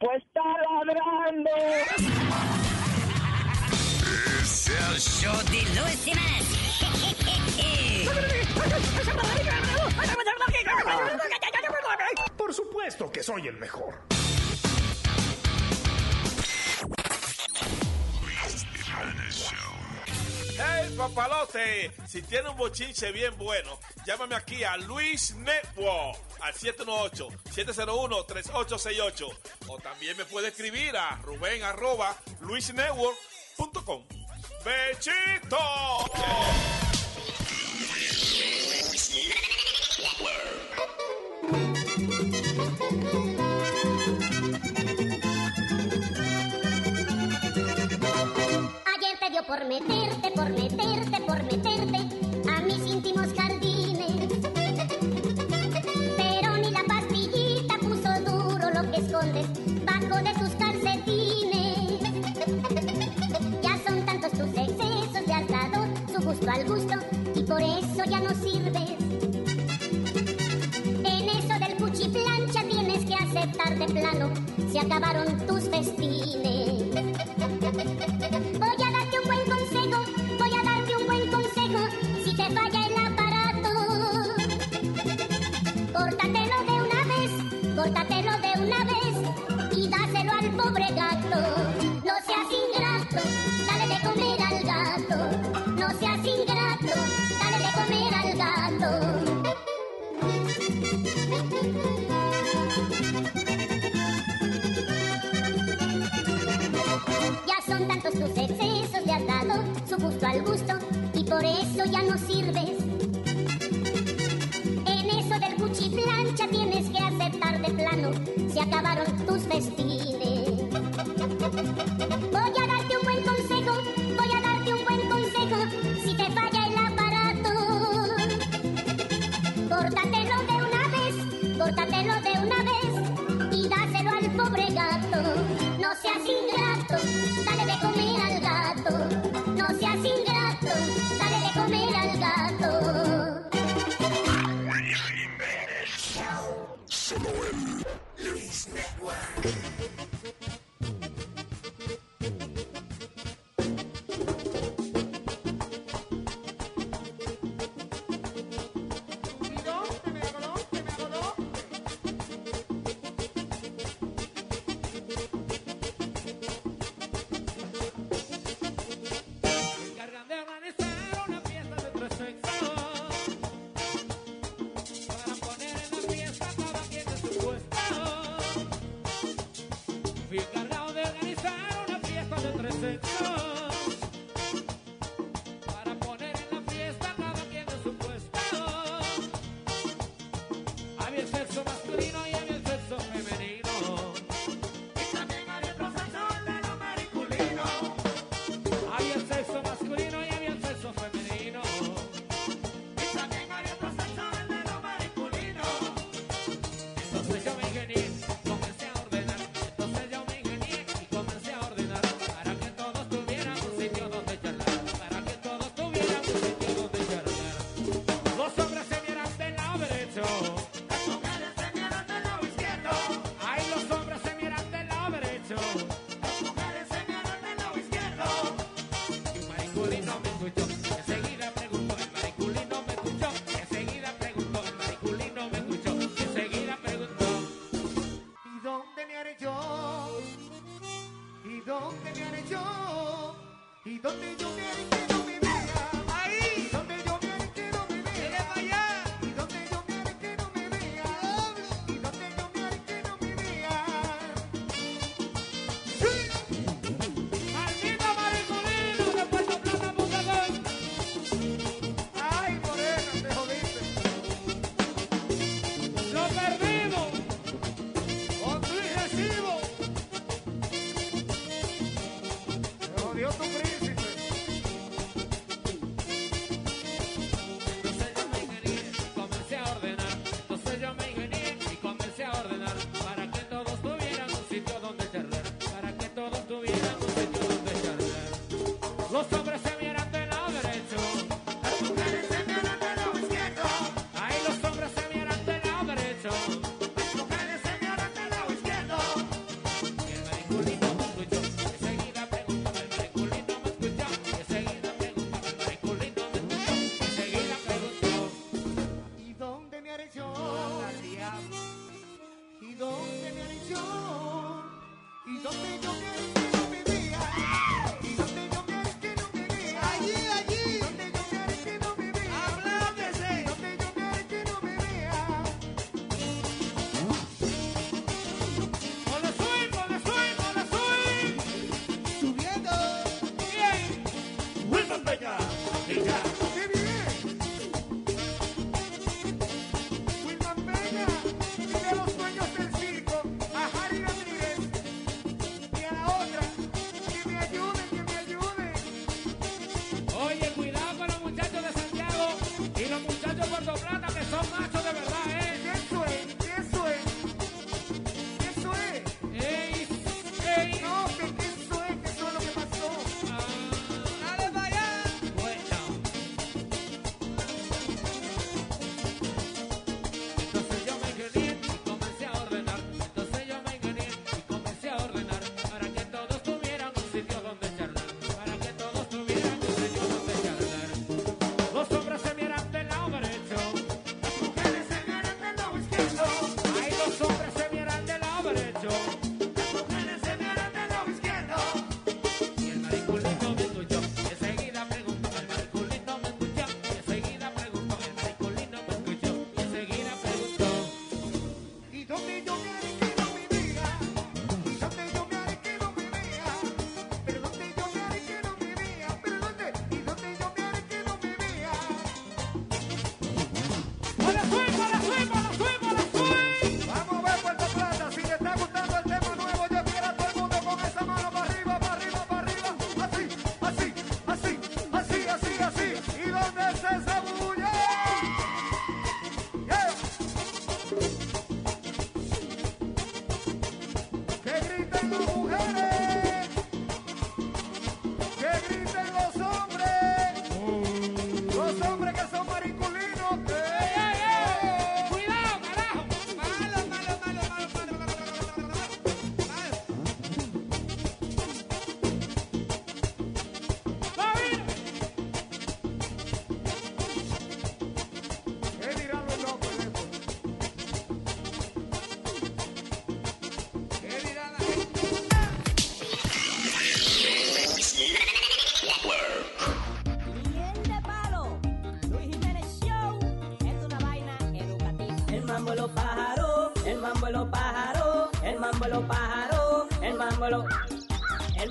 Pues está ladrando. Es el show de Luis Semanas. Por supuesto que soy el mejor. ¡Hey, papalote! Si tiene un bochinche bien bueno, llámame aquí a Luis Network al 718-701-3868. O también me puede escribir a Rubén arroba luisnetwork.com. ¡Bechito! Ayer te dio por meterte, por meterte, por meterte a mis íntimos escondes bajo de tus calcetines. Ya son tantos tus excesos, has dado su gusto al gusto y por eso ya no sirves. En eso del cuchiplancha tienes que aceptar de plano, se acabaron tus festines. Voy a Tantos tus excesos, le has dado su gusto al gusto y por eso ya no sirves. En eso del cuchiplancha tienes que aceptar de plano, se acabaron tus festines.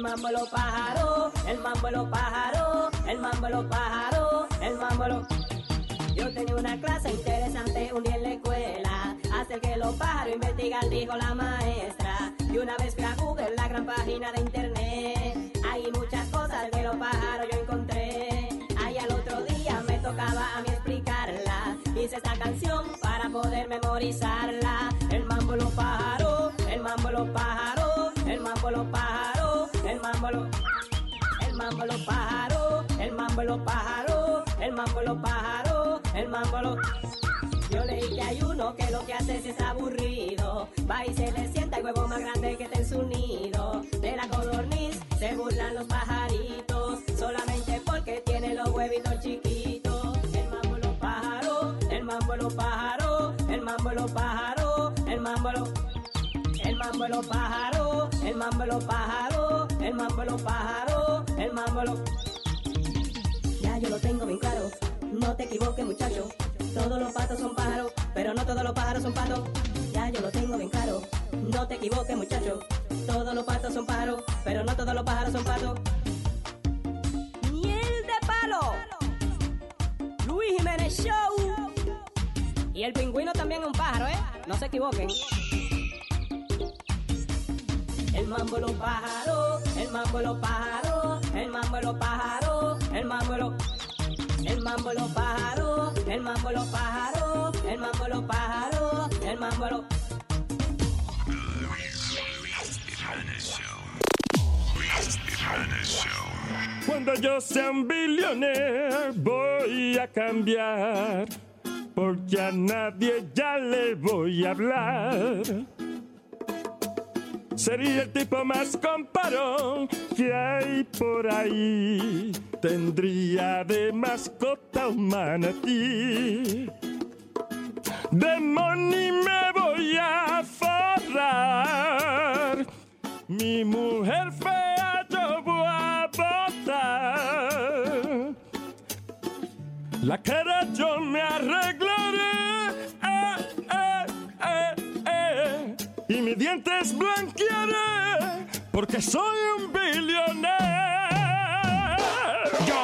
mambo de los pájaros, el mambo de los pájaros, el mambo de los pájaros, el mambo de los... Yo tenía una clase interesante un día en la escuela, hacer que los pájaros investigan, dijo la maestra. Y una vez fui a Google, la gran página de internet, hay muchas cosas que los pájaros yo encontré. Ahí al otro día me tocaba a mí explicarla, hice esta canción para poder memorizarla. El mambo de los pájaros, el mambo de los pájaros el mambo los pájaros, el mambo los pájaros, el mambo los pájaros, el mambolo. Yo leí que hay uno que lo que hace es, aburrido, va y se le sienta el huevo más grande que está en su nido. De la codorniz se burlan los pajaritos, solamente porque tiene los huevitos chiquitos. El mambo los pájaros, el mambo los pájaros, el mambo los pájaros, el mambolo. El mambo los pájaros, el mambo los pájaros el mambo de los el mambo de. Ya yo lo tengo bien claro, no te equivoques muchacho, todos los patos son pájaros, pero no todos los pájaros son patos. Ya yo lo tengo bien claro, no te equivoques muchacho, sea un billionaire voy a cambiar, porque a nadie ya le voy a hablar. Sería el tipo más comparón que hay por ahí. Tendría de mascota un manatí. De money me voy a forrar. Mi mujer fea yo voy a la cara yo me arreglaré. eh, eh, eh, y mis dientes blanquearé. Porque soy un billonero. Yo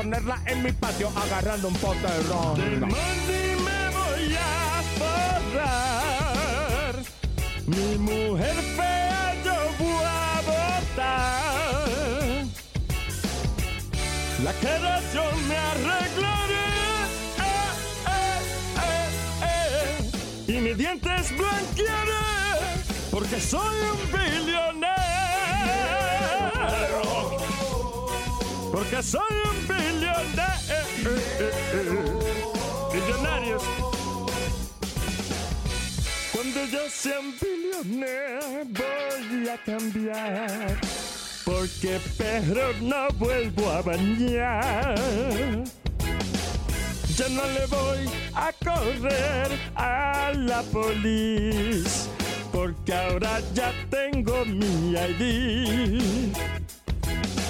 ponerla en mi patio agarrando un pote de ron. De money me voy a forrar. Mi mujer fea yo voy a botar. La cara yo me arreglaré. eh, eh, eh, y mis dientes blanquearé. Porque soy un billonero. Porque soy un billonero. Billonarios. Cuando yo sea un billonero voy a cambiar. Porque perro no vuelvo a bañar. Ya no le voy a correr a la policía. Porque ahora ya tengo mi ID.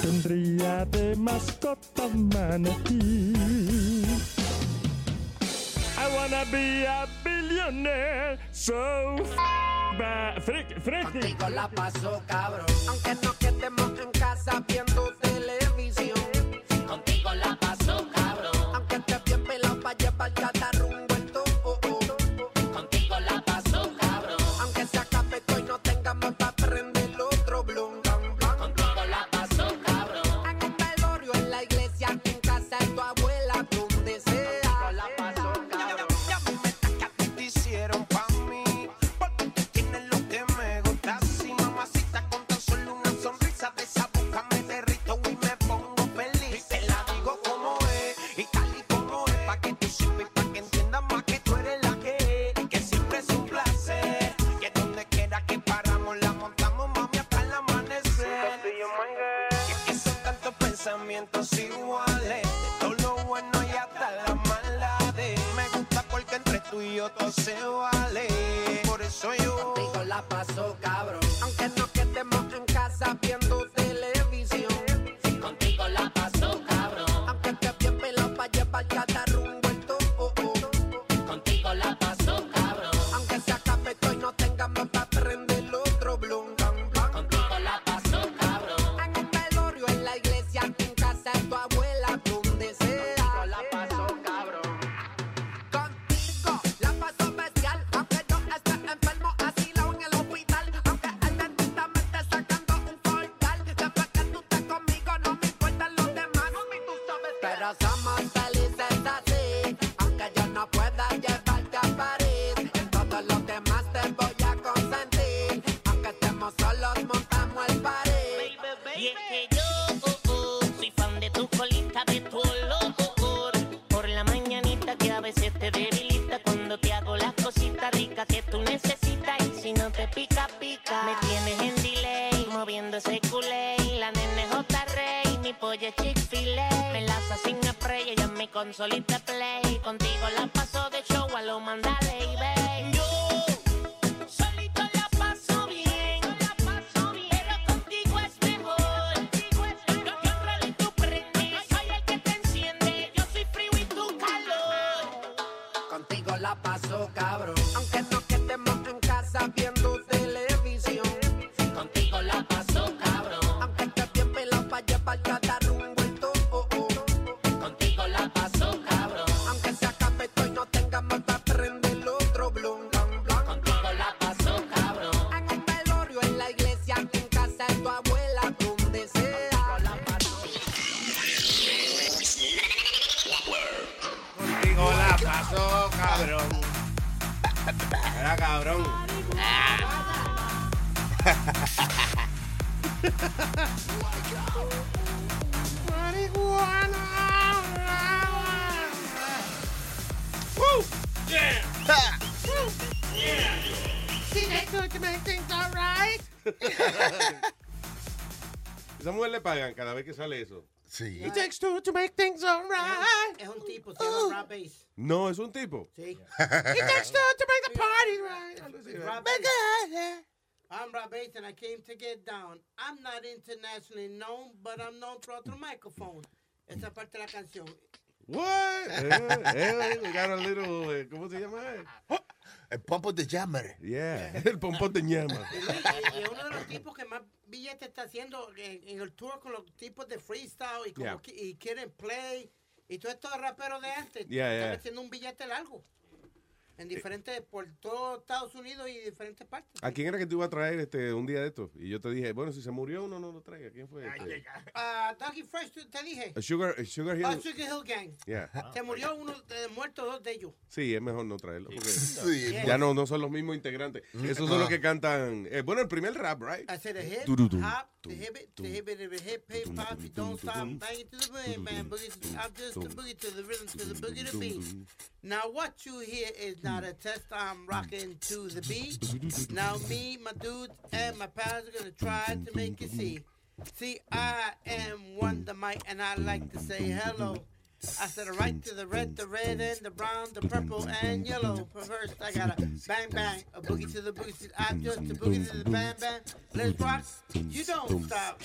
Tendría de mascota manatí. I wanna be a billionaire, so freak, freaky. Contigo la paso cabrón. Aunque no quedemos en casa viendo le pagan cada vez que sale eso. Sí. It takes two to make things all right. Es un tipo, se llama Rob Bass. No, es un tipo. Sí. It takes two to make the party right. Bass. I'm Rob Bass and I came to get down. I'm not internationally known, but I'm known throughout the microphone. Esa parte de la canción. What? Eh, eh, we got a little, eh, ¿cómo se llama? El pompo de jammer. Yeah, el pompón de ñama. Y uno de los tipos que más billetes está haciendo en, en el tour con los tipos de freestyle y, como Yeah. y quieren play. Y todos estos raperos de antes Yeah, están yeah. haciendo un billete largo. En diferentes, por todo Estados Unidos y diferentes partes. ¿A quién era que te iba a traer este, un día de estos? Y yo te dije, bueno, si se murió uno, no lo traiga. ¿Quién fue? Este? Ah, Dougie Fresh, te- dije. A Sugar, a Sugar Hill. Ah, Sugar Hill Gang. Yeah. Se murió uno, de muerto dos de ellos. Sí, es mejor no traerlo. Porque Sí. ya no, no son los mismos integrantes. Esos son los que cantan. eh, bueno, el primer rap, right? I said a hip, hop, the hip, it, the hip, the hip, hip, hop, you don't stop, bang it to the bang, bang, boogie, to- I'm just the boogie to the rhythm, to the boogie to beat. Now what you hear is not a test, I'm rocking to the beat. Now me, my dudes, and my pals are gonna try to make you see. See, I am Wonder Mike, and I like to say hello. I said the right to the red, the red and the brown, the purple and yellow. First I got a bang bang, a boogie to the boogie. to- I'm just a boogie to the bang bang. Let's rock. You don't stop.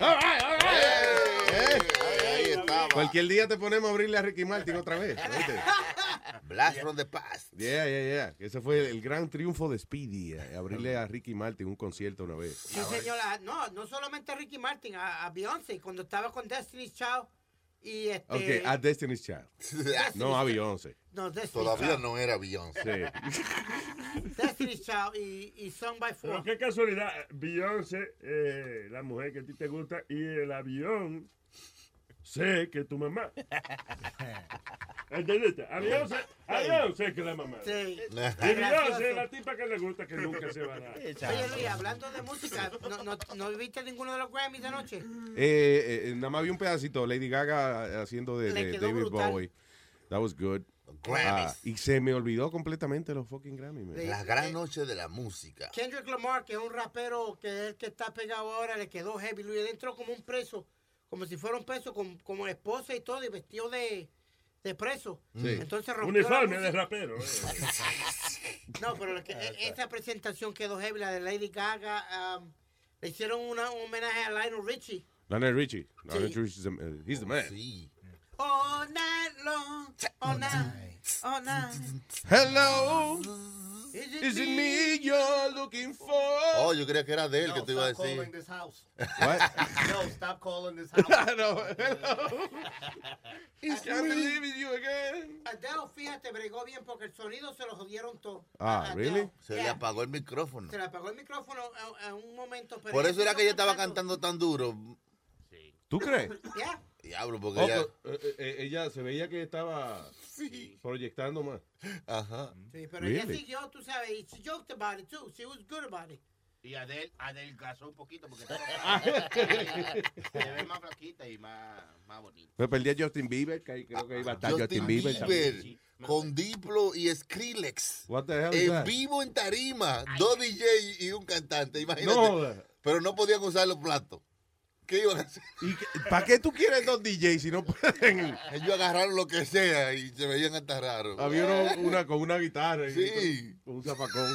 All right, all right. Ahí estaba. Cualquier día te ponemos a abrirle a Ricky Martin otra vez. Blast from the past. Yeah, yeah, yeah. Ese fue el gran triunfo de Speedy. eh, Abrirle a Ricky Martin un concierto una vez. Sí, señora. No, no solamente a Ricky Martin, a, a Beyoncé, cuando estaba con Destiny's Child. Y este. Ok, a Destiny's Child. No a Beyoncé. No, Destiny's Todavía Child. no era Beyoncé. Sí. Destiny's Child y, y Song by Pero Four. qué casualidad, Beyoncé, eh, la mujer que a ti te gusta, y el avión, sé que tu mamá. ¿Entendiste? A Beyoncé, a Beyoncé que la mamá. Sí. Y es la tipa que le gusta que nunca se va a dar. Oye, Luis, hablando de música, ¿no, no, no viste ninguno de los Grammys de anoche? Eh, eh, nada más vi un pedacito. Lady Gaga haciendo de, David brutal. Bowie. That was good. Grammys. Ah, y se me olvidó completamente los fucking Grammy. man. La gran noche de la música. Kendrick Lamar, que es un rapero que es el que está pegado ahora, le quedó heavy. Luis, él entró como un preso, como si fuera un preso, con, como esposa y todo, y vestido de, de preso. Sí. Entonces rompió Uniforme de rapero. eh. No, pero lo que- e- esa presentación quedó heavy, la de Lady Gaga. um, le hicieron una, un homenaje a Lionel Richie. Lionel Richie. Lionel Sí. Richie is the- uh, he's the man. All night long, all night, all night. Hello. Is it me you're looking for? Oh, yo creía que era de él Yo, que te iba a stop calling decir. this house. What? Yo, stop calling this house. no, hello. He's can't believe it you again. Adele, fíjate, bregó bien porque el sonido se lo jodieron todo. Ah, Adele, really? Se le yeah, apagó el micrófono. Se le apagó el micrófono en, en un momento. pero Por eso era que ella estaba cantando tan duro. ¿Tú crees? Yeah. Diablo, porque Oh, ella... pero, eh, eh, ella se veía que estaba proyectando más. Ajá. Sí, pero ella Really? siguió, tú sabes, y she joked about it too. She was good about it. Y Adel, adelgazó un poquito porque estaba se ve más flaquita y más, más bonita. Me perdí a Justin Bieber, que ahí creo que iba a estar Justin Justin Bieber. Con Diplo y Skrillex. What the hell En that? vivo en tarima. Dos DJ y un cantante. Imagínate. No. Pero no podían usar los platos. ¿Qué iban a hacer? ¿Para qué tú quieres dos DJs si no pueden? Ellos agarraron lo que sea y se veían hasta raros. Había uno- una con una guitarra y Sí. con un zafacón.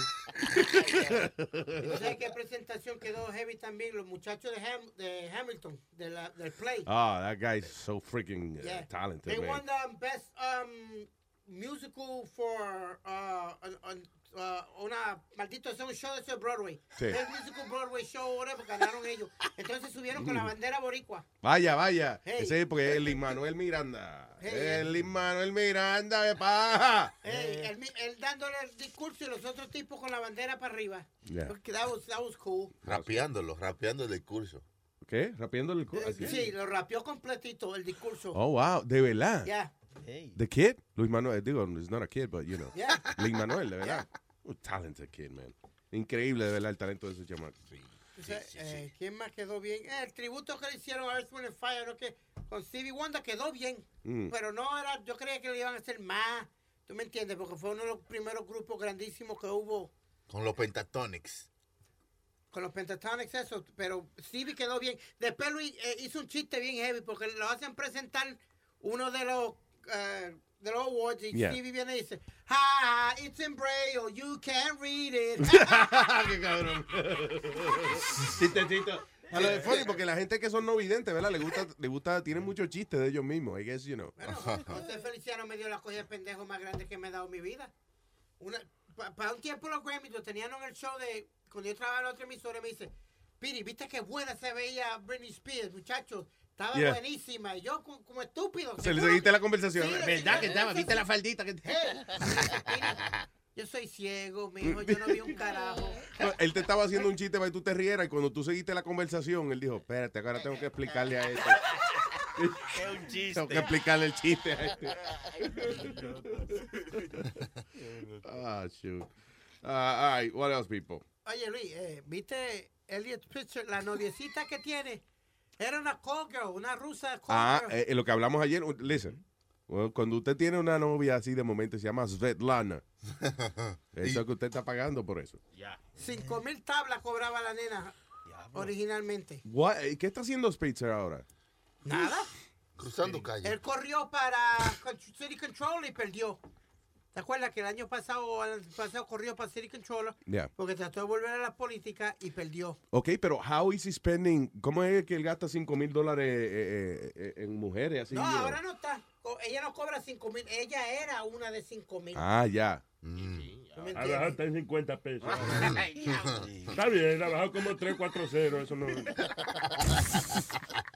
¿Y tú sabes qué presentación quedó heavy también? Los muchachos de, Ham- de Hamilton, de la, del Play. Ah, that guy's so freaking uh, Yeah. talented, They man. won the best um, musical for uh, on, on uh, una maldito es un show de Broadway. Sí. Es musical Broadway show, whatever, ganaron ellos. Entonces subieron con la bandera boricua. Vaya, vaya. Hey. Ese es porque es el Manuel Miranda. Hey. el Manuel Miranda, de paja. Él, él dándole el discurso y los otros tipos con la bandera para arriba. Yeah. Porque That was, that was cool. Rapeándolo, rapeando el discurso. ¿Qué? ¿Rapeando el cu- así? Sí, lo rapeó completito el discurso. Oh, wow. De verdad. Yeah. The kid? Luis Manuel, digo, it's not a kid, but you know. Yeah. Luis Manuel, de verdad. Un talented kid, man. Increíble, de verdad, el talento de ese chamaco. O sea, eh, ¿Quién más quedó bien? Eh, el tributo que le hicieron a Earth, Wind and Fire, ¿no? que con Stevie Wonder quedó bien. Mm. Pero no era, yo creía que le iban a hacer más. ¿Tú me entiendes? Porque fue uno de los primeros grupos grandísimos que hubo Con los Pentatonics. con los Pentatonics, eso. Pero Stevie quedó bien. Después Luis eh, hizo un chiste bien heavy porque lo hacen presentar uno de los. De los awards y Yeah. Stevie viene y dice, ha, it's in braille, you can't read it. Qué cabrón. Chistecito. A lo de funny, porque la gente que son no videntes, ¿verdad? Le gusta, le gusta, tienen muchos chistes de ellos mismos, I guess, you know. José Feliciano me dio la cogida de pendejo más grande que me ha dado en mi vida. Una, para un tiempo los Grammys lo tenían en el show de. Cuando yo trabajaba en otra emisora, me dice: Piri, ¿viste qué buena se veía Britney Spears, muchachos? Estaba Yeah. buenísima. Y yo, como, como estúpido. Se le seguiste la conversación. Sí, ¿Verdad que estaba? ¿Viste sí. la faldita que Hey, Piri, yo soy ciego, mijo. Yo no vi un carajo. No, él te estaba haciendo un chiste para que tú te rieras y cuando tú seguiste la conversación, él dijo, espérate, ahora tengo que explicarle a este. Es un chiste. Tengo que explicarle el chiste a este. Ah, shoot. Ah, all right, what else, people? Oye, Luis, eh, ¿viste Elliot Pritchard, la noviecita que tiene? Era una call girl, una rusa call Ah, girl. eh, lo que hablamos ayer, listen. Well, cuando usted tiene una novia así de momento, se llama Svetlana. Eso es que usted está pagando por eso. Cinco mil tablas cobraba la nena originalmente. What? Eh, ¿Qué está haciendo Spitzer ahora? Nada. Cruzando calle. Él corrió para City Control y perdió. ¿Te acuerdas que el año pasado, o el pasado corrió para City Controller? Yeah. Porque trató de volver a la política y perdió. Ok, pero how is he spending? ¿Cómo es que él gasta 5 mil dólares eh, eh, eh, en mujeres? Así, No, know? ahora no está. Ella no cobra cinco mil. Ella era una de cinco mil. Ah, ya. ¿Tú me Ha entiendes? bajado hasta en 50 pesos. Está bien, ha bajado como 3, 4, 0. Eso no.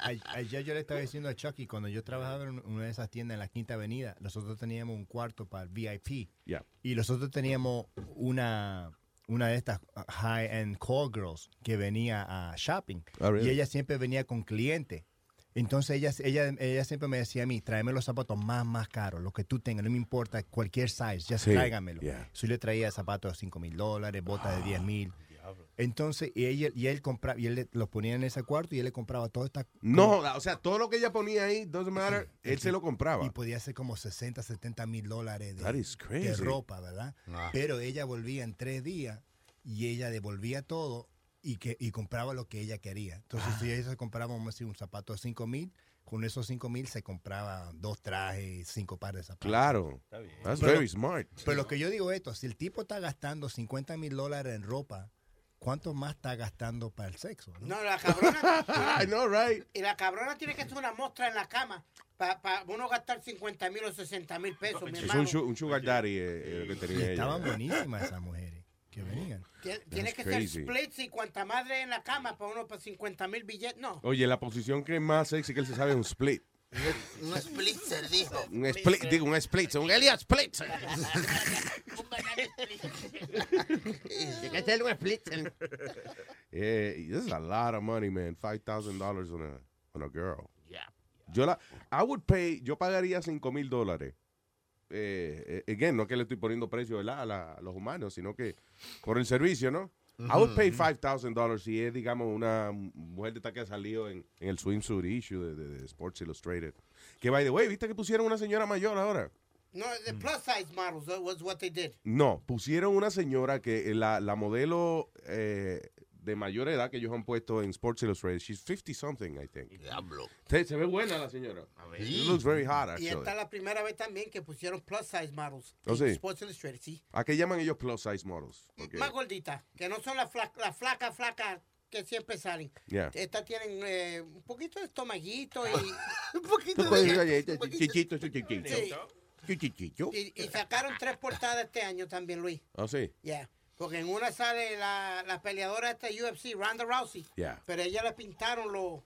Ay- Ayer yo le estaba diciendo a Chucky, cuando yo trabajaba en una de esas tiendas en la Quinta Avenida, nosotros teníamos un cuarto para el VIP. Yeah. Y nosotros teníamos una, una de estas high-end call girls que venía a shopping. Oh, really? Y ella siempre venía con clientes. Entonces ella, ella, ella siempre me decía a mí, tráeme los zapatos más, más caros, lo que tú tengas, no me importa cualquier size, ya Sí, tráigamelo. yeah. So, yo le traía zapatos de 5 mil dólares, botas de 10 mil. Entonces, y, ella, y él compraba, y él le- los ponía en ese cuarto y él le compraba toda esta... No, o sea, todo lo que ella ponía ahí, doesn't matter, él se lo compraba. Y podía ser como 60, 70 mil dólares de, de ropa, ¿verdad? Ah. Pero ella volvía en tres días y ella devolvía todo y que y compraba lo que ella quería. Entonces, Ah. si ella se compraba, vamos a decir, un zapato de 5 mil, con esos 5 mil se compraba dos trajes, cinco pares de zapatos. Claro. That's Pero- very smart. Pero lo que yo digo es esto, si el tipo está gastando 50 mil dólares en ropa, ¿cuánto más está gastando para el sexo? no? No, la cabrona. I know, right? Y la cabrona tiene que hacer una muestra en la cama para uno gastar 50 mil o 60 mil pesos, mi Es un, su- un sugar daddy eh, eh, lo que Y tenía ella. estaban buenísimas esas mujeres que venían. Tien- Tiene que crazy. ser splits y cuanta madre en la cama para uno para 50 mil billetes. No. Oye, la posición que es más sexy que él se sabe es un split. Un splitzer, dijo. Un split, digo, un split, un Elliot split. Tiene que hacer un splitzer. Yeah, this is a lot of money, man. Five thousand dollars on a on a girl. Yo la, I would pay, yo pagaría cinco mil dólares. Eh, eh, again, no que le estoy poniendo precio ¿verdad? A, la- a los humanos, sino que por el servicio, ¿no? I would pay five thousand dollars si es, digamos, una mujer de esta que ha salido en, en el swimsuit issue de, de- de Sports Illustrated. Que, by the way, ¿viste que pusieron una señora mayor ahora? No, the plus size models that was what they did. No, pusieron una señora que la, la modelo eh, de mayor edad que ellos han puesto en Sports Illustrated, she's 50 something, I think. Diablo. Se, se ve buena la señora. She looks very hot, Y actually. esta es la primera vez también que pusieron plus size models. Oh, en sí. Sports Illustrated, sí. ¿A qué llaman ellos plus size models? Porque- Más gorditas, que no son las fla- las flacas, flacas que siempre salen. Yeah. Estas tienen eh, un poquito de estomaguito y un Tú puedes ir allá, chiquito, chiquito. Sí. Chichichicho. Y, y sacaron tres portadas este año también, Luis. Oh, sí. Yeah. Porque en una sale la, la peleadora esta UFC, Ronda Rousey. Yeah. Pero ella le pintaron los,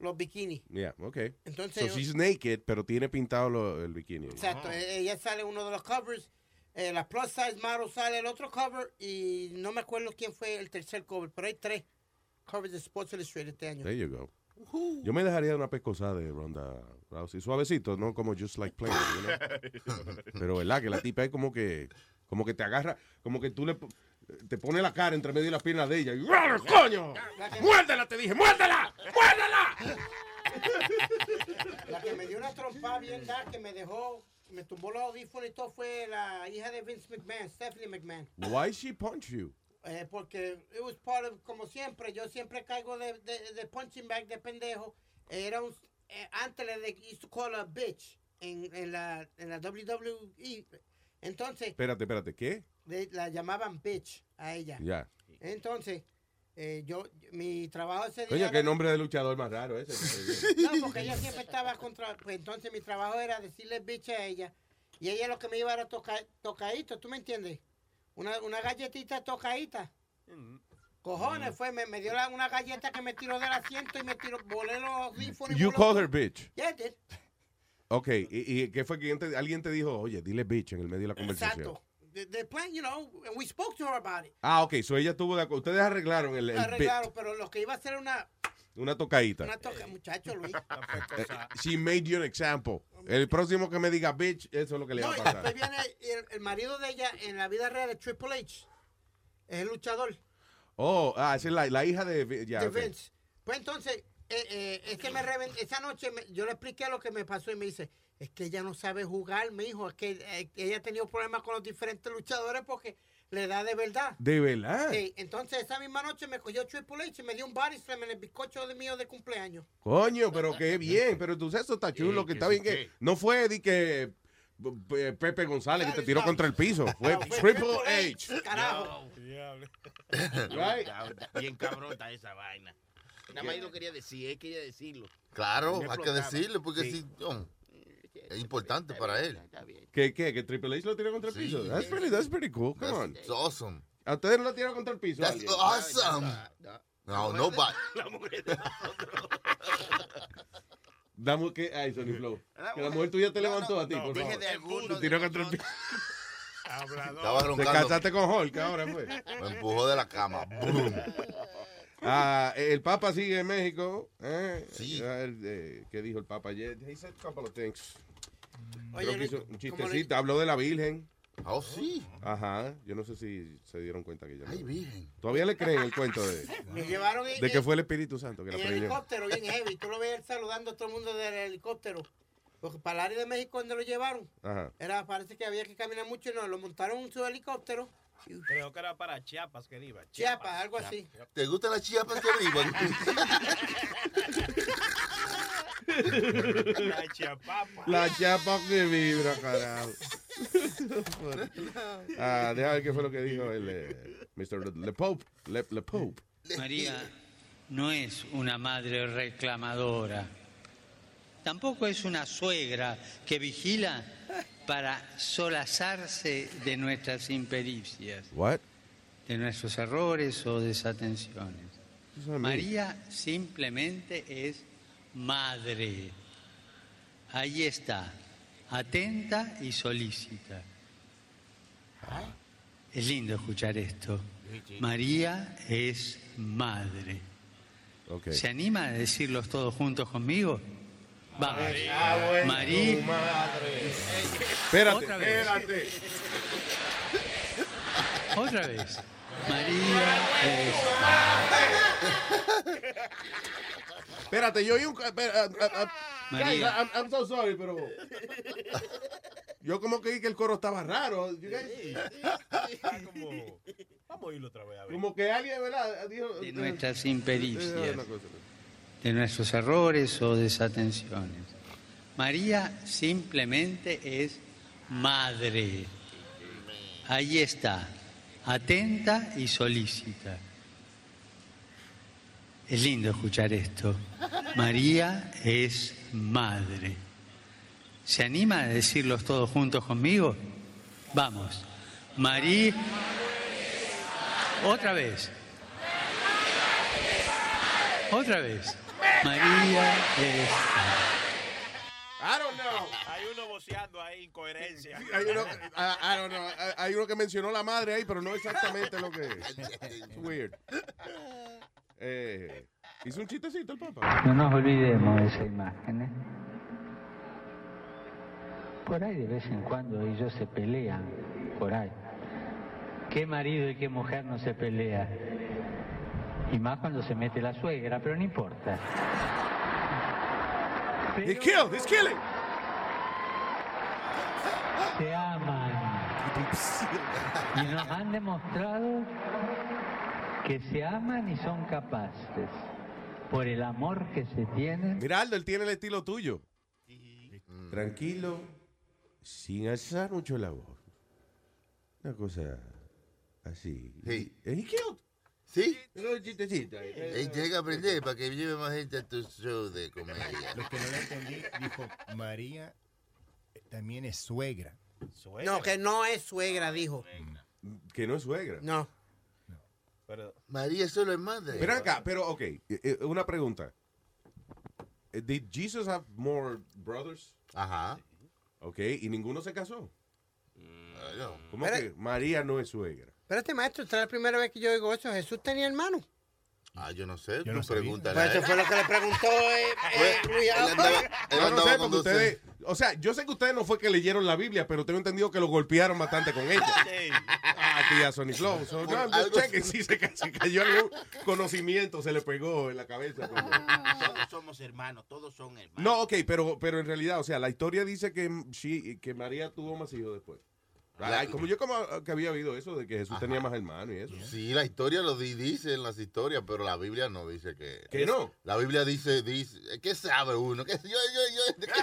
los bikinis. Yeah, okay. Entonces- so she's naked, pero tiene pintado lo- el bikini. Exacto. e- Ella sale uno de los covers. eh, la plus size model sale el otro cover. Y no me acuerdo quién fue el tercer cover. Pero hay tres covers de Sports Illustrated este año. There you go. Yo me dejaría una pescosada de Ronda Rousey. Suavecito, ¿no? Como just like playing, you know? Pero, ¿verdad? Que la tipa es como que, como que te agarra, como que tú le, te pones la cara entre medio de las piernas de ella y ¡Ah, coño! ¡Muérdela, te dije! ¡Muérdela! ¡Muérdela! La que me dio una trompa bien da que me dejó, me tumbó los audífonos y todo fue la hija de Vince McMahon, Stephanie McMahon. Why she punch you? Eh, porque it was part of, como siempre, yo siempre caigo de, de, de punching bag de pendejo. Era un, eh, antes le used to call her bitch en, en, la, en la WWE. Entonces, Espérate, espérate, ¿qué? la llamaban bitch a ella. Ya. Entonces, eh, yo, mi trabajo ese día... Era- qué nombre de luchador más raro ese. No, porque ella siempre estaba contra. Pues entonces mi trabajo era decirle bitch a ella. Y ella lo que me iba era toca, tocadito, ¿tú me entiendes? Una, una galletita tocadita. Cojones, fue, me, me dio la- una galleta que me tiró del asiento y me tiró, volé los audífonos. y You voló call todo. her bitch. Yeah, I did. Ok, ¿y, y qué fue que alguien te- alguien te dijo, oye, dile bitch en el medio de la conversación? Exacto. The, the plan, you know, and we spoke to her about it. Ah, ok, so ella tuvo de acuerdo. Ustedes arreglaron el, el bit, Arreglaron, pero lo que iba a hacer una, una tocadita. una toca, muchacho Luis. Eh, She made you an example. El próximo que me diga bitch, eso es lo que le va No, a y pasar. después viene el, el marido de ella en la vida real, de Triple H. Es el luchador. Oh, ah, esa es la, la hija de... Ya, de ok. Vince. Pues entonces, eh, eh, es que me esa noche me- yo le expliqué lo que me pasó y me dice, es que ella no sabe jugar, mi hijo, es que eh, ella ha tenido problemas con los diferentes luchadores porque le da de verdad. De verdad. Sí, entonces esa misma noche me cogió Triple H y me dio un body slam en el bizcocho de mío de cumpleaños. Coño, pero qué bien. Pero tú sabes, eso está chulo, que que está sí bien que... que- No fue de que... Pepe González que te tiró contra el piso. Fue Triple H. Carajo. Bien cabrón está esa vaina. Nada más yo lo quería decir, hay que decirlo. Claro, hay que decirle, porque Sí. sí, no, es importante para él. ¿Qué, qué? ¿Que Triple H lo tiró contra el Sí. piso? That's pretty, that's pretty cool. Come on. That's awesome. ¿A ustedes no lo tiraron contra el piso? That's alguien? awesome. No, nobody. La mujer Dame que... Ay, Sony Flow. Que la mujer tuya te levantó a ti, no, por favor. de alguno Te tiró contra el piso. Estaba Te roncando. casaste con Hulk ahora, pues. Me empujó de la cama. Boom. Ah, el Papa sigue en México. ¿eh? Sí. Ah, el, eh, ¿Qué dijo el Papa ayer? He said a couple of things. Oye, Creo que Luis, hizo un ¿cómo chistecito. Habló de la Virgen. Oh, sí. Ajá. Yo no sé si se dieron cuenta que ya. Ay, Virgen. Todavía le creen el cuento de, Me llevaron en, de que fue el Espíritu Santo que la en preñó. helicóptero bien heavy. Tú lo ves saludando a todo el mundo del helicóptero. Porque para el área de México donde lo llevaron, Ajá. era, parece que había que caminar mucho y no, lo montaron en su helicóptero. Creo que era para Chiapas que iba. Chiapas, algo así. ¿Te gustan las chiapas que vivan? La chiapapa. La chapa que vibra, carajo. ah, deja ver qué fue lo que dijo el eh, Mr. Le Pope. Le, Le Pope. María no es una madre reclamadora. Tampoco es una suegra que vigila para solazarse de nuestras impericias, What? de nuestros errores o desatenciones. María simplemente es madre. Ahí está, atenta y solícita. Es lindo escuchar esto. María es madre. ¿Se anima a decirlos todos juntos conmigo? Vamos. Ah, bueno. María. Tu madre. Espérate, Otra vez. espérate. Otra vez. María es Espérate, yo oí un. ah, ah, ah, María. guys, I'm, I'm so sorry, pero. Yo como que vi que el coro estaba raro. You guys- Vamos a oírlo otra vez. A ver. Como que alguien, ¿verdad? Dijo, de nuestras eh, impericias, una cosa. De nuestros errores o desatenciones. María simplemente es madre. Ahí está, atenta y solícita. Es lindo escuchar esto. María es madre. ¿Se anima a decirlos todos juntos conmigo? Vamos. María. Otra vez. Otra vez. María es. I don't know. Hay uno voceando ahí, incoherencia. Hay uno, I, I don't know. Hay- Hay uno que mencionó la madre ahí, pero no exactamente lo que es. It's weird. Eh, hizo un chistecito el papá. No nos olvidemos de esa imagen. ¿eh? Por ahí de vez en cuando ellos se pelean. Por ahí. ¿Qué marido y qué mujer no se pelea? Y más cuando se mete la suegra, pero no importa. He's killed, he's killing. Se aman. Y nos han demostrado que se aman y son capaces. Por el amor que se tienen. Mira, Aldo, él tiene el estilo tuyo. Tranquilo, sin alzar mucho la voz. Una cosa así. Sí. ¿Es he killed? ¿Sí? Un chistecito. ahí. Ey, tienes que aprender para que lleve más gente a tu show de comedia. Lo que no le entendí, dijo María eh, también es suegra. No, que no es suegra, dijo. Que no es suegra. No. María solo es madre. Pero acá, pero ok, eh, eh, una pregunta. Eh, Did Jesus have more brothers? Ajá. Ok, y ninguno se casó. Bueno. ¿Cómo Pero- que María no es suegra? Espérate, maestro, esta es la primera vez que yo oigo eso. ¿Jesús tenía hermano? Ah, yo no sé. Yo no pregúntale. Pues eso fue lo que le preguntó eh, eh, Luis Yo no sé, porque ustedes, o sea, yo sé que ustedes no fue que leyeron la Biblia, pero tengo entendido que lo golpearon bastante con ella. Ah, tía Sony Flow. So, no, just Algo- checking si se, ca- se cayó algún conocimiento, se le pegó en la cabeza. pero- Todos somos hermanos, todos son hermanos. No, ok, pero, pero en realidad, o sea, la historia dice que, she- que María tuvo más hijos después. Ay, como yo como que había oído eso de que Jesús Ajá. tenía más hermanos y eso. Sí, la historia lo di- dice en las historias, pero la Biblia no dice que. ¿Que no? La Biblia dice, dice, ¿qué sabe uno? ¿Qué, yo, yo, yo,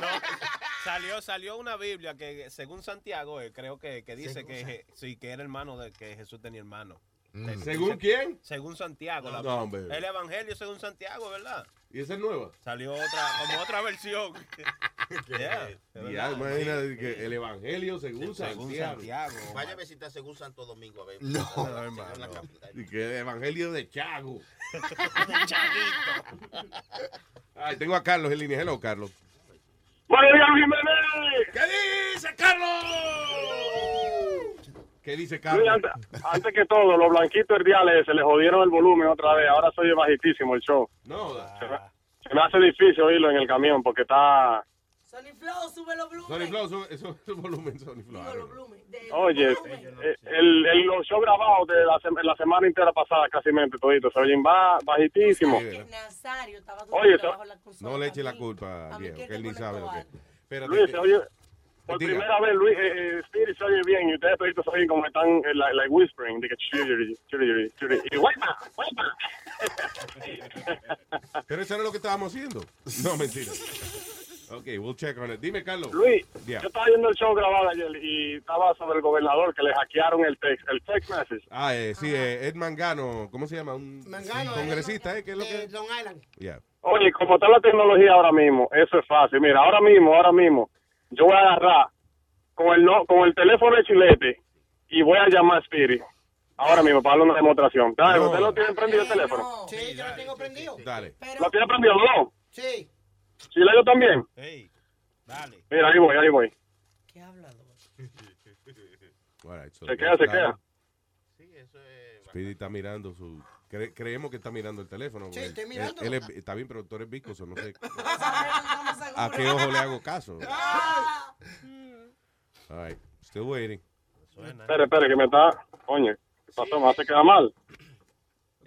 Salió, salió una Biblia que, según Santiago, eh, creo que, que dice que, Je- sí, que era hermano de que Jesús tenía hermano. Mm. ¿Según quién? Según Santiago. la- No, hombre. el Evangelio según Santiago, ¿verdad? ¿Y esa es nueva? Salió otra, como otra versión. Yeah, Ya, imagínate que el Evangelio según, Según Santiago. Santiago. Vaya a visitar según Santo Domingo a ver. No. No, hermano. En la capital. Y que el Evangelio de Chago. Chaguito. Ay, tengo a Carlos en línea. Hello, Carlos. Buenos días, Jiménez. ¿Qué dice Carlos? ¿Qué dice Luis, Carlos? antes, antes que todo, los blanquitos herdiales se les jodieron el volumen otra vez. Ahora soy bajitísimo el show. No, Se me, se me hace difícil oírlo en el camión porque está... Sony Flow, sube los Sony volúmenes. Flow, sube- el volumen Sony Flow. Know. Oye, el, el, los shows grabados de la, sem- la semana entera pasada, casi mente todito, se oyen ba- bajitísimo. Que Nazario estaba Oye, bajo la consola No le eche la culpa A viejo, que él ni sabe lo que Espérate, Luis, oye... Por Diga. primera vez, Luis, eh, eh, Spirit se oye bien y ustedes toditos se oyen como están, eh, like, like whispering, de que chiri, chiri, chiri, y guaypa, guaypa. Pero eso no es lo que estábamos haciendo. No, mentira. Ok, we'll check on it. Dime, Carlos. Luis, Yeah. yo estaba viendo el show grabado ayer y estaba sobre el gobernador que le hackearon el text, el text message. Ah, eh, sí, eh, Ed Mangano, ¿cómo se llama? Un Mangano, congresista, ¿eh? ¿Qué es lo que? Long Island. Yeah. Oye, como está la tecnología ahora mismo, eso es fácil. Mira, ahora mismo, ahora mismo, yo voy a agarrar con el no, con el teléfono de Chilete y voy a llamar a Spirit. Ahora mismo, para darle una demostración. Dale, No. ¿usted lo tiene prendido el teléfono? Sí, yo lo tengo prendido. Dale. ¿Lo tiene prendido? No. Sí. ¿Chile yo también? Hey, dale. Mira, ahí voy, ahí voy. ¿Qué hablador? Right, so Se queda, se queda. Speedy está mirando su... cre- creemos que está mirando el teléfono. Sí, estoy él- mirando. Él, es- está bien, pero tú eres viscoso, no sé a qué ojo le hago caso. Ah. All right, still waiting. Espere, espere, que me está... Coño, ¿qué pasó? Me hace quedar mal.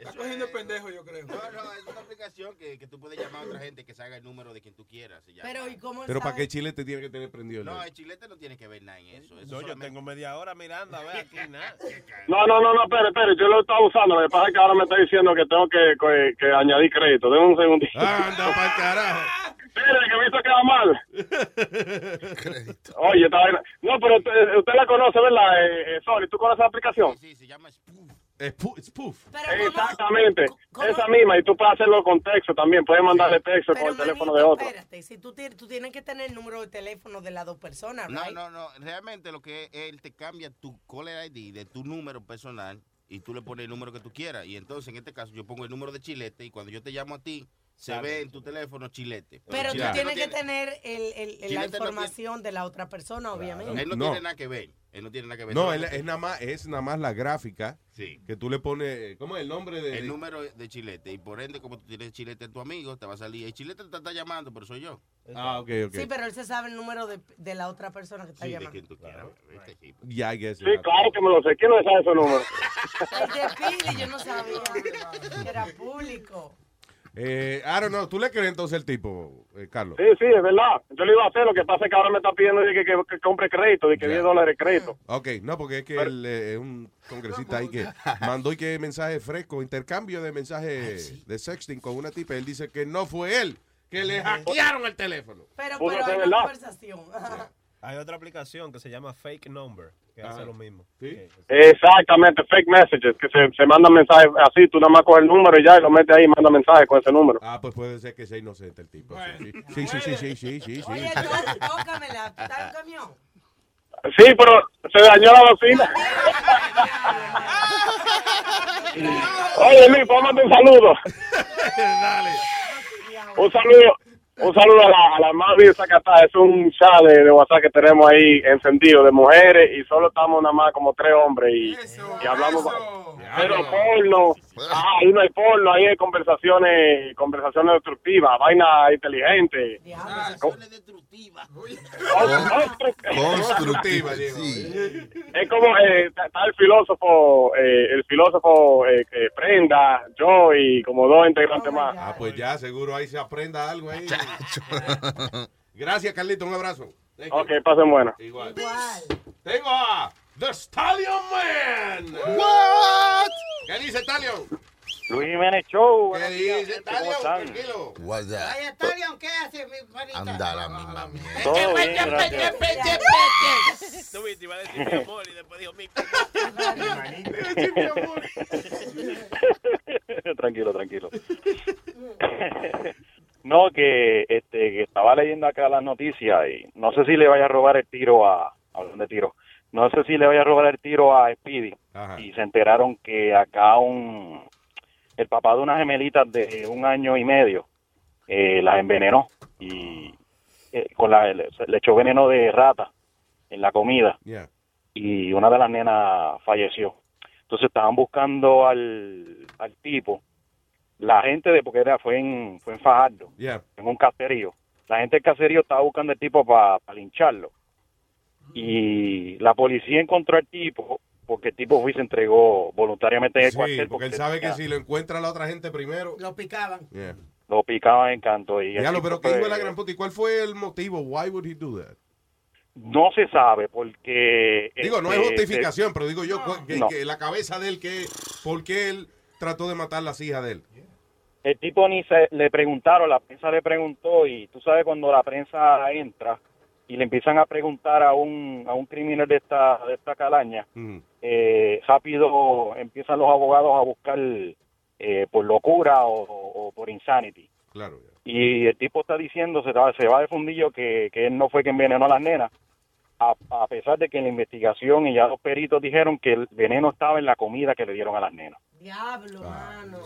Está cogiendo el pendejo, yo creo. No, no, es una aplicación que, que tú puedes llamar a otra gente que se haga el número de quien tú quieras. y ya. Pero, ¿y cómo Pero ¿para qué Chile te tiene que tener prendido el No, el chilete no tiene que ver nada en eso. eso No, yo tengo media hora mirando a ver aquí nada. No, no, no, no, espere, espere, yo lo estaba usando. Lo que pasa es que ahora me está diciendo que tengo que, que, que añadir crédito. Denme un segundito. Anda pa'l carajo. Espere, que me hizo quedar mal. Oye, esta vaina. No, pero usted, usted la conoce, ¿verdad, eh, eh, Sony? ¿Tú conoces la aplicación? Sí, se llama Spoof. Es pu- poof. Exactamente. Esa misma. Y tú puedes hacerlo con texto también. Puedes mandarle texto con el teléfono de otro. Espérate, si tú, tienes- tú tienes que tener el número de teléfono de las dos personas, No, right? no, no. Realmente lo que es, él te cambia tu caller ID de tu número personal y tú le pones el número que tú quieras. Y entonces, en este caso, yo pongo el número de Chilete y cuando yo te llamo a ti, se ve en tu teléfono Chilete. Pero tú Chilete tienes no que tiene- tener el, el- el- la no información de la otra persona, obviamente. Él no, No. tiene nada que ver. Él no tiene nada que ver. No, él- es nada más, es nada más la gráfica Sí. que tú le pones, ¿cómo es el nombre de? el número de Chilete. Y por ende, como tú tienes Chilete en tu amigo, te va a salir. El Chilete te está llamando, pero soy yo. Ah, ok, ok. Sí, pero él se sabe el número de, de la otra persona que está Sí, de llamando. quien tú quieras. ¿viste? Ya, I guess. Sí, claro que me lo sé. ¿Quién no sabe ese número? El de Pili, yo no sabía que era público. Eh, I don't know, ¿tú le crees entonces el tipo, eh, Carlos? Sí, sí, es verdad. Yo le iba a hacer. Lo que pasa es que ahora me está pidiendo de que, que, que compre crédito, de que 10 dólares de crédito. Ok, no, porque es que él eh, es un congresista ahí que mandó y que mensaje fresco, intercambio de mensajes de sexting con una tipa. Él dice que no fue él, que le hackearon el teléfono. Pero, pero hay verdad. una conversación. Hay otra aplicación que se llama Fake Number, que hace Ajá. lo mismo. Exactamente, fake messages, que se, se mandan mensajes así, tú nada más coges el número y ya, y lo metes ahí y manda mensajes con ese número. Ah, pues puede ser que sea inocente el tipo. Sí, sí, sí, sí, sí, sí, sí. Oye, tó- tócamela, ¿tú estás en un camión? Sí, pero se dañó la bocina. Oye, Luis, póngame un saludo. Dale. Un saludo. Un saludo a la, a la Mavi de Zacatá. Es un chat de, de WhatsApp que tenemos ahí encendido de mujeres y solo estamos nada más como tres hombres y, y hablamos. Pero porno. Ah, ahí no hay porno, ahí hay conversaciones, conversaciones destructivas, vaina inteligente. Constructiva, sí. Es como eh, está el filósofo, eh, el filósofo eh, que Prenda, yo y como dos integrantes más. Ah, pues ya, seguro ahí se aprenda algo ahí. Gracias, Carlito, un abrazo. Thank you. Ok, pasen buenas. Igual. Tengo a The Stallion Man. What? ¿Qué dice Stallion? Luis Jiménez Show. ¿Qué dice Stallion? Tranquilo. What's that? Ay, Stallion, ¿qué hace, mi panita? Anda la misma mierda. Todo bien, gracias. Tú viste, iba a decir mi amor y después dijo mi tranquilo, tranquilo. no, que este que estaba leyendo acá las noticias y no sé si le vaya a robar el tiro a hablando de tiro. No sé si le vaya a robar el tiro a Speedy y se enteraron que acá un el papá de unas gemelitas de un año y medio eh, las envenenó y eh, con la le, le echó veneno de rata en la comida Yeah. y una de las nenas falleció. Entonces estaban buscando al, al tipo. La gente de, porque era, fue en, fue en Fajardo, Yeah. en un caserío. La gente del caserío estaba buscando al tipo para lincharlo. Y la policía encontró al tipo porque el tipo fue y se entregó voluntariamente en el Sí, cuartel. porque él sabe que si lo encuentra la otra gente primero. Lo picaban. Yeah. Lo picaban en canto. Y Diablo, tipo pero que fue- la gran puta. ¿Y cuál fue el motivo? Why would he do that? No se sabe porque... Digo, no es este, justificación, pero digo yo que, No. que la cabeza de él, que ¿por qué él trató de matar las hijas de él? El tipo ni se le preguntaron, la prensa le preguntó y tú sabes cuando la prensa entra y le empiezan a preguntar a un, a un criminal de esta, de esta calaña, eh, rápido empiezan los abogados a buscar eh, por locura o, o por insanity. Claro. Y el tipo está diciendo, se va, se va de fundillo que, que él no fue quien envenenó a las nenas, a, a pesar de que en la investigación y ya los peritos dijeron que el veneno estaba en la comida que le dieron a las nenas. Diablo, mano.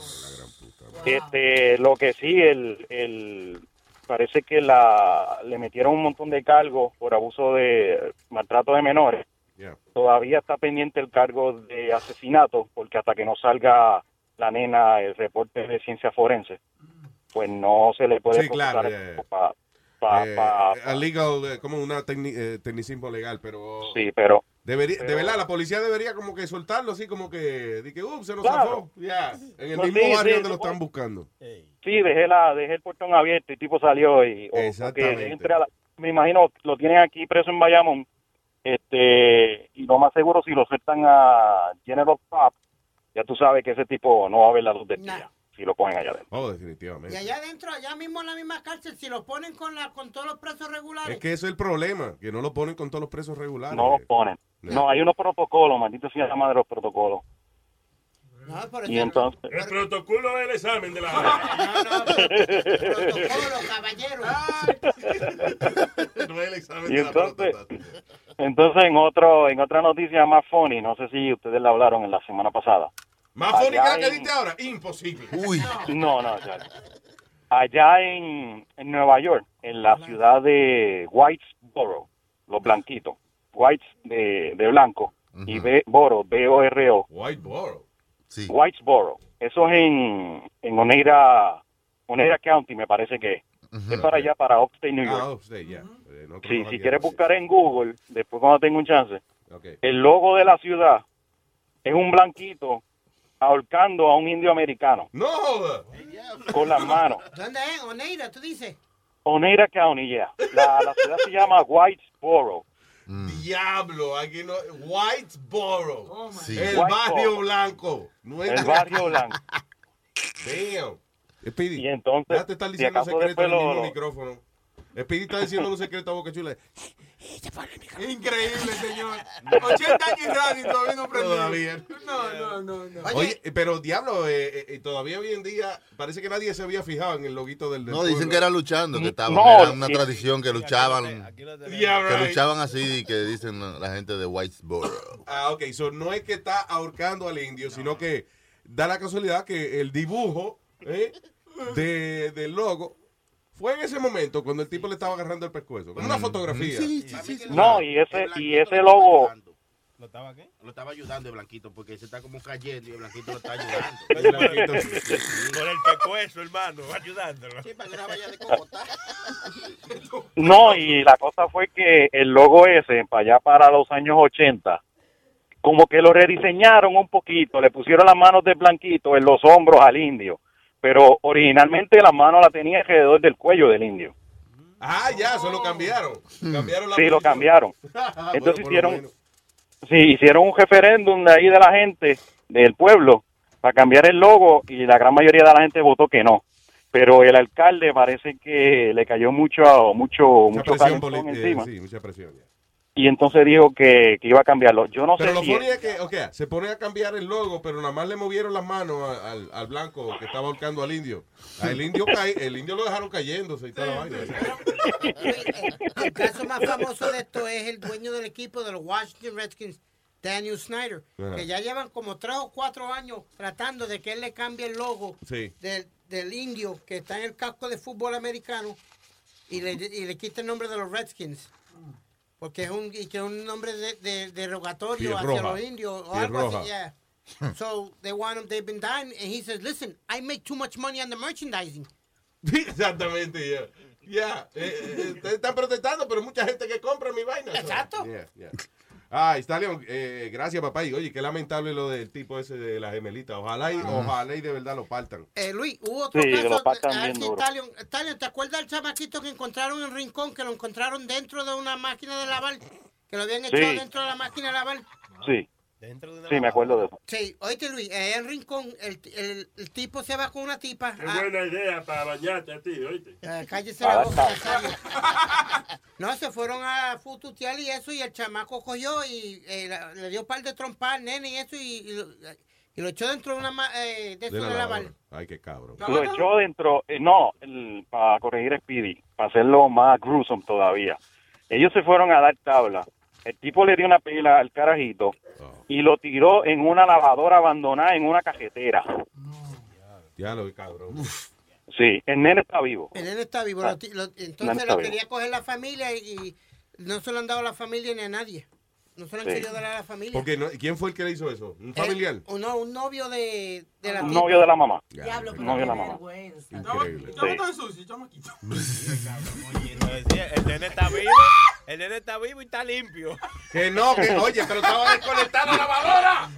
Este, lo que sí, el, el, parece que la, le metieron un montón de cargos por abuso de maltrato de menores. Yeah. Todavía está pendiente el cargo de asesinato, porque hasta que no salga la nena el reporte de ciencia forense, pues no se le puede Sí, claro, yeah, yeah. pa- pa- Eh, pa- a legal, eh, como una tecni- eh, tecnicismo legal, pero... Sí, pero... Debería, de verdad, la policía debería como que soltarlo así como que, de que, "Ups, se nos Claro. zafó. Ya, en el Pues mismo sí, barrio sí, donde lo están buscando. Sí, dejé, la, dejé el portón abierto y el tipo salió y... o- Exactamente. entre a la- me imagino, lo tienen aquí preso en Bayamón, este, y lo más seguro si lo sueltan a General Pop, ya tú sabes que ese tipo no va a ver la luz del día, si lo cogen allá adentro. Oh, Y definitivamente. allá adentro, allá mismo en la misma cárcel, si lo ponen con la con todos los presos regulares. Es que eso es el problema, que no lo ponen con todos los presos regulares. No lo ponen. No, hay unos protocolos, maldito sea la madre de los protocolos. No, por Y entonces, El protocolo del examen de la Protocolo, caballero. No es el examen y de la entonces, entonces en otro, en otra noticia más funny, no sé si ustedes la hablaron en la semana pasada. Más funny que la Allá que en- diste ahora. Imposible. Uy. No, no, ya. Allá en, en Nueva York, en la ciudad de Whitesboro, los blanquitos, Whites de, de blanco y B, Boro, B-O-R-O. Whiteboro. Sí. Whitesboro. Eso es en, en Oneida, Oneida County, me parece que es. Es para allá, para Upstate New York. Ah, upstate, ya. Eh, no Sí, si quieres buscar en Google, después cuando tenga un chance, el logo de la ciudad es un blanquito ahorcando a un indio americano No joda. con las manos. ¿Dónde es? Oneida, tú dices. Oneida County, ya. La, la ciudad se llama Whitesboro. Diablo, aquí no. Whitesboro. Sí. El Whitesboro. barrio blanco. No es El barrio blanco. Damn. Speedy, Y entonces, ya te están diciendo secretos en el lo- micrófono. Speedy está diciendo un secreto a Boca Chula. Increíble, señor. 80 años en radio y todavía no aprendí. Todavía. No, no, no, no. Oye, pero diablo, eh, eh, eh, todavía hoy en día parece que nadie se había fijado en el loguito del. del No, dicen pueblo. que era luchando, que estaban. No, era una sí. tradición que luchaban. Yeah, Que right. luchaban así, que dicen la gente de Whitesboro. Ah, ok, so no es que está ahorcando al indio, sino que da la casualidad que el dibujo eh, de, del logo fue en ese momento cuando el tipo le estaba agarrando el pescuezo. Como una fotografía. No, y ese, y ese logo, ¿Lo estaba qué? Lo estaba ayudando el blanquito porque se está como cayendo y el blanquito lo está ayudando. Por el pecueso, hermano, ayudándolo. Sí, para que no vaya de cocota. no, y la cosa fue que el logo ese, para allá para los años 80, como que lo rediseñaron un poquito, le pusieron las manos de blanquito en los hombros al indio, pero originalmente la mano la tenía alrededor del cuello del indio. Ah, ya, eso lo cambiaron. Cambiaron la Sí, lo cambiaron. Bueno, Entonces hicieron, sí, hicieron un referéndum de ahí de la gente, del pueblo, para cambiar el logo y la gran mayoría de la gente votó que no. Pero el alcalde parece que le cayó mucho, mucho, Mucha mucho presión poli- eh, encima. sí, mucha presión. ya. Y entonces dijo que, que iba a cambiarlo. Yo no Pero sé lo si... funny es que, ok, se pone a cambiar el logo, pero nada más le movieron las manos a- al, al blanco que estaba ahorcando al indio. El indio cae, el indio lo dejaron cayéndose y toda la vaina. El caso más famoso de esto es el dueño del equipo de los Washington Redskins, Daniel Snyder, Ajá. que ya llevan como tres o cuatro años tratando de que él le cambie el logo Sí. del, del indio que está en el casco de fútbol americano y le, y le quita el nombre de los Redskins. Porque es un, y que es un nombre de, de- derogatorio Piel hacia roja. los indios o Piel algo roja. así. Yeah. so they want him, they've been dying, and he says, listen, I make too much money on the merchandising. Exactamente, ya. Ya, eh, eh, ustedes están protestando, pero mucha gente que compra mi vaina. Exacto. Yeah, Ay, Stallion, eh, gracias, papá. Y oye, qué lamentable lo del tipo ese de la gemelita. Ojalá y, ojalá y de verdad lo partan. Eh, Luis, hubo otro Sí, caso. lo partan a ver bien si duro. Talion, Talion, ¿te acuerdas del chamaquito que encontraron en Rincón? Que lo encontraron dentro de una máquina de lavar. Que lo habían Sí. echado dentro de la máquina de lavar. Sí. Sí, me acuerdo de eso. Sí, oíste Luis, allá en Rincón el, el, el tipo se va con una tipa. Qué a- buena idea para bañarte a ti, oíste. Eh, cállese la boca. No, se fueron a fututear y eso, y el chamaco cogió y eh, la- le dio un par de trompas al nene y eso, y, y lo, y lo echó dentro de una eh, de eso De de, la lavar. lavadora. Ay, qué cabrón. Lo echó dentro, eh, no, el- para corregir a Speedy, para hacerlo más gruesome todavía. Ellos se fueron a dar tabla. El tipo le dio una pila al carajito y lo tiró en una lavadora abandonada en una cajetera. Ya lo cabrón. Sí, el nene está vivo. El nene está vivo. Ah, lo lo- entonces está lo vivo. quería coger la familia y no se lo han dado a la familia ni a nadie. No se lo han Sí. querido dar a la familia. Porque no- ¿Quién fue el que le hizo eso? ¿Un Eh, familiar? un, no, un novio de, de la Un novio de la mamá. Diablo, Un pero novio de la mamá. Increíble. No el nene está vivo, el nene está vivo y está limpio. Que no, que oye, pero estaba desconectada la lavadora.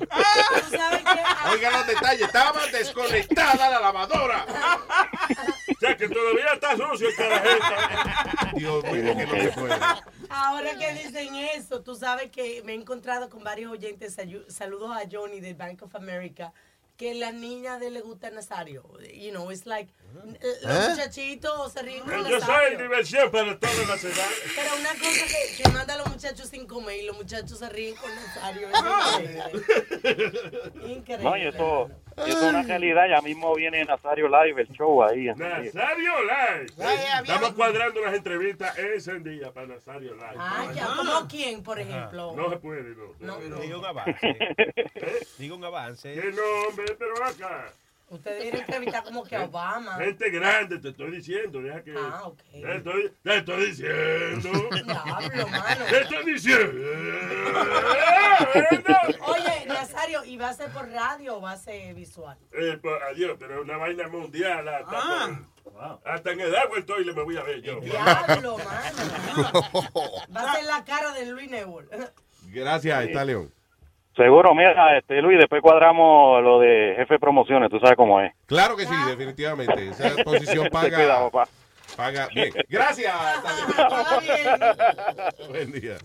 Oiga los detalles, estaba desconectada la lavadora. O sea, que todavía está sucio el carajito. Dios mío, que no se puede. Ahora que dicen eso, tú sabes que me he encontrado con varios oyentes. Saludos a Johnny del Bank of America. Que las niñas de le gusta Nazario. You know, it's like, ¿Eh? los muchachitos se ríen con Yo soy diversión para todas las edades. Pero una cosa que, que manda a los muchachos sin comer y los muchachos se ríen con Nazario. Es increíble. No, y eso es una realidad. Ya mismo viene Nazario Live, el show ahí. Nazario Live. Estamos cuadrando las entrevistas ese día para Nazario Live. Ah, ya, ¿como quién, por ejemplo? No se puede, no. Diga un avance. Diga un avance. Que no, hombre, pero acá. Usted debería entrevistar como que a Obama. Gente grande, te estoy diciendo, deja que. Ah, ok. Te estoy, te estoy diciendo. Diablo, mano. Te estoy diciendo. Oye, Nazario, ¿y va a ser por radio o va a ser visual? Eh, pues, adiós, pero es una vaina mundial. Hasta, por- hasta en el agua estoy le me voy a ver yo. Diablo, mano. Va a ser la cara de Luis Nebul. Gracias, está León. Seguro, mira, este Luis, después cuadramos lo de jefe de promociones, tú sabes cómo es. Claro que sí, definitivamente. Esa posición paga. Cuidado, papá. Paga bien. Gracias. Buen día.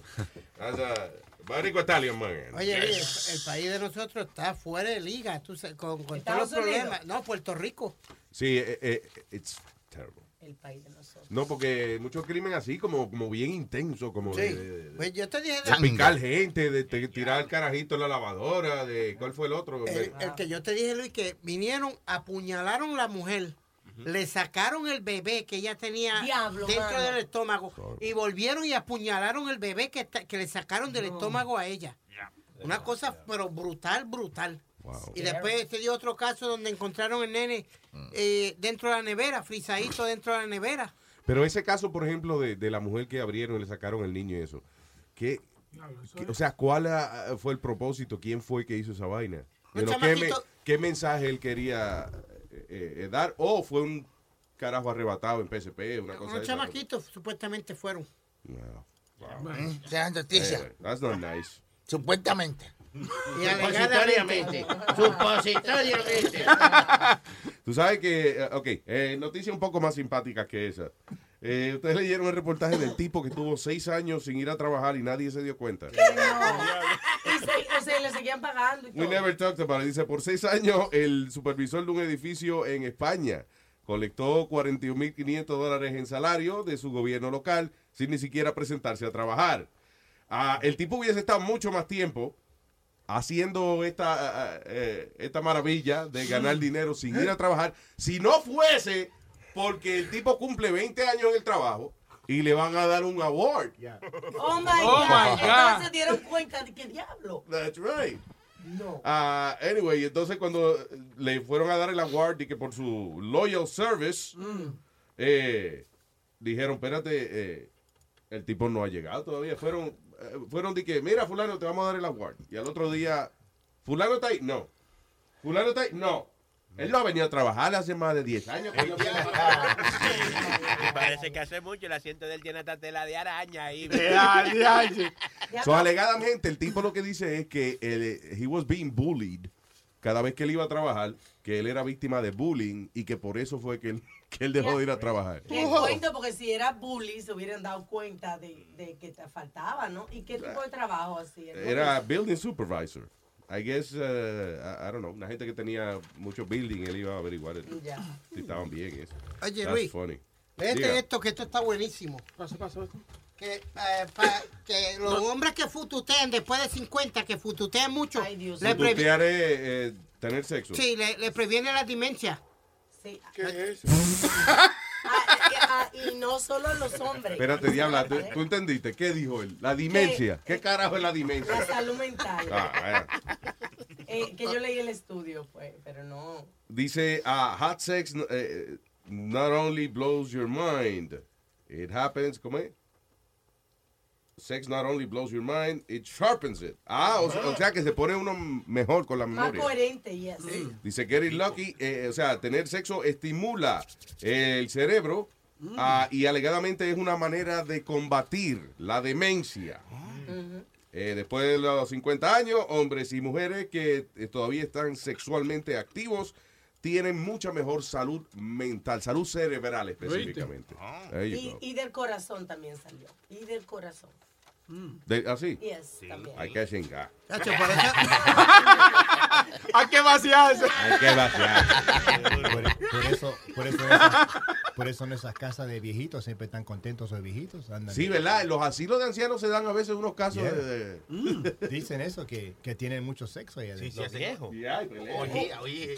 Good Italian man. Oye, oye, el, el país de nosotros está fuera de liga, tú sabes, con, con todos ¿Estados los problemas. No, Puerto Rico. Sí, eh, eh, it's terrible. El país de nosotros. No, porque muchos crímenes así, como, como bien intenso, como Sí. de, de- de- Pues yo te dije de picar gente, de, de tirar el carajito en la lavadora, de ¿cuál fue el otro? El, el que yo te dije, Luis, que vinieron, apuñalaron la mujer, le sacaron el bebé que ella tenía Diablo, dentro mano. del estómago y volvieron y apuñalaron el bebé que, está- que le sacaron del estómago a ella. Una cosa, pero brutal, brutal. Y después te dio otro caso donde encontraron el nene eh, dentro de la nevera, frisadito dentro de la nevera. Pero ese caso, por ejemplo, de, de la mujer que abrieron y le sacaron el niño y eso, ¿qué, qué- o sea, ¿cuál ah, fue el propósito? ¿Quién fue que hizo esa vaina? ¿qué, me- chamaquito- qué mensaje él quería eh, eh, dar? ¿O fue un carajo arrebatado en PSP? Una cosa esa? chamaquitos supuestamente fueron. No. Mm, sea noticia. Eh, that's not nice. Supuestamente. Y alegadamente. Supositoriamente. Tú sabes que, eh, ok, eh, noticia un poco más simpática que esa. Eh, Ustedes leyeron el reportaje del tipo que tuvo seis años sin ir a trabajar y nadie se dio cuenta. Y se, o sea, le seguían pagando y We todo. never talked about it. Dice, por seis años, el supervisor de un edificio en España colectó 41.500 dólares en salario de su gobierno local sin ni siquiera presentarse a trabajar. Ah, el tipo hubiese estado mucho más tiempo haciendo esta, eh, esta maravilla de ganar dinero sin ir a trabajar si no fuese porque el tipo cumple 20 años en el trabajo y le van a dar un award. Oh my Oh, God. my God. Entonces se dieron cuenta de que diablo. That's right. No. Ah, anyway, entonces cuando le fueron a dar el award y que por su loyal service, eh, dijeron, espérate, eh, el tipo no ha llegado todavía. Fueron, eh, fueron de que, mira, fulano, te vamos a dar el award. Y al otro día, fulano está ahí, no. Fulano está ahí, no. Él no ha venido a trabajar hace más de 10 años. que. Parece que hace mucho el asiento de él tiene esta tela de araña ahí. So, alegadamente, el tipo lo que dice es que él, eh, he was being bullied cada vez que él iba a trabajar, que él era víctima de bullying y que por eso fue que él, que él dejó de ir a trabar. Qué cuento, porque si era bully se hubieran dado cuenta de, de que te faltaba, ¿no? ¿Y qué tipo de trabajo hacía? Era building supervisor. I guess, uh, I, I don't know, una gente que tenía mucho building, él iba a averiguar el- si estaban bien. Eso. Oye, That's Luis, funny. Diga. esto, que esto está buenísimo. Paso, paso esto. Que, eh, pa- que los hombres que fututean después de 50, que fututean mucho, le, previ- Fututear es, eh, tener sexo. sí, le, le previene la demencia. Sí. ¿Qué es eso? Ah, y no solo los hombres. Espérate, diabla, ¿tú, tú entendiste? ¿Qué dijo él? La dimencia. ¿Qué carajo es la La dimencia? salud mental. Ah, Eh, que yo leí el estudio, pues, pero no. Dice, ah, hot sex eh, not only blows your mind, it happens, ¿cómo es? Sex not only blows your mind, it sharpens it. Ah, o, sea- o sea que se pone uno mejor con la Más memoria. coherente, yes. Dice, getting lucky, eh, o sea, tener sexo estimula el cerebro ah, y alegadamente es una manera de combatir la demencia. Eh, después de los 50 años, hombres y mujeres que eh, todavía están sexualmente activos tienen mucha mejor salud mental, salud cerebral específicamente. Y, go. y del corazón también salió. Y del corazón. De- ¿Así? Yes, también. Hay que chingar. Hay que vaciarse. Hay que vaciar. Por, por eso, por eso, esas- por eso en esas casas de viejitos siempre están contentos los viejitos. andan- Sí, ¿verdad? En los asilos de ancianos se dan a veces unos casos Yeah. de... de- Mm. Dicen eso, que, que tienen mucho sexo ahí adentro. sí, viejos. Oye, oye.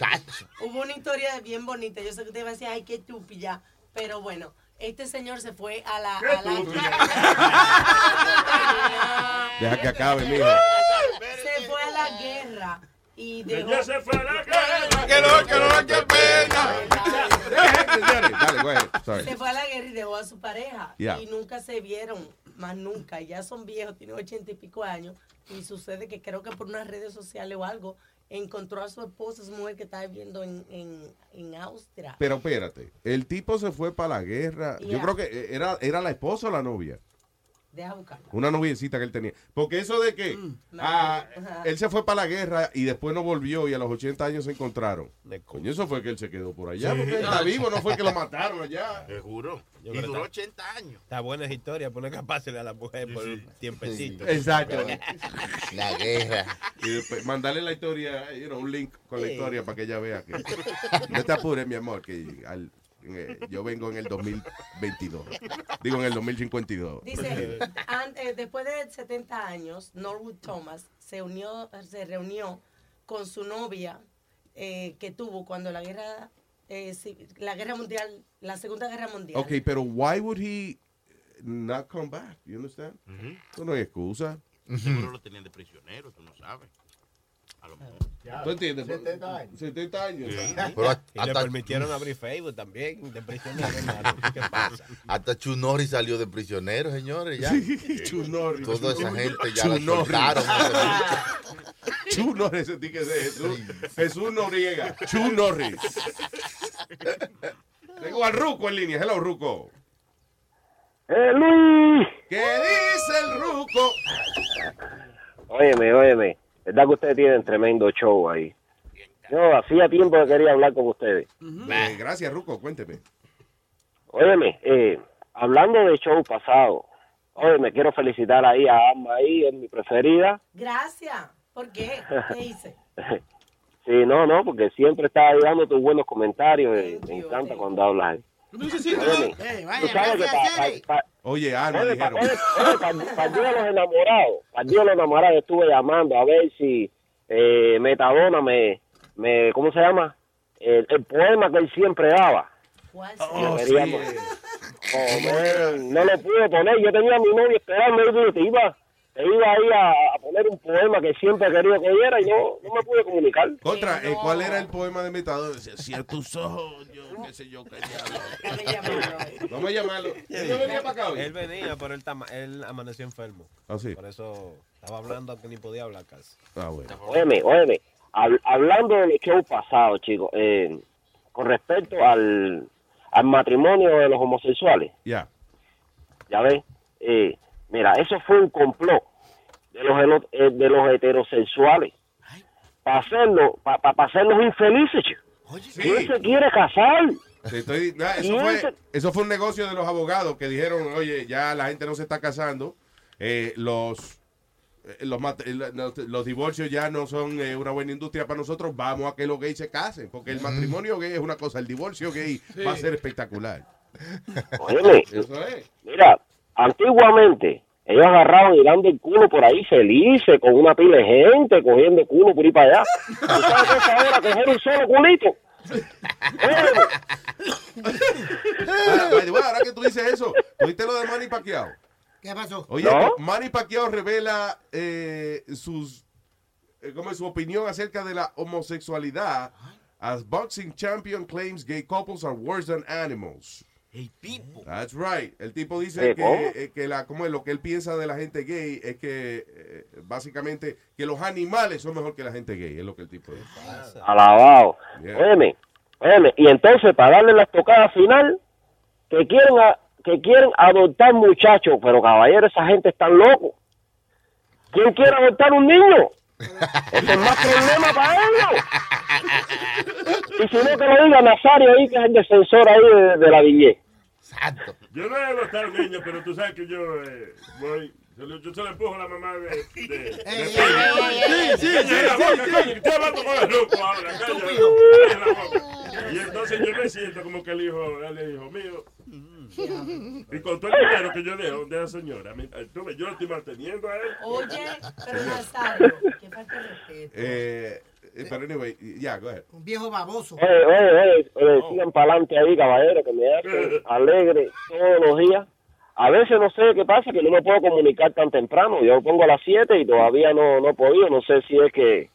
Hubo una historia bien bonita. Yo sé que usted va a decir, ay, qué estúpida. Pero bueno, este señor se fue a la. A la Deja que acabe, mijo. se fue a la guerra y dejó. Ya se fue a la guerra. Que pena. Sorry. Se fue a la guerra y dejó a su pareja. Yeah. Y nunca se vieron, más nunca. Ya son viejos, tienen ochenta y pico años. Y sucede que creo que por unas redes sociales o algo, encontró a su esposa, su mujer que estaba viviendo en, en, en Austria. Pero espérate, el tipo se fue para la guerra. Yo creo que eh, era, era la esposa o la novia. Deja buscarla. Una noviecita que él tenía. Porque eso de que ah, él se fue para la guerra y después no volvió y a los 80 años se encontraron. Coño, eso fue que él se quedó por allá. Sí. Porque él está vivo, no fue que lo mataron allá. Seguro. Yo Y duró que 80 años. Está buena esa historia, poner capársele a la mujer por un tiempecito. Exacto. La guerra. Y después mandarle la historia, you know, un link con la Sí. historia para que ella vea que no te apures, mi amor, que al- eh, yo vengo en el 2022. Digo, en el 2052. Dice, eh, después de 70 años, Norwood Thomas se unió, se reunió con su novia eh, que tuvo cuando la guerra, eh, la guerra mundial, la segunda guerra mundial. Ok, pero why would he not come back? You understand? Eso no hay excusa. Seguro lo tenían de prisionero, tú no sabes. A lo mejor. ¿Tú entiendes? 70 años. 70 años. Pero Y le permitieron abrir Facebook también, de prisionero, hermano. ¿Qué pasa? Hasta Chunori salió de prisionero, señores. Ya. Chunori. Toda esa gente ya la Chunori. soltaron. hace mucho. Chu Norris, ese ticket de Jesús. Jesús Noriega. Chu Norris. Tengo al Ruco en línea. Hello, Ruco. ¡Eh, Luis! ¿Qué dice el Ruco? Óyeme, óyeme. ¿Verdad que ustedes tienen tremendo show ahí? Yo hacía tiempo que quería hablar con ustedes. Eh, gracias, Ruco. Cuénteme. Óyeme, eh, hablando de show pasado, óyeme, quiero felicitar ahí a Alma ahí, es mi preferida. Gracias. ¿Por qué? ¿Qué hice? Sí, no, no, porque siempre está ahí dando tus buenos comentarios. eh, me encanta cuando hablas. Óyeme, Oye, ah, Oye, pa- dijeron. de los enamorados, para el día de los enamorados estuve llamando a ver si eh, Metadona me, me, ¿cómo se llama? El, el poema que él siempre daba. ¿Cuál Oh, sí. Oh, man, no lo pude poner, yo tenía a mi novia esperando y te iba, te iba ahí a, a poner un poema que siempre he querido que oyera y no, no me pude comunicar. Contra, eh, ¿cuál era el poema de Metadona? Decía, cierra tus ojos, yo qué sé yo, qué diablo. Vamos a llamarlo. ¿Él no venía para acá hoy? Él venía, pero él, él amaneció enfermo. Ah, sí. Por eso estaba hablando que ni podía hablar casi. Ah, bueno. Óyeme, óyeme, hab- hablando del show pasado, chicos, eh, con respecto al, al matrimonio de los homosexuales, Ya. ya ves, eh, mira, eso fue un complot de los, eh, de los heterosexuales para hacerlo, para hacerlos infelices. ¿Quién se quiere casar? Estoy- eso, fue, ese- eso fue un negocio de los abogados que dijeron, oye, ya la gente no se está casando, eh, los, eh, los, los, los divorcios ya no son eh, una buena industria para nosotros, vamos a que los gays se casen, porque el matrimonio gay es una cosa, el divorcio gay va a ser espectacular. Óyeme, Eso es. mira, antiguamente ellos agarraban y dando el culo por ahí felices, con una pila de gente, cogiendo culo por ahí para allá. ¿Tú sabes qué es ahora coger un solo culito? Ahora, way, ahora que tú dices eso, ¿tuviste lo de Manny Pacquiao? ¿Qué pasó? Oye, Manny Pacquiao revela eh, sus, eh, ¿cómo es? su opinión acerca de la homosexualidad. As boxing champion claims gay couples are worse than animals. El tipo. That's right. El tipo dice ¿Eh, que, eh, que la, como es, lo que él piensa de la gente gay es que eh, básicamente que los animales son mejor que la gente gay. Es lo que el tipo dice. Alabado. Yeah. Óyeme, óyeme, y entonces para darle la estocada final, que quieren, a- que quieren adoptar muchachos, pero caballero, esa gente está loco. ¿Quién quiere adoptar un niño? Ese es más problema para ellos. Y si no, que lo diga Nazario ahí, que es el defensor ahí de, de la viñez. Yo no he adoptado niños, pero tú sabes que yo eh, voy Yo, le- se le empujo a la mamá de... de, de Sí, sí, sí, sí. coño, estoy hablando con el ahora. Y entonces yo me siento como que el hijo, el hijo mío. Y con todo el dinero que yo dejo de la señora, mi- tú ves, yo lo estoy manteniendo a él. Oye, pero Nazario, que falta de respeto. Eh, eh, pero anyway, yeah, go ahead. Un viejo baboso. Oye, oye, oye, oye, sigan para adelante ahí, caballero, que me hacen alegre todos los días. A veces no sé qué pasa, que no me puedo comunicar tan temprano. Yo pongo a las 7 y todavía no, no he podido. No sé si es que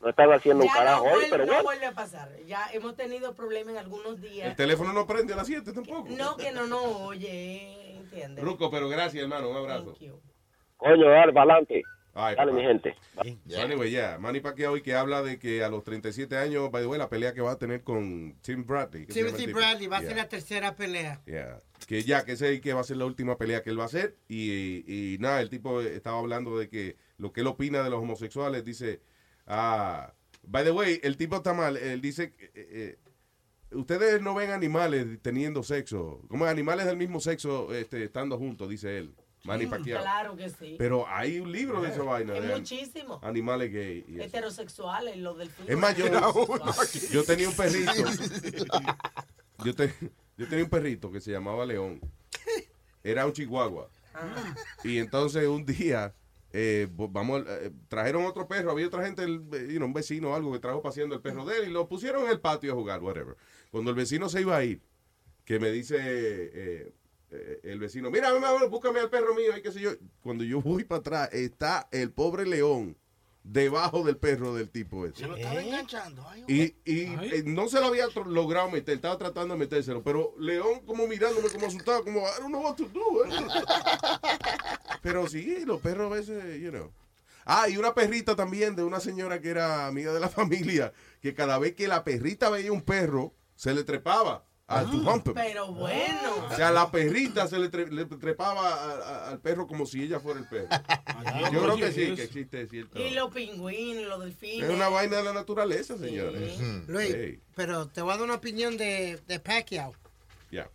no están haciendo un Ya carajo no, hoy, pero no bueno. vuelve a pasar. Ya hemos tenido problemas en algunos El días. teléfono no prende a las 7 tampoco. No, que no nos oye, ¿entiendes? Ruco, pero gracias, hermano. Un abrazo. Coño, dale para adelante. Ay, Dale, papá. mi gente. So, anyway, yeah. Manny Pacquiao hoy que habla de que a los 37 años, by the way, la pelea que va a tener con Tim Bradley. ¿qué se llama el Timothy tipo? Bradley va a Yeah. ser la tercera pelea. Yeah. Que ya, que sé que va a ser la última pelea que él va a hacer. Y, y nada, el tipo estaba hablando de que lo que él opina de los homosexuales. Dice, ah, by the way, el tipo está mal. Él dice, eh, eh, ustedes no ven animales teniendo sexo. Como animales del mismo sexo este, estando juntos, dice él. Manny Mm, Pacquiao. Claro que sí. Pero hay un libro de esa vaina. Es muchísimo. Animales gay. y eso. Heterosexuales, los delfines. Es más, yo, yo tenía un perrito. Yo, te- yo tenía un perrito que se llamaba León. Era un chihuahua. Y entonces un día, eh, vamos, eh, trajeron otro perro. Había otra gente, el, eh, you know, un vecino o algo que trajo paseando el perro de él y lo pusieron en el patio a jugar, whatever. Cuando el vecino se iba a ir, que me dice eh, el vecino, mira, mamá, búscame al perro mío, y qué sé yo. Cuando yo voy para atrás, está el pobre león debajo del perro del tipo ese. Se lo estaba enganchando. Ay, Y, y eh, no se lo había logrado meter, estaba tratando de metérselo, pero León como mirándome como asustado, como, I don't know what to do. eh". pero sí, los perros a veces, you know. Ah, y una perrita también de una señora que era amiga de la familia, que cada vez que la perrita veía un perro, se le trepaba tu bumper. Pero bueno. O sea, la perrita se le, tre- le trepaba a- a- al perro como si ella fuera el perro. Yo creo que sí, que existe cierto. Y los pingüinos, los delfines. Es una vaina de la naturaleza, señores. Luis, Hey, pero te voy a dar una opinión de, de Pacquiao.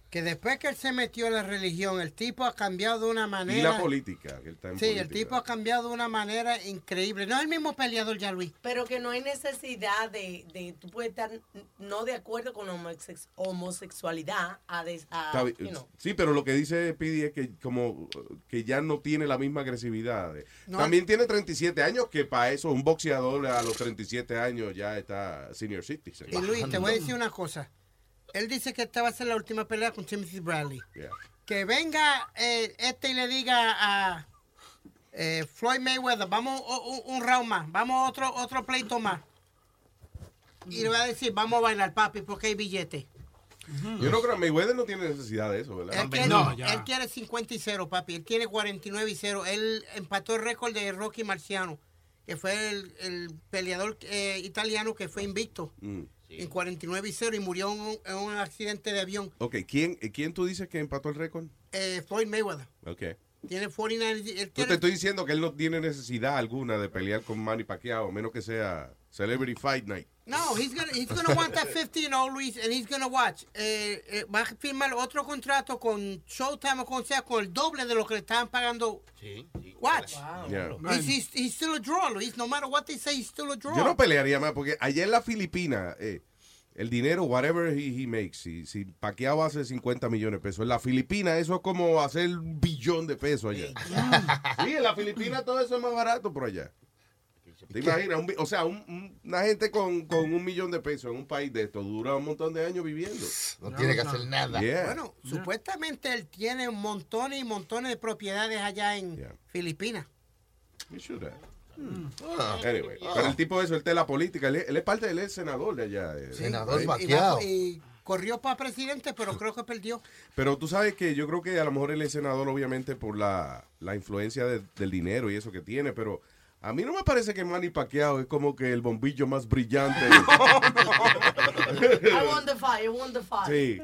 Que después que él se metió en la religión, el tipo ha cambiado de una manera. Y la política, que él está en Sí, el tipo ha cambiado de una manera increíble. No es el mismo peleador ya, Luis. Pero que no hay necesidad de, de tú puedes estar no de acuerdo con la homosex- homosexualidad a, des- a, Está bien. you know. Sí, pero lo que dice Pidi es que como que ya no tiene la misma agresividad. No. También tiene 37 años, que para eso un boxeador a los 37 años ya está senior citizen. Y Luis, te voy a decir una cosa. Él dice que esta va a ser la última pelea con Timothy Bradley. Yeah. Que venga eh, este y le diga a eh, Floyd Mayweather, vamos o- un round más, vamos otro otro pleito más. Y le va a decir, vamos a bailar, papi, porque hay billete. Yo no creo, Mayweather no tiene necesidad de eso, ¿verdad? Él quiere, él quiere 50 y 0, papi. Él tiene 49 y 0. Él empató el récord de Rocky Marciano, que fue el, el peleador eh, italiano que fue invicto Mm. En 49 y 0 y murió en un, en un accidente de avión. Ok, ¿quién, ¿quién tú dices que empató el récord? Eh, Floyd Mayweather. Ok. Tiene 49. Él Yo te estoy diciendo que él no tiene necesidad alguna de pelear con Manny Pacquiao, menos que sea Celebrity Fight Night. No, he's gonna, he's gonna want that 50 and all, Luis, and he's gonna watch. Eh, eh, va a firmar otro contrato con Showtime o con sea, con el doble de lo que le estaban pagando. Sí, sí. Watch. Yeah. He's, he's, he's still a draw, Luis. No matter what they say, he's still a draw. Yo no pelearía más porque allá en la Filipina, eh, el dinero, whatever he, he makes, si, si Pacquiao hace 50 millones de pesos, en la Filipina eso es como hacer un billón de pesos allá. Sí, en la Filipina todo eso es más barato por allá. ¿Te imaginas? Un o sea, un- un- una gente con, con un millón de pesos en un país de esto dura un montón de años viviendo. No tiene que hacer nada. Yeah. Bueno, supuestamente él tiene montones y montones de propiedades allá en Filipinas. Should have. Anyway, pero el tipo de eso, él está en la política, él es, él es parte, él es senador de allá. eh, right? Y, va- y corrió para presidente, pero creo que perdió. Pero tú sabes que yo creo que a lo mejor él es senador, obviamente, por la, la influencia de- del dinero y eso que tiene, pero a mí no me parece que Manny Pacquiao es como que el bombillo más brillante. I won the fight, I won the fight. Sí.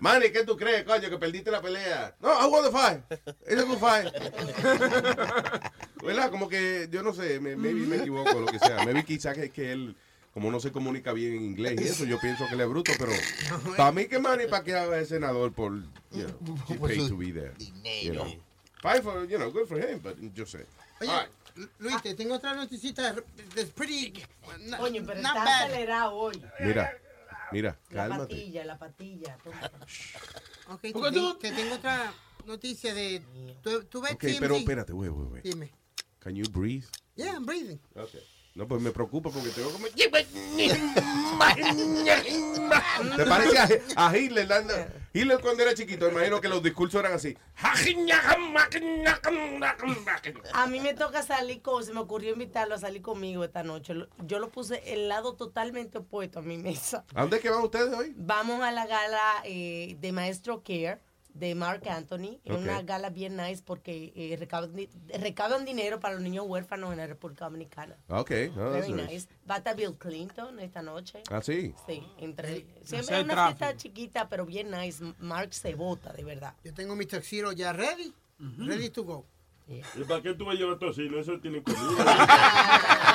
Manny, ¿qué tú crees, coño, que perdiste la pelea? No, I won the fight. It's a good fight. ¿Verdad? Como que, yo no sé, me, maybe me equivoco, lo que sea. Maybe quizás que, que él, como no se comunica bien en inglés y eso, yo pienso que él es bruto, pero para mí que Manny Pacquiao es senador por, you know, he paid to be there. you know. Fine for, you know, good for him, but yo sé. Oye, Luis, te tengo otra noticita. It's pretty. not- Coño, pero not está bad. acelerado hoy. Mira, mira, La cálmate. patilla, la patilla. toma. Ok, te, tengo- te tengo otra noticia de. ¿Tú, tú ves Ok, TMZ? pero espérate, güey, güey, güey. Dime. Can you breathe? Yeah, I'm breathing. Okay. No, pues me preocupa porque tengo como... ¿Te parece a, a Hitler? dando- Hitler cuando era chiquito, imagino que los discursos eran así. A mí me toca salir con, se me ocurrió invitarlo a salir conmigo esta noche. Yo lo puse el lado totalmente opuesto a mi mesa. ¿A dónde es que van ustedes hoy? Vamos a la gala eh, de Maestro Care de Mark Anthony. Es Ok. una gala bien nice porque eh, recaudan, recaudan dinero para los niños huérfanos en la República Dominicana. Ok, oh, Very nice. nice. Va a estar Bill Clinton esta noche. Ah, sí. Sí, entre. Siempre es una tráfico. fiesta chiquita, pero bien nice. Mark se vota, de verdad. Yo tengo mi taxiro ya ready. Ready to go. ¿Y para qué tú vas a llevar tocino? Eso tiene comida.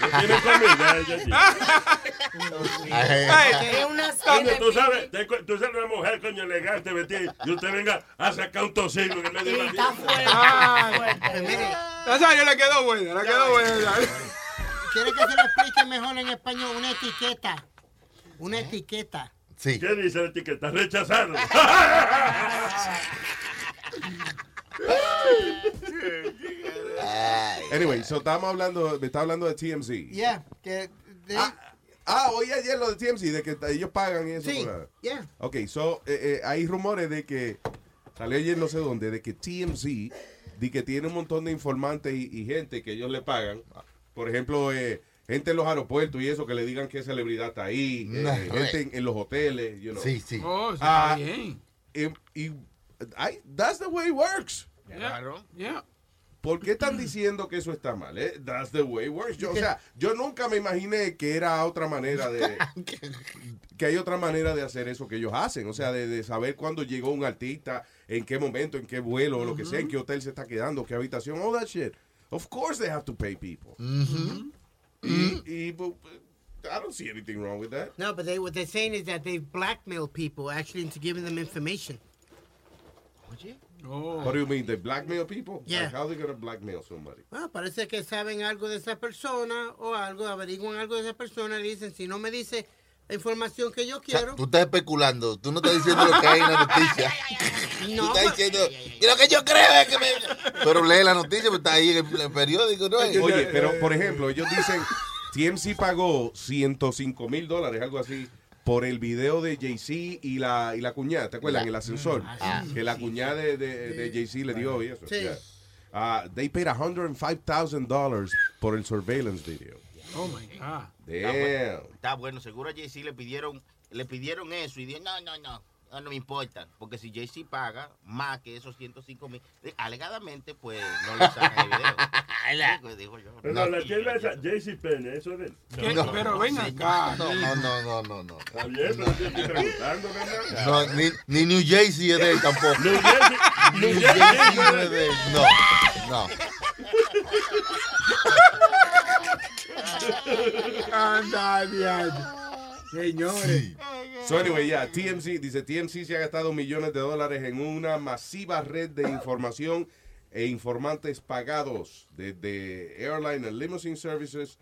No tiene comida. ella aquí. Es una cena. tú sabes, tú sabes una mujer, coño, elegante, vestida, y usted venga a sacar un tocino en medio de la Está fuerte. Ya le quedó buena, le quedó buena. ¿Quiere que se lo explique mejor en español? Una etiqueta. Una etiqueta. Sí. ¿Qué dice la etiqueta? Rechazado. Anyway, so estábamos hablando, me está hablando de TMZ. Yeah, que. de- Ah, oye ayer lo de TMZ, de que ellos pagan y eso. Sí, por la- yeah. Ok, so, eh, eh, hay rumores de que, salió ayer no sé dónde, de que TMZ, de que tiene un montón de informantes y, y gente que ellos le pagan. Por ejemplo, eh, gente en los aeropuertos y eso, que le digan qué celebridad está ahí. eh, gente en, en los hoteles, you know. Sí, sí. Oh, Ah, bien. Y, that's the way it works. Claro. Yeah. ¿Por qué están diciendo que eso está mal? eh? That's the way it works. Yo, o sea, yo nunca me imaginé que era otra manera de... que hay otra manera de hacer eso que ellos hacen. O sea, de, de saber cuándo llegó un artista, en qué momento, en qué vuelo, lo que sea, en qué hotel se está quedando, qué habitación, all that shit. Of course they have to pay people. Y, y, but, I don't see anything wrong with that. No, but they, what they're saying is that they blackmail people actually into giving them information. Oh. What do you mean? They blackmail people? Yeah. Like, how they gonna blackmail somebody? Ah, parece que saben algo de esa persona o algo, averiguan algo de esa persona y dicen, si no me dice la información que yo O sea, quiero, tú estás especulando, tú no estás diciendo lo que hay en la noticia. tú No, estás ma- diciendo, y lo que yo creo es que me... Pero lee la noticia, pero está ahí en el, el periódico, ¿no? Oye, pero por ejemplo, ellos dicen, TMC pagó 105 mil dólares, algo así, por el video de Jay-Z y la, y la cuñada, ¿te acuerdas? En el ascensor. Ah, que la cuñada de, de, de Jay-Z le dio y eso. Sí. yeah. Ah, they paid $105,000 por el surveillance video. Oh my God. Damn. Está bueno, seguro a Jay-Z le pidieron, le pidieron eso y dijo, no, no, no, no, no me importa. Porque si Jay-Z paga más que esos 105 mil, eh, alegadamente, pues no le sacan el video. Sí, pues, digo yo. Pero la tienda esa, JC Penney, eso es de él. ¿Qué? Pero ven acá. No, no, no, no, no, no. Está bien, pero yo estoy preguntando, ¿verdad? No, ni, ni New Jersey es de él tampoco. New no no es de él. No, no. Anda, diablo. Señores. So anyway, yeah, TMC, dice TMC se ha gastado millones de dólares en una masiva red de información e informantes pagados desde airline and limousine services,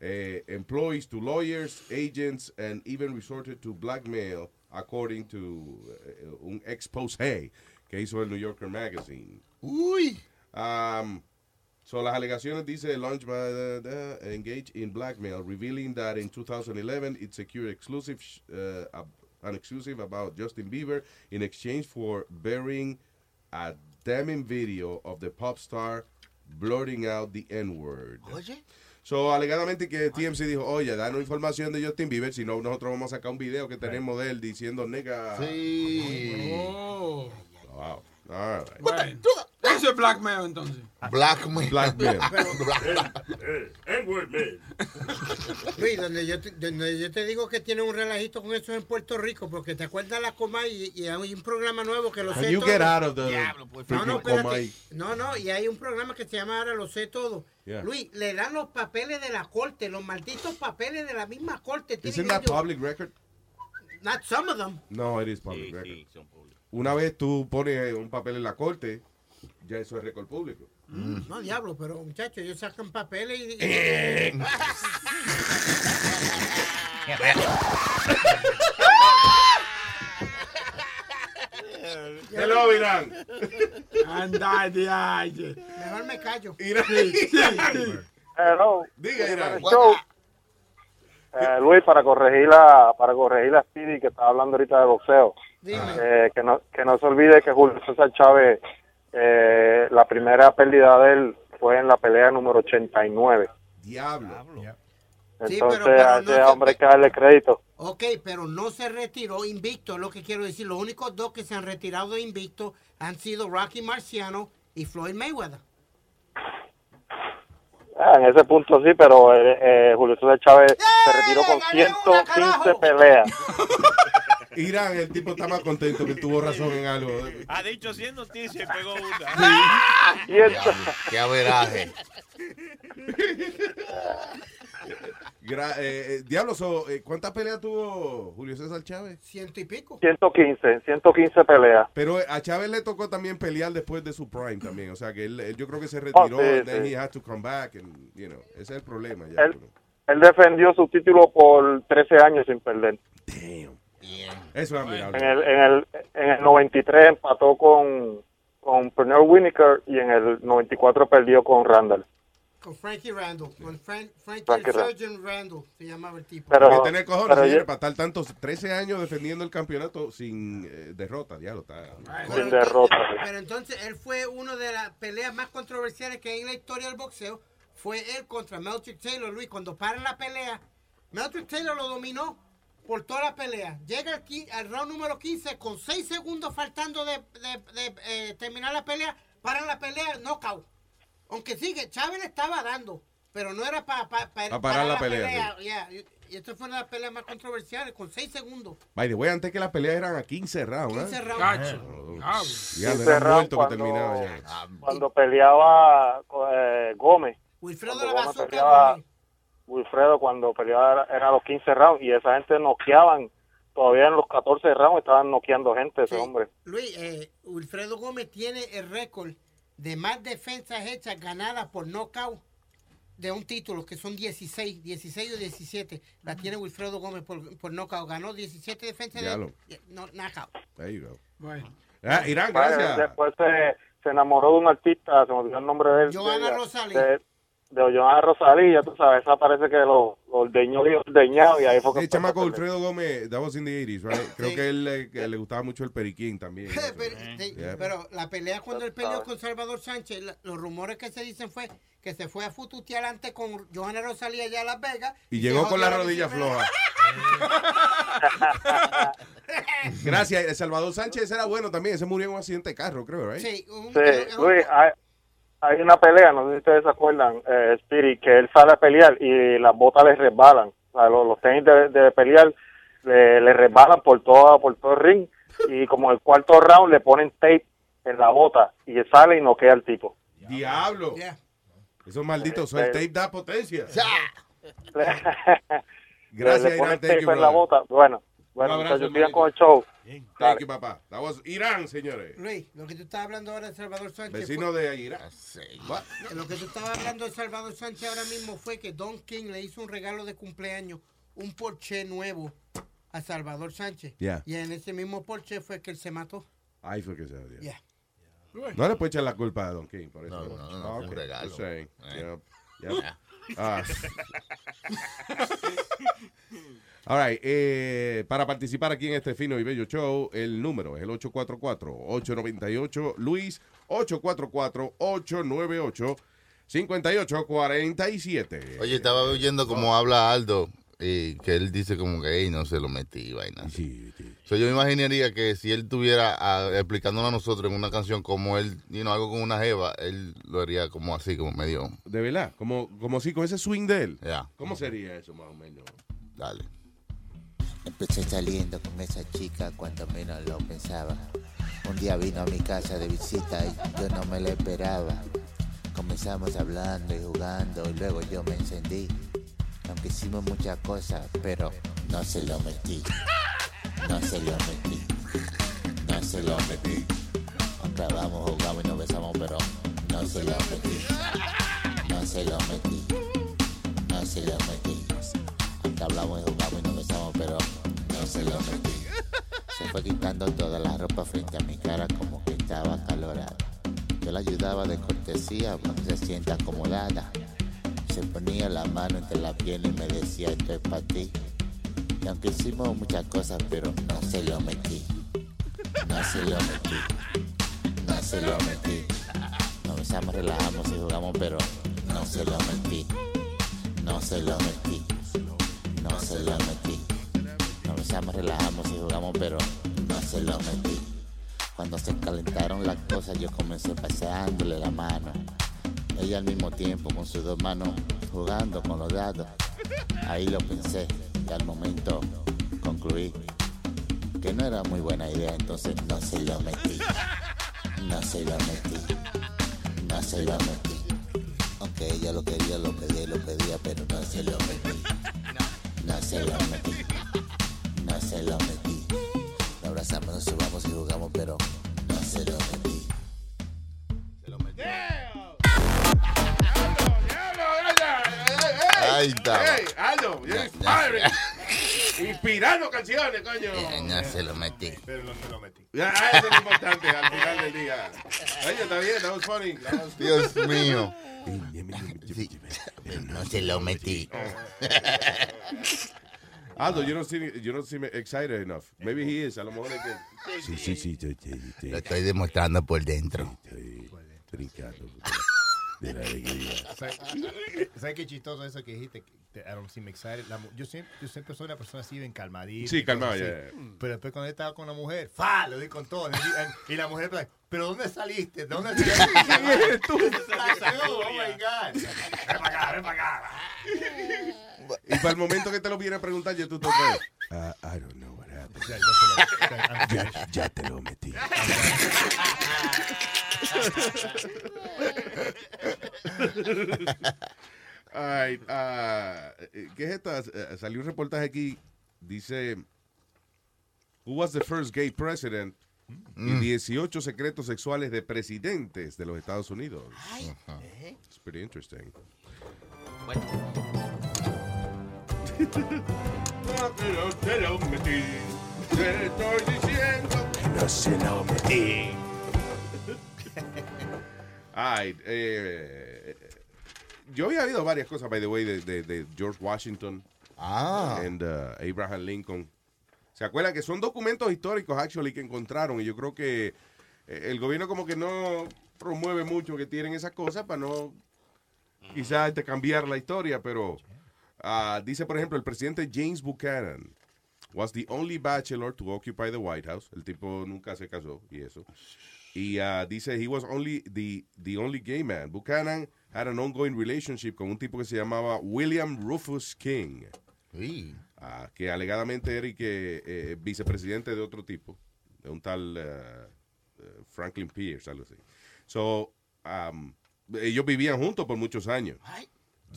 eh, employees to lawyers, agents, and even resorted to blackmail, according to eh, un expose que hizo el New Yorker Magazine. Uy. Um, so las alegaciones dice launched by the, the- engaged in blackmail, revealing that in 2011 it secured exclusive sh- uh, an exclusive about Justin Bieber in exchange for burying a damning video of the pop star blurting out the N-word. Oye. So, alegadamente que TMC dijo, oye, danos información de Justin Bieber, si no, nosotros vamos a sacar un video que tenemos de él diciendo nigga. Sí. Oh. Wow. All right. Eso es blackmail entonces. Blackmail. Blackmail. Man. Luis, donde yo, te, donde yo te digo que tiene un relajito con eso en Puerto Rico, porque te acuerdas la coma y, y hay un programa nuevo que lo sé you todo. get out of the Diablo, pues, No, no, espérate. No, no, y hay un programa que se llama ahora Lo sé todo. Yeah. Luis, le dan los papeles de la corte, los malditos papeles de la misma corte. Isn't Tienen that ellos- public record? Not some of them. No, it is public Sí, record. sí, son públicos. Una vez tú pones un papel en la corte ya eso es récord público. No, diablo, pero muchachos, ellos sacan papeles y... y- Eh. Hello, Irán. Anda, ay. Mejor me callo. Irán. Sí, sí, sí. Hello. Diga, Irán. Eh, Luis, para corregir la para corregir a Speedy que estaba hablando ahorita de boxeo, eh, que no que no se olvide que Julio César Chávez eh, la primera pérdida de él fue en la pelea número 89. Diablo. Sí, Entonces pero- pero a no ese se- hombre hay que darle crédito. Ok, pero no se retiró invicto, es lo que quiero decir. Los únicos dos que se han retirado de invicto han sido Rocky Marciano y Floyd Mayweather. Ah, en ese punto sí, pero eh, eh, Julio César Chávez se retiró con 115 peleas. Irán, el tipo está más contento que tuvo razón en algo. Ha dicho 100 noticias y pegó una. Qué averaje. Gra- eh, eh, Diablo, so, eh, ¿cuántas peleas tuvo Julio César Chávez? Ciento y pico. 115, 115 peleas. Pero a Chávez le tocó también pelear después de su prime también. O sea, que él, él- yo creo que se retiró Oh, sí, and then sí. he had to come back. And, you know, ese es el problema. Ya, Él, él defendió su título por 13 años sin perder. Eso es admirable. En el, en el, en el 93 empató con, con Pernell Winiker y en el 94 perdió con Randall. Con Frankie Randall. Con Fran- Frankie, Frankie Surgeon Randall se llamaba el tipo. Pero- Hay que tener cojones, pero yo- para estar tantos 13 años defendiendo el campeonato sin eh, derrota. Diablo, está. Sin derrota. Pero entonces él fue una de las peleas más controversiales que hay en la historia del boxeo. Fue él contra Melchick Taylor, Luis. Cuando paran la pelea, Melchick Taylor lo dominó por toda la pelea. Llega al, al round número 15 con 6 segundos faltando de, de- de, eh, terminar la pelea. Paran la pelea, knockout. Aunque sí, que Chávez le estaba dando, pero no era para Pa parar la pelea, yeah. Y, esto fue una de las peleas más controversiales, con 6 segundos. By the way, antes que las peleas eran a 15 rounds. ¿eh? 15 rounds. Cacho. Ya, Quince era rounds muerto que cuando- terminaba ya. Cuando peleaba eh, Gómez. Wilfredo Cuando la bazooka. Wilfredo cuando peleaba era, los 15 rounds y esa gente noqueaban. Todavía en los 14 rounds estaban noqueando gente ese hombre. Luis, eh, Wilfredo Gómez tiene el récord de más defensas hechas ganadas por knockout de un título, que son 16, 16 o 17. La tiene Wilfredo Gómez por, por knockout. Ganó 17 defensas de Diablo. no, knockout. There you go. Bueno. Ah, Irán, gracias. Después se, se enamoró de un artista, se me olvidó el nombre de él. Johanna de, Rosalí. De, de Johanna Rosalí, ya tú sabes, esa parece que lo, lo ordeñó y ordeñado y ahí fue que El chamaco. Wilfredo Gómez, that was in the 80s, right? Creo Sí. que él eh, que le gustaba mucho el periquín también. pero, sí, Yeah. pero la pelea cuando él peleó con Salvador Sánchez, la- los rumores que se dicen fue que se fue a fututear antes con Johanna Rosalí allá a Las Vegas. Y se llegó con la la rodilla floja. Gracias. Salvador Sánchez era bueno también. Ese murió en un accidente de carro, creo, right? Sí, un- Sí, Luis, hay, hay una pelea, no sé si ustedes se acuerdan, eh, Spirit, que él sale a pelear y las botas le resbalan. O sea, los, los tenis de, de pelear le, le resbalan por todo, por todo el ring y como el cuarto round le ponen tape en la bota y sale y noquea al tipo. Diablo. Esos malditos, Eh, el tape da potencia. le, Gracias, le Irán. ponen Thank tape you, en la bota. Bueno, bueno, abrazo, muchachos, sigan con el show. Thank you, papá. That was Irán, señores. Luis, lo que tú estabas hablando ahora de Salvador Sánchez. Vecino fue- de Irán. What? Lo que tú estabas hablando de Salvador Sánchez ahora mismo fue que Don King le hizo un regalo de cumpleaños, un Porsche nuevo a Salvador Sánchez. Yeah. Y en ese mismo Porsche fue que él se mató. Ahí fue que se odió. Yeah. No le puede echar la culpa a Don King por eso. No, no, no, fue un regalo. saying. Eh. Yep, yep. Ah. All right, eh, para participar aquí en este fino y bello show, el número es el 844-898-LUIS, 844-898-5847. Oye, estaba oyendo cómo habla Aldo y que él dice como que "Ey, no se lo metí, vaina. So, yo me imaginaría que si él estuviera explicándonos a nosotros en una canción como él, you know, algo con una jeva, él lo haría como así, como medio. De verdad, como, como si con ese swing de él. Ya. ¿Cómo sería eso más o menos? Dale. Empecé saliendo con esa chica cuando menos lo pensaba. Un día vino a mi casa de visita y yo no me la esperaba. Comenzamos hablando y jugando y luego yo me encendí. Aunque hicimos muchas cosas, pero no se lo metí. No se lo metí. No se lo metí. Aunque hablamos, jugamos y nos besamos, pero se lo metí. No se lo metí. No se lo metí. Aunque hablamos y jugamos pero no se lo metí. Se fue quitando toda la ropa frente a mi cara como que estaba acalorada. Yo la ayudaba de cortesía para que se sienta acomodada. Se ponía la mano entre la piel y me decía esto es para ti. Y aunque hicimos muchas cosas, pero no se lo metí. No se lo metí. No se lo metí. Nos besamos, relajamos y jugamos, pero no se lo metí. No se lo metí. No se lo metí. Besamos, relajamos y jugamos, pero no se lo metí. Cuando se calentaron las cosas, yo comencé paseándole la mano. Ella al mismo tiempo con sus dos manos jugando con los dados. Ahí lo pensé y al momento concluí que no era muy buena idea, entonces no se lo metí. No se lo metí. No se lo metí. Aunque ella lo quería, lo pedía, lo pedía, pero no se lo metí. No se lo metí. No se lo metí. Nos abrazamos, nos subamos y jugamos, pero no se lo metí. Ahí está. Hey, Aldo, you're inspiring. Inspirando canciones, coño. No se lo metí. Pero no se lo metí. Ya, eso es lo importante al final del día. Oye, está bien, that was funny. That was- Dios mío. No se lo metí. Aldo, you don't seem, you don't seem excited enough. Maybe he is. A lo mejor es que... Sí, sí, sí. Lo estoy demostrando por dentro. Trincando de la alegría. ¿Sabes ¿sabes qué chistoso eso que dijiste? que I don't seem excited. La mu- yo, siempre, yo siempre soy una persona así bien calmadita. Sí, ya. Pero después cuando estaba con la mujer, ¡fa! Le doy con todo. Y, y la mujer, pues, ¿pero dónde saliste? ¿De dónde saliste? Oh my God. Ven para acá, ven para acá. Y para el momento que te lo viene a preguntar, yo tú tocas. Ah, I don't know Ya, ya se lo- Ya, ya te lo metí. Ay, ah, ¿Qué es esta? Eh, Salió un reportaje aquí. Dice: Who was the first gay president? Mm. Y 18 secretos sexuales de presidentes de los Estados Unidos. It's pretty interesting. No, pero te lo metí. Te estoy diciendo Que no se lo metí. Ay, eh, yo había oído varias cosas, by the way, de, de- de George Washington Ah. and uh, Abraham Lincoln. ¿Se acuerdan que son documentos históricos, actually, que encontraron? Y yo creo que eh, el gobierno como que no promueve mucho que tienen esas cosas para no quizás cambiar la historia, pero ah, dice, por ejemplo, el presidente James Buchanan was the only bachelor to occupy the White House. El tipo nunca se casó y eso. Y ah, dice, he was only the, the only gay man. Buchanan had an ongoing relationship con un tipo que se llamaba William Rufus King. Ah, que alegadamente era y que eh, vicepresidente de otro tipo, de un tal eh, eh, Franklin Pierce, algo así. So, um, ellos vivían juntos por muchos años.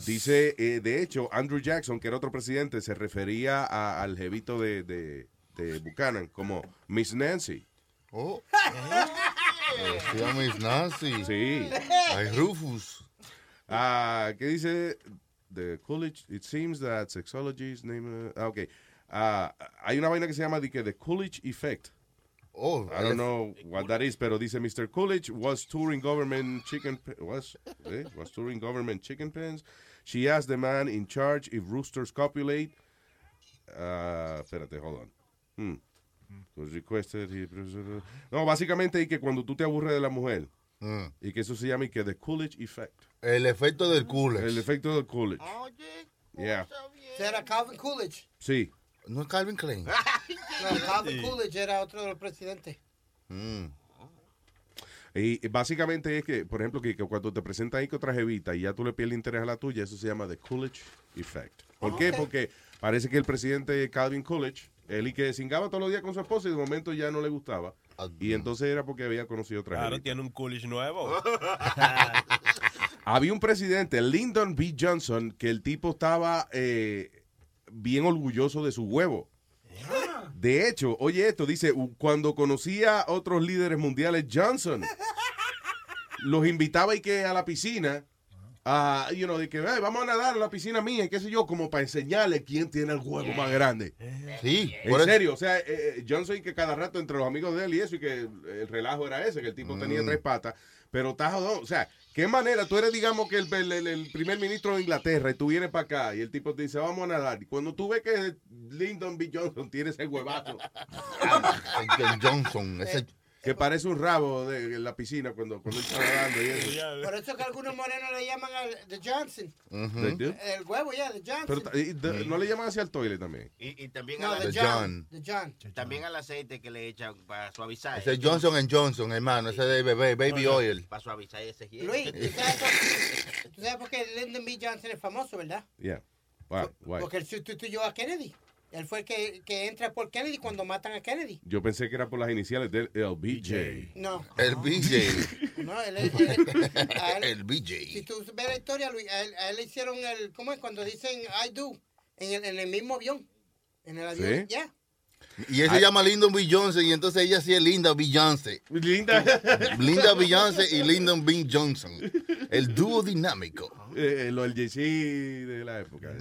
Dice, eh, de hecho, Andrew Jackson, que era otro presidente, se refería a- al jevito de, de, de Buchanan como Miss Nancy. Oh. Decía Miss Nancy. Sí. Ay, Rufus. Ah, ¿Qué dice? The Coolidge, it seems that sexology's name. uh, ah, ok. Ah, hay una vaina que se llama que The Coolidge Effect. Oh, I don't know what that is, pero dice Mr. Coolidge was touring government chicken was eh, was touring government chicken pens. She asked the man in charge if roosters copulate. Ah, espérate, hold on. Hmm. Was requested he- No, básicamente es que cuando tú te aburres de la mujer y que eso se llama y que the Coolidge Effect. El efecto del Coolidge. El efecto del Coolidge. Yeah. Era Calvin Coolidge. Sí. No es Calvin Klein. No, Calvin Coolidge era otro de los presidentes. Mm. Y básicamente es que, por ejemplo, que, que cuando te presentan ahí con otra jevita y ya tú le pierdes interés a la tuya, eso se llama the Coolidge Effect. ¿Por qué? Ok. Porque parece que el presidente Calvin Coolidge, él y que cingaba todos los días con su esposa y de momento ya no le gustaba. Y entonces era porque había conocido otra Claro, jevita. tiene un coolish nuevo. Había un presidente, Lyndon B. Johnson, que el tipo estaba eh, bien orgulloso de su huevo. De hecho, oye esto, dice, "U- cuando conocía a otros líderes mundiales, Johnson los invitaba y que a la piscina, a, you know, de que "Ay, vamos a nadar en la piscina mía, y qué sé yo, como para enseñarle quién tiene el huevo más grande. Sí, En serio, o sea, eh, eh, Johnson y que cada rato entre los amigos de él y eso, y que el relajo era ese, que el tipo tenía Mm. tres patas, pero está jodón. O sea, ¿qué manera? Tú eres, digamos, que el, el- primer ministro de Inglaterra y tú vienes para acá y el tipo te dice, vamos a nadar. Y cuando tú ves que Lyndon B. Johnson tiene ese huevazo. El Johnson, ese- Que parece un rabo de, en la piscina cuando, cuando está nadando y eso. Por eso que algunos morenos le llaman al The Johnson. They do? El huevo, ya, The Johnson. Pero y de- no le llaman hacia el toilet también. Y, y también, No, al, The John. The John. también al aceite que le echan para suavizar. ese es Johnson Johnson, hermano, ese de bebé, baby oil. Para suavizar ese hielo. Luis, ¿tú sabes, por, tú sabes por qué Lyndon B. Johnson es famoso, verdad? Yeah. Wow, why? Porque él sustituyó a Kennedy. Él fue el que, que entra por Kennedy cuando matan a Kennedy. Yo pensé que era por las iniciales del LBJ. No. El BJ. No, él es. él- él- El BJ. Si tú ves la historia, Luis, a él, a él le hicieron el. ¿Cómo es? Cuando dicen I do. En el, en el mismo avión. En el avión. ¿Sí? Ya. Y él se llama Lyndon B. Johnson y entonces ella sí es Linda Beyoncé. Linda. Linda Beyoncé y Lyndon B. Johnson. El dúo dinámico. Eh, eh, lo del JC de la época.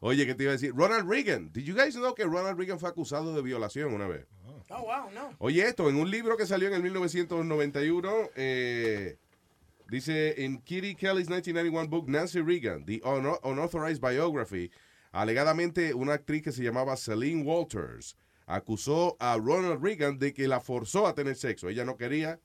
Oye, ¿qué te iba a decir? Ronald Reagan. Did you guys know que Ronald Reagan fue acusado de violación una vez? Oh, wow, no. Oye, esto, en un libro que salió en el 1991, eh, dice, en Kitty Kelly's 1991 book, Nancy Reagan, The Uno- Unauthorized Biography, alegadamente una actriz que se llamaba Celine Walters acusó a Ronald Reagan de que la forzó a tener sexo. Ella no quería,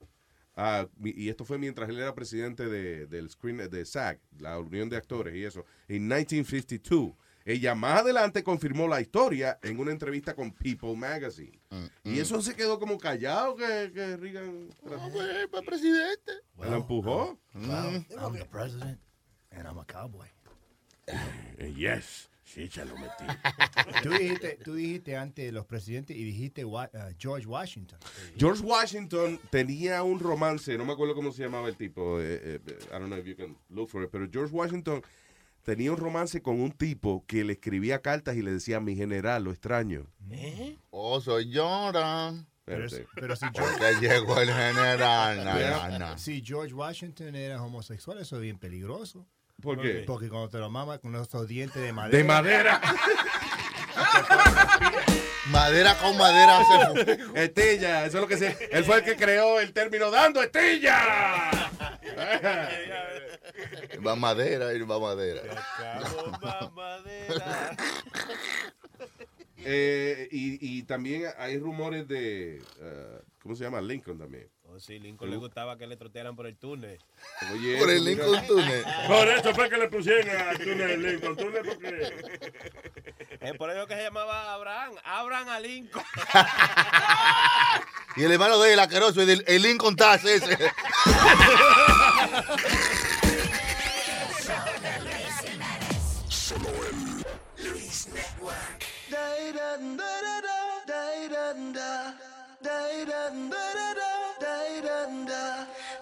ah, y esto fue mientras él era presidente de, del screen, de SAG, la Unión de Actores y eso, en 1952. Ella más adelante confirmó la historia en una entrevista con People Magazine. Y eso se quedó como callado que, que Reagan para presidente. la empujó. Well, I'm the president and I'm a cowboy. Eh, yes, sí, se lo metí. Tú dijiste, tú dijiste antes los presidentes y dijiste uh, George Washington. George Washington tenía un romance, no me acuerdo cómo se llamaba el tipo, eh, eh, I don't know if you can look for it, pero George Washington tenía un romance con un tipo que le escribía cartas y le decía, mi general, lo extraño. Oh, soy Jordan. Pero, si Porque llegó el general. Na, Pero na, na. Si George Washington era homosexual, eso es bien peligroso. ¿Por qué? Porque cuando te lo mama con esos dientes de madera. De madera. Madera con madera fu- Estilla, eso es lo que se... Él fue el que creó el término dando estilla. Va madera y va madera. Eh, y, y también hay rumores de, uh, ¿cómo se llama? Lincoln también. Oh, sí, Lincoln le gustaba que le trotearan por el túnel. Oye, Por el mira. Lincoln Tunnel. Por eso fue que le pusieron a túnel Lincoln Túnel porque Es por eso que se llamaba Abraham. Abraham a Lincoln. Y el hermano de él, asqueroso, el, el Lincoln Tax ese. Solo en Luis Network.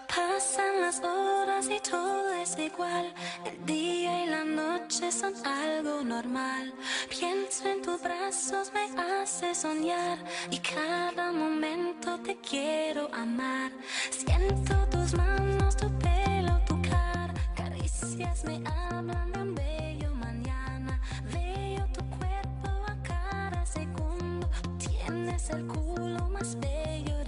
Pasan las horas y todo es igual. El día y la noche son algo normal. Pienso en tus brazos, me hace soñar. Y cada momento te quiero amar. Siento tus manos, tu pelo, tu cara. Caricias me hablan de un bello Tienes el culo más bello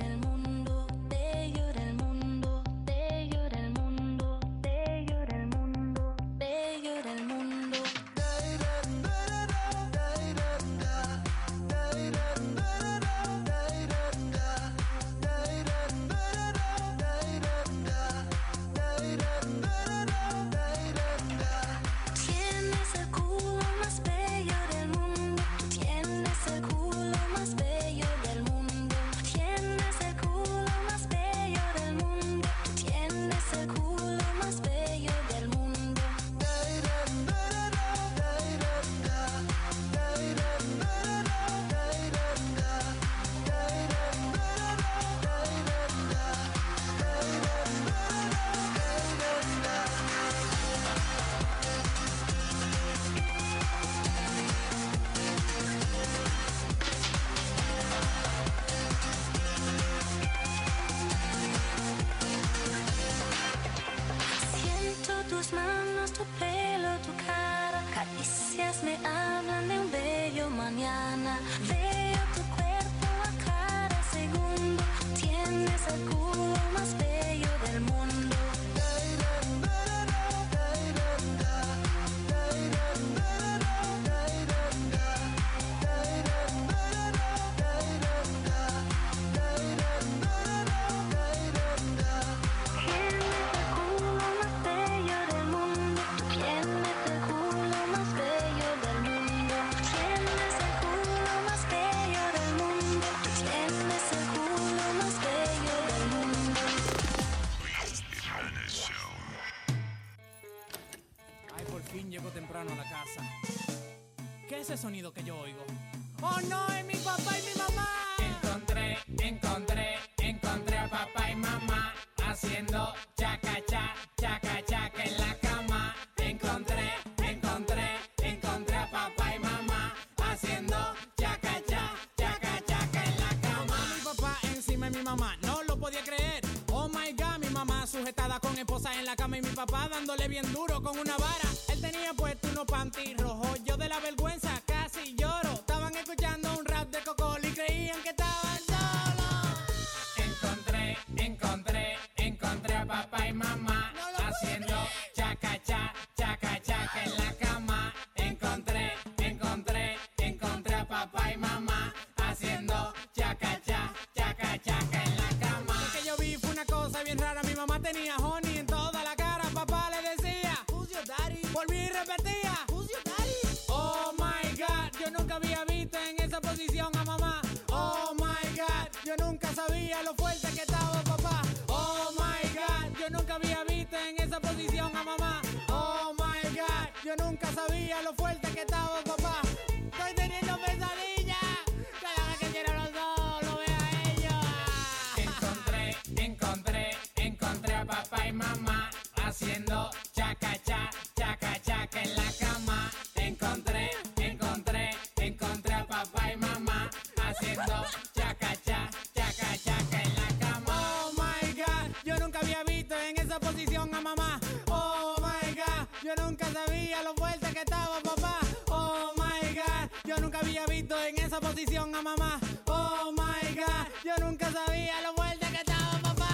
yo nunca sabía lo fuerte que estaba papá. Oh my god, yo nunca había visto en esa posición a mamá. Oh my god, yo nunca sabía lo fuerte que estaba papá.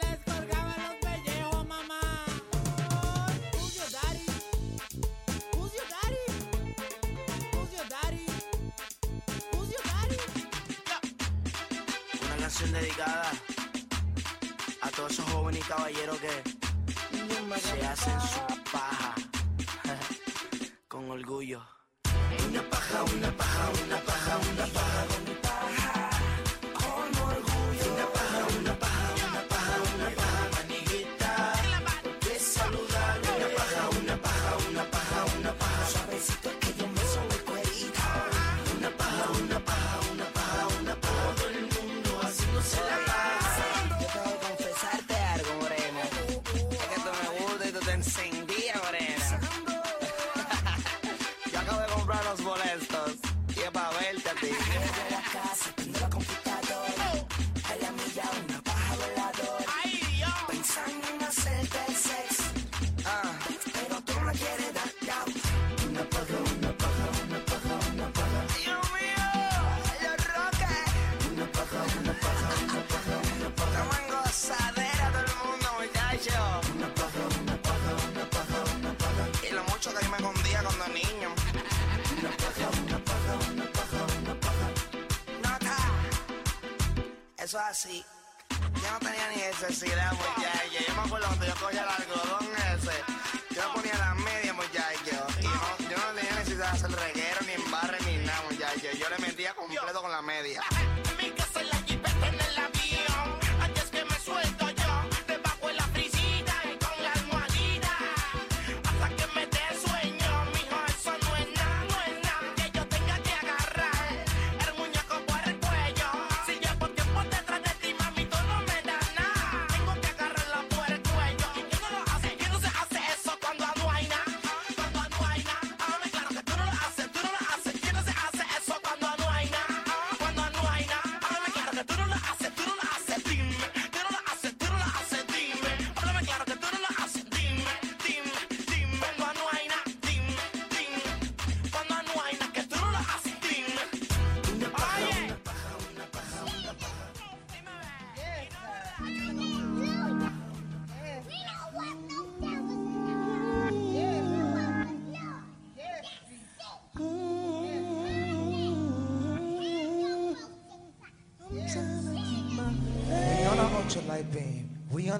Les colgaban los pellejos, mamá. Who's your daddy? Who's your daddy? Who's your daddy? Who's your daddy? Una canción dedicada a todos esos jóvenes y caballeros que se hacen su paja con orgullo. Una paja, una paja, una paja, una paja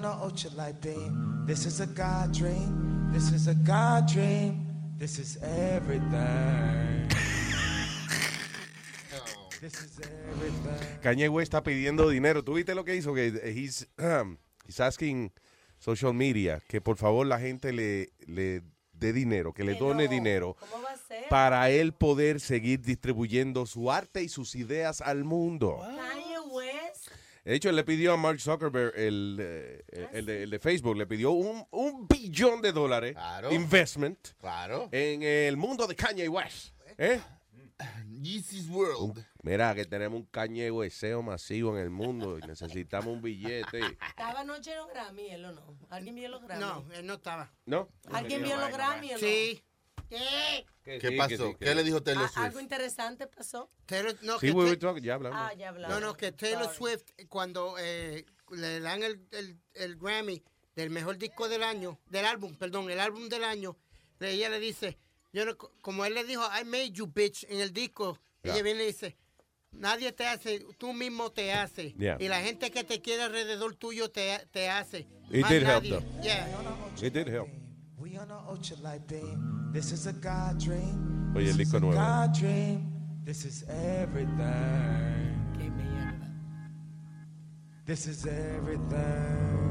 a ultralight beam. This is a God dream. This is a God dream. This is everything. This is everything. Kanye West está pidiendo dinero. ¿Tú viste lo que hizo? Que he's, um, he's asking social media que por favor la gente le, le dé dinero, que le done dinero para él poder seguir distribuyendo su arte y sus ideas al mundo. West. De hecho, él le pidió a Mark Zuckerberg, el, eh, el de, el de Facebook, le pidió un, un billón de dólares investment Claro. en el mundo de Kanye West. ¿Eh? Yeezy's World. Mira, que tenemos un Kanye Westeo masivo en el mundo y necesitamos un billete. Estaba anoche en los Grammy, él o no. ¿Alguien vio los Grammy? No, él no estaba. ¿No? ¿Alguien vio los Grammy o ¿Qué? ¿Qué pasó? ¿Qué le dijo Taylor Ah, Swift? Algo interesante pasó. Taylor, no, Sí, que we were Ta- talking, ya hablamos. Ah, ya hablamos. No, no, que Taylor Sorry. Swift, cuando eh, le dan el, el- el Grammy del mejor disco del año, del álbum, perdón, el álbum del año, le- ella le dice, yo no, como él le dijo, I made you bitch en el disco, Yeah. ella viene y dice, nadie te hace, tú mismo te hace. Yeah. Y la gente que te quiere alrededor tuyo te, te hace. It Más did help, nadie. though. Yeah. It did help. Oye, el This is disco a nuevo. God dream. This is everything. This is everything.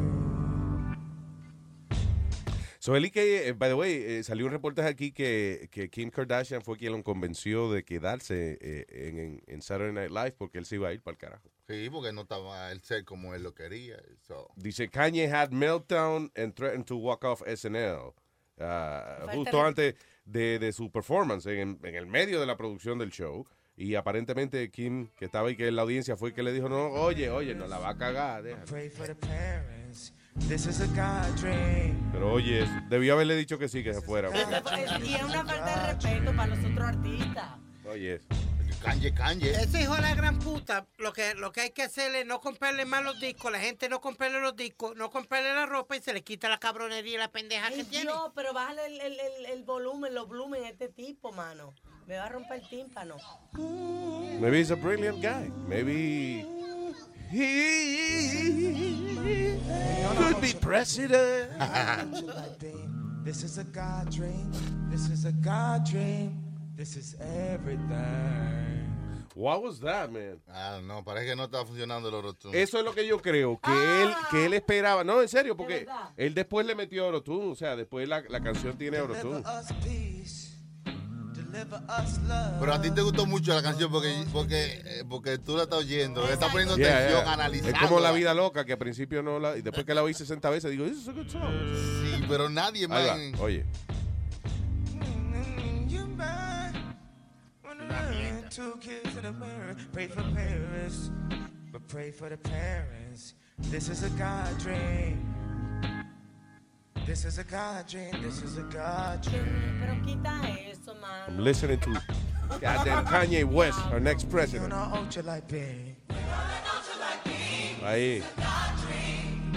So, Eli, que, eh, by the way, eh, salió un reportaje aquí que, que Kim Kardashian fue quien lo convenció de quedarse eh, en, Saturday Night Live porque él se iba a ir para el carajo. Sí, porque no estaba el ser como él lo quería. so. Dice, Kanye had meltdown and threatened to walk off SNL. Ah, justo antes de, de su performance, en, en el medio de la producción del show. Y aparentemente Kim, que estaba ahí que en la audiencia, fue que le dijo, no, oye, oye, no la va a cagar. déjala". Pray for the parents. This is a God dream. Pero oye, debió haberle dicho que sí, que se fuera. Y es una falta de respeto para los otros artistas. Oye. Kanye, Kanye. Ese hijo de la gran puta, lo que, lo que hay que hacerle es no comprarle más los discos, la gente no comprarle los discos, no comprarle la ropa y se le quita la cabronería y la pendeja que tiene. Dios, pero bájale el, el, el, el volumen, los volumen a este tipo, mano. Me va a romper el tímpano. Maybe he's a brilliant guy. Maybe he could be president. This is a God dream. This is a God dream. This is everything. What was that, man? Ah, no, parece que no estaba funcionando el autotune. Eso es lo que yo creo, que él que él esperaba. No, en serio, porque él después le metió Autotune. O sea, después la, la canción tiene Deliver Autotune. us peace. Deliver us love. Pero a ti te gustó mucho la canción porque, porque, eh, porque tú la estás oyendo, le estás poniendo Yeah, atención, yeah. analizando. Es como la vida loca, que al principio no la. Y después que la oí 60 veces, digo, this is a good song. Sí, pero nadie más. Oye. Two kids in a mirror. Pray for parents. But pray for the parents. This is a God dream. This is a God dream. This is a God dream. Pero quita eso, mano. I'm listening to goddamn Kanye West, our next president. On a ultralight beam. Ahí.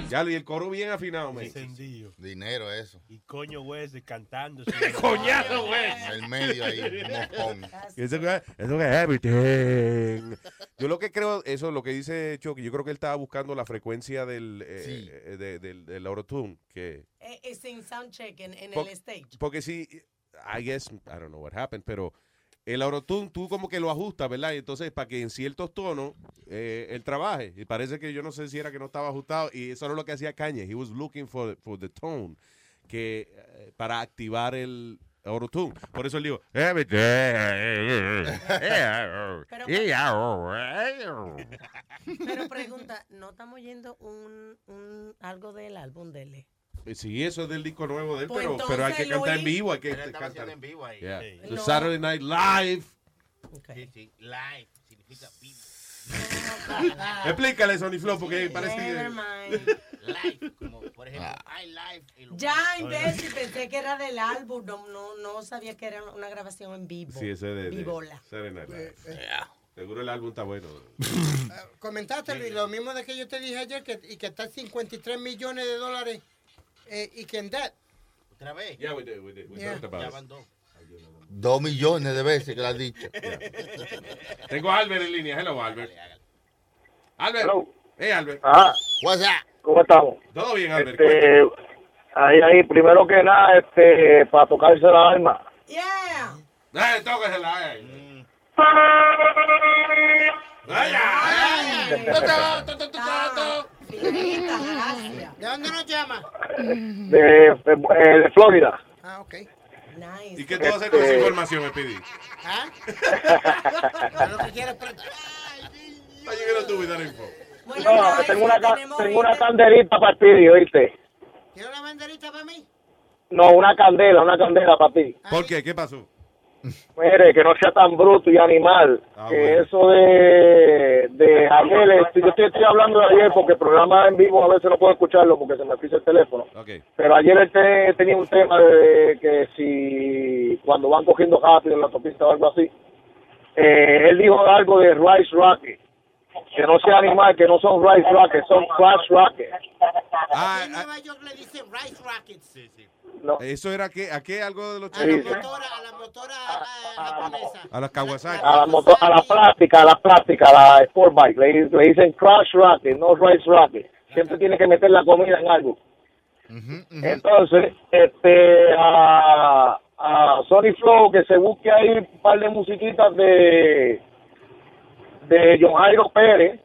Ya, y el coro bien afinado. Encendido. Dinero, eso. Y coño, güey, cantando. Coñazo, güey. En el medio ahí, mojón. Eso que eso que es everything. Yo lo que creo, eso lo que dice Chucky, yo creo que él estaba buscando la frecuencia del, eh, eh, de- del, del autotune, que Eh, eh, sin soundcheck en, en el stage. Porque sí, I guess, I don't know what happened, pero el autotune tú como que lo ajustas, ¿verdad? Y entonces para que en ciertos tonos eh, él trabaje. Y parece que yo no sé si era que no estaba ajustado y eso era lo que hacía Kanye. He was looking for, for the tone que eh, para activar el autotune. Por eso él dijo, Pero pregunta, ¿no estamos oyendo un, un algo del álbum de él? Sí, eso es del disco nuevo de él, Pues pero, pero hay que cantar en vivo, hay que cantar. en vivo ahí. Yeah. Sí. The No. Saturday Night Live. Sí, sí. Live significa vivo. Explícale, Sony Flow, porque parece Never que... mind. Live, como por ejemplo, I live. y lo- Ya, imbécil, pensé que era del álbum. No, no, no sabía que era una grabación en vivo. Sí, ese de, de Vivola. Saturday Night Live. Seguro el álbum está bueno. Comentaste, Luis, lo mismo de que yo te dije ayer, que, y que está en 53 millones de dólares eh, y que en debt. Otra vez. Yeah, we did, we did. We Yeah. talked about Ya it. van dos. Dos millones de veces que lo has dicho. Tengo a Albert en línea. Hello, Albert. Albert. Hey, Albert. Ajá. ¿Cómo estamos? Todo bien, Albert. Este, ahí, ahí, primero que nada, este, para tocarse la alma. Dale, tóquesela. eh. ¿De dónde nos llama? De, de, eh, de Florida. Ah, ok. ¿Y qué tú vas a hacer con esa información, me pedí? ¿Ah? Lo que quieres do with that info? No, tengo una, tengo una candelita para ti, ¿oíste? ¿Quieres una banderita para mí? No, una candela, una candela para ti. ¿Por qué? ¿Qué pasó? Mire, que no sea tan bruto y animal. Ah, que eso de, de ayer, yo estoy, estoy hablando de ayer porque el programa en vivo a veces no puedo escucharlo porque se me pisa el teléfono. Okay. Pero ayer él te- tenía un tema de que si cuando van cogiendo rápido en la autopista o algo así, eh, él dijo algo de Rice Rocket. Que no sea animal, que no son Rice Rocket, son Crash Rocket. Ah, en Nueva York le dicen Rice Rockets. Sí, sí. ¿Eso era qué? ¿A qué algo de los A la motora, a la motora japonesa. A las Kawasaki. A la, moto- a la plástica, a la plástica, a la Sport Bike. Le, le dicen Crash Rocket, no Rice Rocket. Siempre tiene que meter la comida en algo. Entonces, este, a, a Sony Flow, que se busque ahí un par de musiquitas de, de John Jairo Pérez,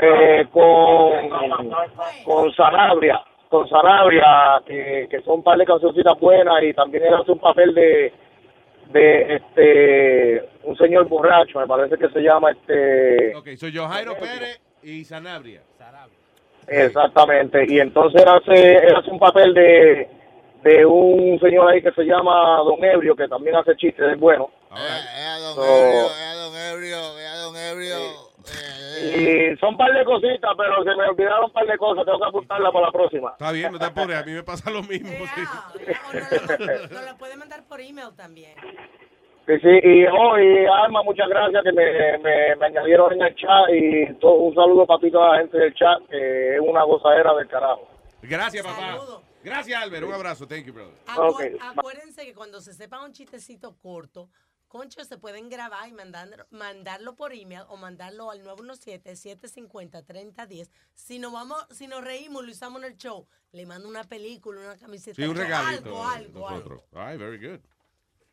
eh, con, con Sanabria, con Sanabria, que, que son un par de cancioncitas buenas y también él hace un papel de, de este, un señor borracho, me parece que se llama este, Ok, soy Jairo Pérez y Sanabria. Exactamente. Y entonces él hace, él hace un papel de, de un señor ahí que se llama Don Ebrio, que también hace chistes, es bueno. So, y son un par de cositas, pero se me olvidaron un par de cosas, tengo que apuntarla para la próxima. Está bien, no te apures, a mí me pasa lo mismo. sí. Nos lo puede mandar por email también. Sí, sí, y hoy, Alma, muchas gracias que me, me, me añadieron en el chat y todo, un saludo para ti, toda la gente del chat, que es una gozadera del carajo. Gracias, papá. Gracias, Albert. Un abrazo. Thank you, brother. Acu- Acuérdense que cuando se sepa un chistecito corto, concho, se pueden grabar y mandar, mandarlo por email o mandarlo al 917-750-3010. Si nos vamos, si nos reímos, lo usamos en el show, le mando una película, una camiseta. Sí, un regalito. Algo, algo, algo. Ay, very good.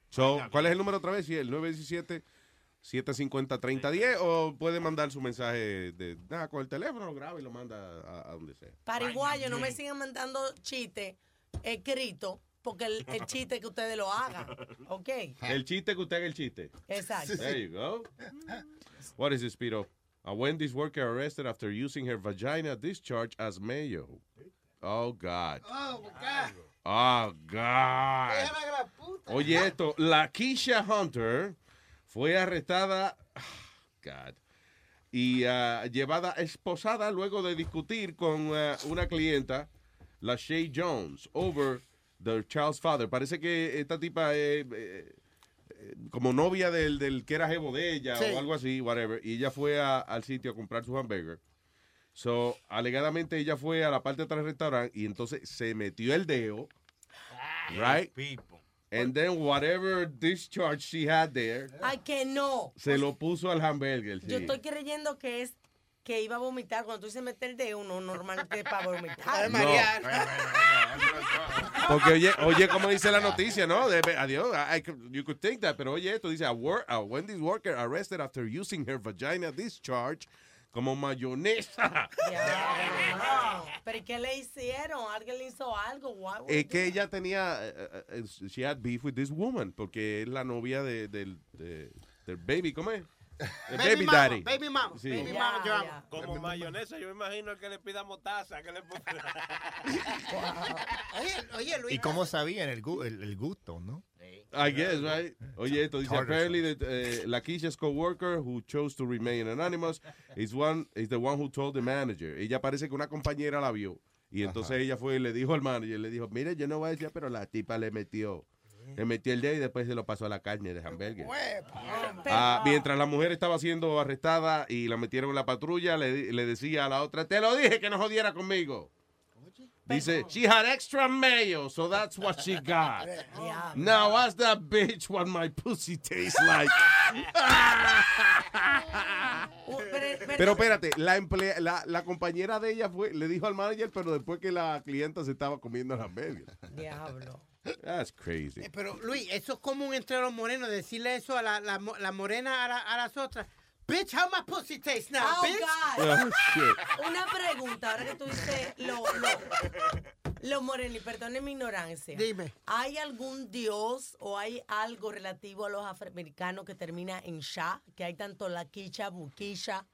So, ¿Cuál es el número otra vez? Sí, el 917-750-3010 o puede mandar su mensaje de, nada, con el teléfono, lo graba y lo manda a, a donde sea. Paraguayo, no me sigan mandando chistes escritos porque el, el chiste que ustedes lo hagan. ¿Ok? El chiste que usted haga el chiste. Exacto. There you go. What is this, Piro? A Wendy's worker arrested after using her vagina discharge as mayo. Oh, God. Oh, God. Oh, God. Oye, esto, la Keisha Hunter fue arrestada, God, y ah, llevada esposada luego de discutir con ah, una clienta, la Shay Jones, over the child's father. Parece que esta tipa es eh, eh, como novia del, del que era jevo de ella Sí. o algo así, whatever, y ella fue a- al sitio a comprar su hamburger. So, alegadamente ella fue a la parte de atrás del restaurante y entonces se metió el dedo, right? And then whatever discharge she had there, Ay, que no. se lo puso al hamburger. sí. Yo estoy creyendo que es que iba a vomitar. Cuando tú dices meter el dedo, uno normalmente es para vomitar. No. Porque oye, oye, como dice la noticia, ¿no? De, adiós, I you could think that, pero oye, esto dice, a, wor- a Wendy's worker arrested after using her vagina discharge como mayonesa. Wow. ¿Pero ¿y qué le hicieron? ¿Alguien le hizo algo? Es they que ella tenía, eh, she had beef with this woman, porque es la novia de, del, de- del baby, ¿cómo es? El Baby baby, mama, daddy. baby mama, Sí. baby mama, yo amo. Como mayonesa, yo me imagino que le pida mostaza, que le ponga. Oye, oye, Luis. ¿Y cómo sabían el, gu- el, el gusto, no? I guess, right? Oye, esto dice, apparently that uh, Lakeisha's co-worker who chose to remain anonymous is one is the one who told the manager. Ella parece que una compañera la vio y entonces ella fue y le dijo al manager, le dijo, mire, yo no voy a decir, pero la tipa le metió, le metió el dedo y después se lo pasó a la carne de hamburger. Ah, mientras la mujer estaba siendo arrestada y la metieron en la patrulla, le, le decía a la otra, te lo dije que no jodiera conmigo. Dice, she had extra mayo, so that's what she got. Now ask that bitch what my pussy tastes like. Uh, Pero espérate, la, emplea- la, la compañera de ella fue, le dijo al manager, pero después que la clienta se estaba comiendo las hamburguesas. Diablo. That's crazy. Eh, Pero Luis, eso es común entre los morenos, decirle eso a la, la, la morena a, la- a las otras. Bitch, how my pussy tastes now, Oh, bitch. God. Oh, shit. Una pregunta, ahora que tú dices lo, lo, lo moreno, y perdone mi ignorancia. Dime. ¿Hay algún dios o hay algo relativo a los afroamericanos que termina en Sha? Que hay tanto la quicha, buquisha.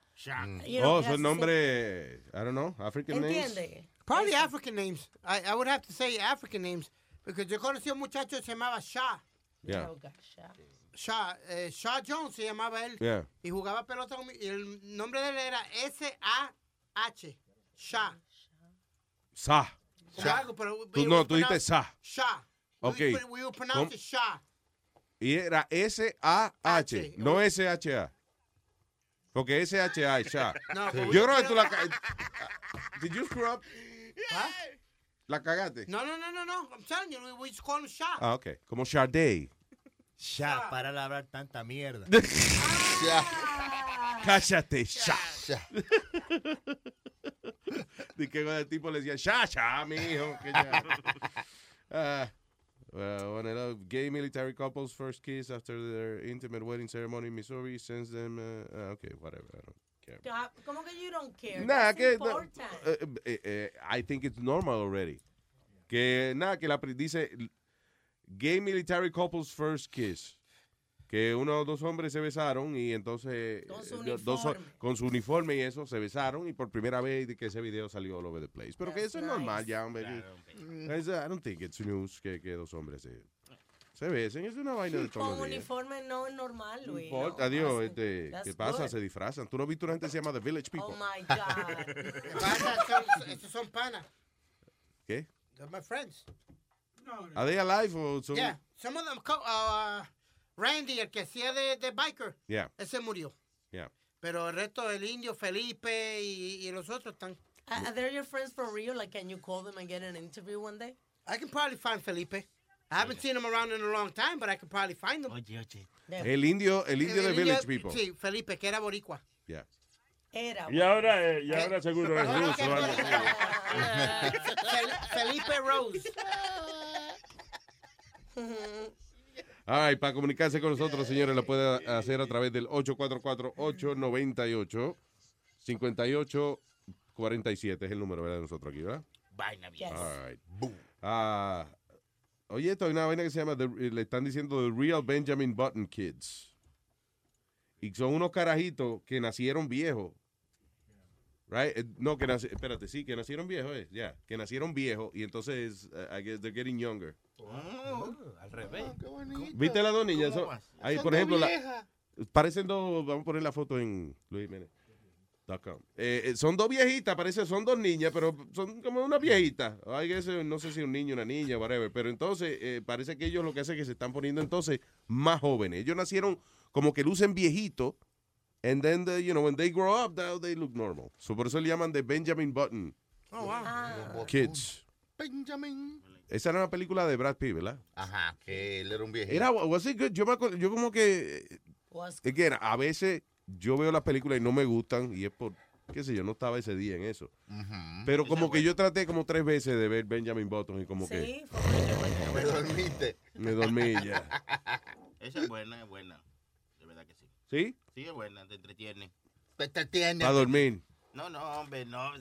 You know, Oh, son nombres, I don't know, African names. ¿Entiende? Probably African names. I, I would have to say African names. Porque yo conocí a un muchacho que se llamaba Shah. Yeah. Shah, eh, Shah Jones se llamaba él. Yeah. Y jugaba pelota conmigo. Y el nombre de él era S-A-H. Shah. Algo, pero Tú, no, tú dijiste pronounce- Sa. Shah. Ok. We, we pronounce Shah. Y era S-A-H, no S-H-A. Porque S-H-A es Sha. No, Yo creo que tú la... ca- Did you screw up? ¿La cagaste? No, no, no, no, no. I'm telling you, we, just call him Shah. Ah, ok. Como Sharday. Ya, para de hablar tanta mierda. Cállate, Sha. De que el tipo le decía, Sha, Sha, mijo. Que ya. Ah, well, one of the gay military couples first kiss after their intimate wedding ceremony in Missouri sends them, uh, ah, okay, whatever, I don't care. Ah, ¿Cómo que you don't care? That's que, eh, eh, eh, I think it's normal already. Que nada, que la dice gay military couples first kiss. Que uno o dos hombres se besaron y entonces Con su eh, dos uniforme. con su uniforme y eso se besaron y por primera vez que ese video salió all over the place. Pero que eso es normal ya, hombre. I don't think it's news que, que dos hombres se, se besen. Es una vaina de todos Con los días. uniforme no es normal, No Luis. importa, no, Dios, este, ¿qué pasa? good. Se disfrazan. ¿Tú no has visto una gente que se llama The Village People? Oh my God. Pana, son- panas. ¿Qué? They're my friends. ¿Are they alive o son...? Yeah, some of them, co- uh, Randy, el que hacía de, de biker, Yeah, ese murió. yeah. Pero el resto, el indio, Felipe y, y los otros están. Are are they your friends for real? Like, can you call them and get an interview one day? I can probably find Felipe. I haven't seen him around in a long time, but I can probably find him. Oye, oye. El indio, el indio de El Village People. Sí, Felipe, que era boricua. Yeah. Era. Y ahora, eh, y ahora seguro es ruso. que- o algo así. Fel- Felipe Rose. All right, para comunicarse con nosotros, señores, lo puede hacer a través del 844-898-5847. Es el número ¿verdad? de nosotros aquí, ¿verdad? Vaina bien. All right. Ah, oye, esto hay una vaina que se llama, The- le están diciendo The Real Benjamin Button Kids. Y son unos carajitos que nacieron viejos. Right? Eh, No, que naci- espérate, sí, que nacieron viejos, eh, ya. Que nacieron viejos y entonces, eh, I guess they're getting younger. al revés. ¿Viste las dos niñas? ¿Cómo Son- vas? ahí, Son por ejemplo, la- parecen dos, vamos a poner la foto en Luis Jiménez. Eh, eh, son dos viejitas, parece, son dos niñas, pero son como una viejita. Ay, que ese, no sé si un niño, una niña, whatever. Pero entonces, eh, parece que ellos lo que hacen es que se están poniendo entonces más jóvenes. Ellos nacieron como que lucen viejitos. And then, the, you know, when they grow up, they look normal. So por eso le llaman de Benjamin Button Oh, wow. Kids. Benjamin. Esa era una película de Brad Pitt, ¿verdad? Ajá, que él era un viejito. Era, was it good? Yo, me acuerdo- yo como que, que a veces yo veo las películas y no me gustan y es por, qué sé yo, no estaba ese día en eso. Pero como que yo traté como tres veces de ver Benjamin Button y como que Sí, Me dormiste. me dormí ya. Esa es buena, es buena. De verdad que sí. ¿Sí? Sí, es buena, te entretiene. Te entretiene. Para dormir. No, no, hombre, no.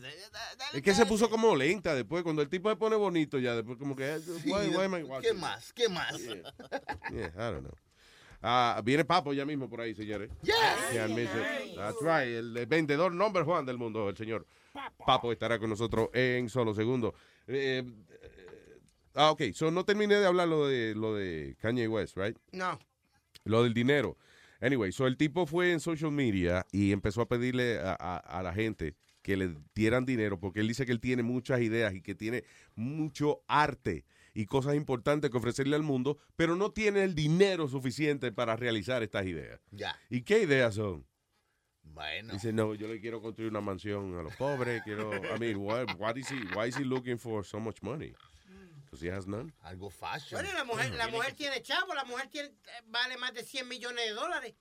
Es que se puso como lenta después, cuando el tipo se pone bonito ya, después como que... why- why am I ¿Qué más? ¿Qué más? Yeah, I don't know. Ah, viene Papo ya mismo por ahí, señores. Yes. That's right. El vendedor number one del mundo, el señor Papo, estará con nosotros en solo segundo. Eh, eh, ah, ok. So no terminé de hablar lo de, lo de Kanye West, right? No. Lo del dinero. Anyway, so el tipo fue en social media y empezó a pedirle a, a- a la gente que le dieran dinero porque él dice que él tiene muchas ideas y que tiene mucho arte y cosas importantes que ofrecerle al mundo, pero no tiene el dinero suficiente para realizar estas ideas. Ya. ¿Y qué ideas son? Bueno. Dice, no, yo le quiero construir una mansión a los pobres, quiero, I mean, what, what is he, why is he looking for so much money? Because he has none. Algo fashion. Bueno, la mujer, la mujer tiene chavo, la mujer tiene, vale más de 100 millones de dólares.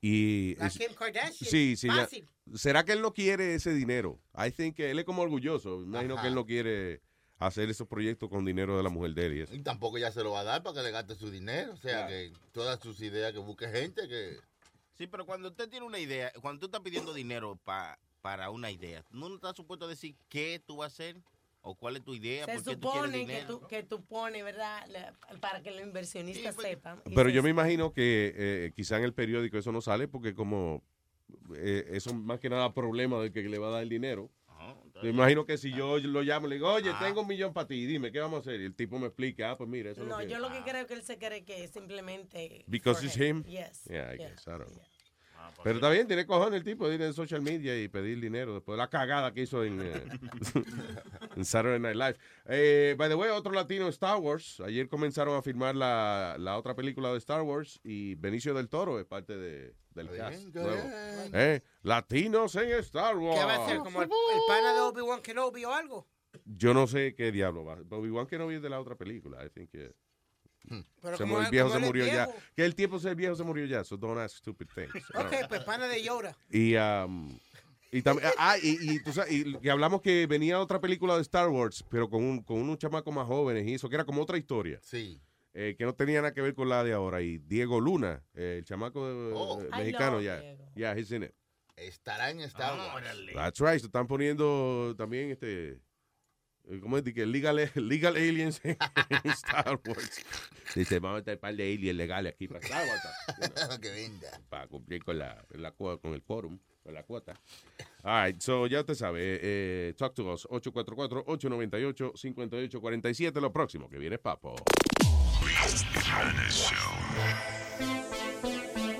Y La es- Kim Kardashian. Sí, sí. ya-. ¿Será que él no quiere ese dinero? I think que él es como orgulloso. Imagino Ajá. que él no quiere hacer esos proyectos con dinero de la mujer de él y eso. Y tampoco ya se lo va a dar para que le gaste su dinero. O sea, que todas sus ideas, que busque gente que... Sí, pero cuando usted tiene una idea, cuando tú estás pidiendo dinero pa- para una idea, ¿no no estás supuesto a decir qué tú vas a hacer? ¿O cuál es tu idea? Se ¿Por qué tú supone que dinero? tú, que tú pones, ¿verdad? La- para que los inversionistas sepan. Y Pero se- yo me imagino que eh, quizá en el periódico eso no sale porque como eh, eso más que nada problema del que le va a dar el dinero. Me imagino que si yo lo llamo y le digo, oye, Ah. tengo un millón para ti, dime, ¿qué vamos a hacer? Y el tipo me explica, ah, pues mira, eso es No, lo que... yo lo que creo que él se cree que es simplemente. Because it's him? Yes. Yeah, I yeah. guess, I don't know. Pero está bien, tiene cojones el tipo de ir en social media y pedir dinero después de la cagada que hizo en, eh, en Saturday Night Live. Eh, by the way, otro latino Star Wars. Ayer comenzaron a filmar la, la otra película de Star Wars y Benicio del Toro es parte de, del cast. Eh, latinos en Star Wars. ¿Qué va a ser? ¿Como el, el pana de Obi-Wan Kenobi o algo? Yo no sé qué diablo va. Obi-Wan que no vi de la otra película. I think que... Pero se como el viejo como se es murió ya. viejo. Que el tiempo el viejo se murió ya. So don't ask stupid things. Ok, pues pana de Yoda. Y, um, y también, ah, y, y tú sabes, y, y hablamos que venía otra película de Star Wars, pero con, un, con unos chamacos más jóvenes y eso, que era como otra historia. Sí. Eh, que no tenía nada que ver con la de ahora. Y Diego Luna, eh, el chamaco eh, Oh. mexicano, ya. Ya, he's in it. Estará en Star Wars. That's right. Se están poniendo también este. ¿Cómo es? Que legal, legal aliens en Star Wars. Dice, vamos a meter un par de aliens legales aquí para Star Wars. que venda. Para cumplir con, la, con el quórum, con la cuota. All right, so ya usted sabe. eh, talk to us. 844-898-5847. Lo próximo que viene es Papo.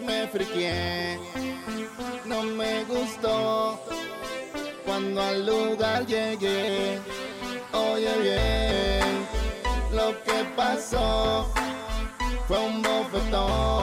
Me friqué, no me gustó cuando al lugar llegué. Oye bien, lo que pasó fue un bofetón,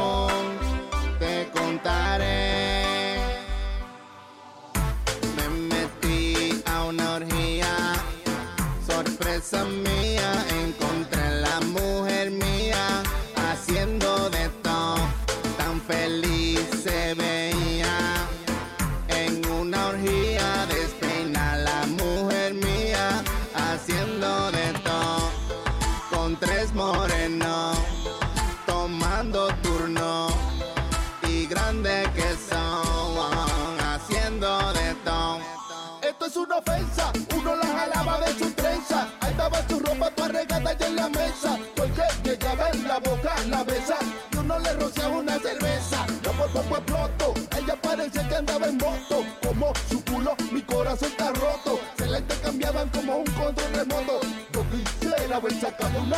uno la jalaba de su trenza. Ahí estaba su ropa toda regada y en la mesa. Porque llegaba en la boca, la besa. Y uno le rociaba una cerveza. Yo por poco exploto, ella parece que andaba en moto. Como su culo, mi corazón está roto. Se la intercambiaban como un control remoto. Yo quisiera haber sacado una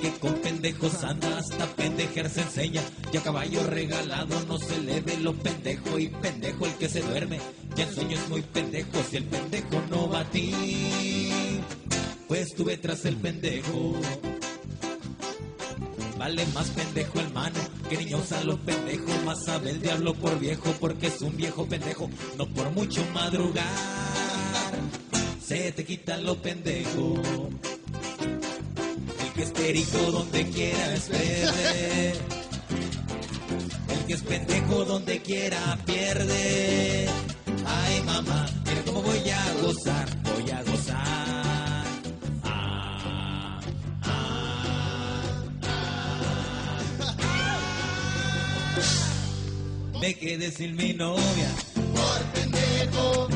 Que con pendejos anda hasta pendejer se enseña. Y a caballo regalado no se le ve lo pendejo. Y pendejo el que se duerme. Y en sueño es muy pendejo si el pendejo no va a ti. Pues estuve tras el pendejo. Vale más pendejo el mano que niños a los pendejos. Más sabe el diablo por viejo porque es un viejo pendejo. No por mucho madrugar. Se te quita lo pendejo. El que es perico donde quiera es. El que es pendejo donde quiera pierde. Ay, mamá, mira cómo voy a gozar, voy a gozar. Me quedé sin mi novia. Por pendejo,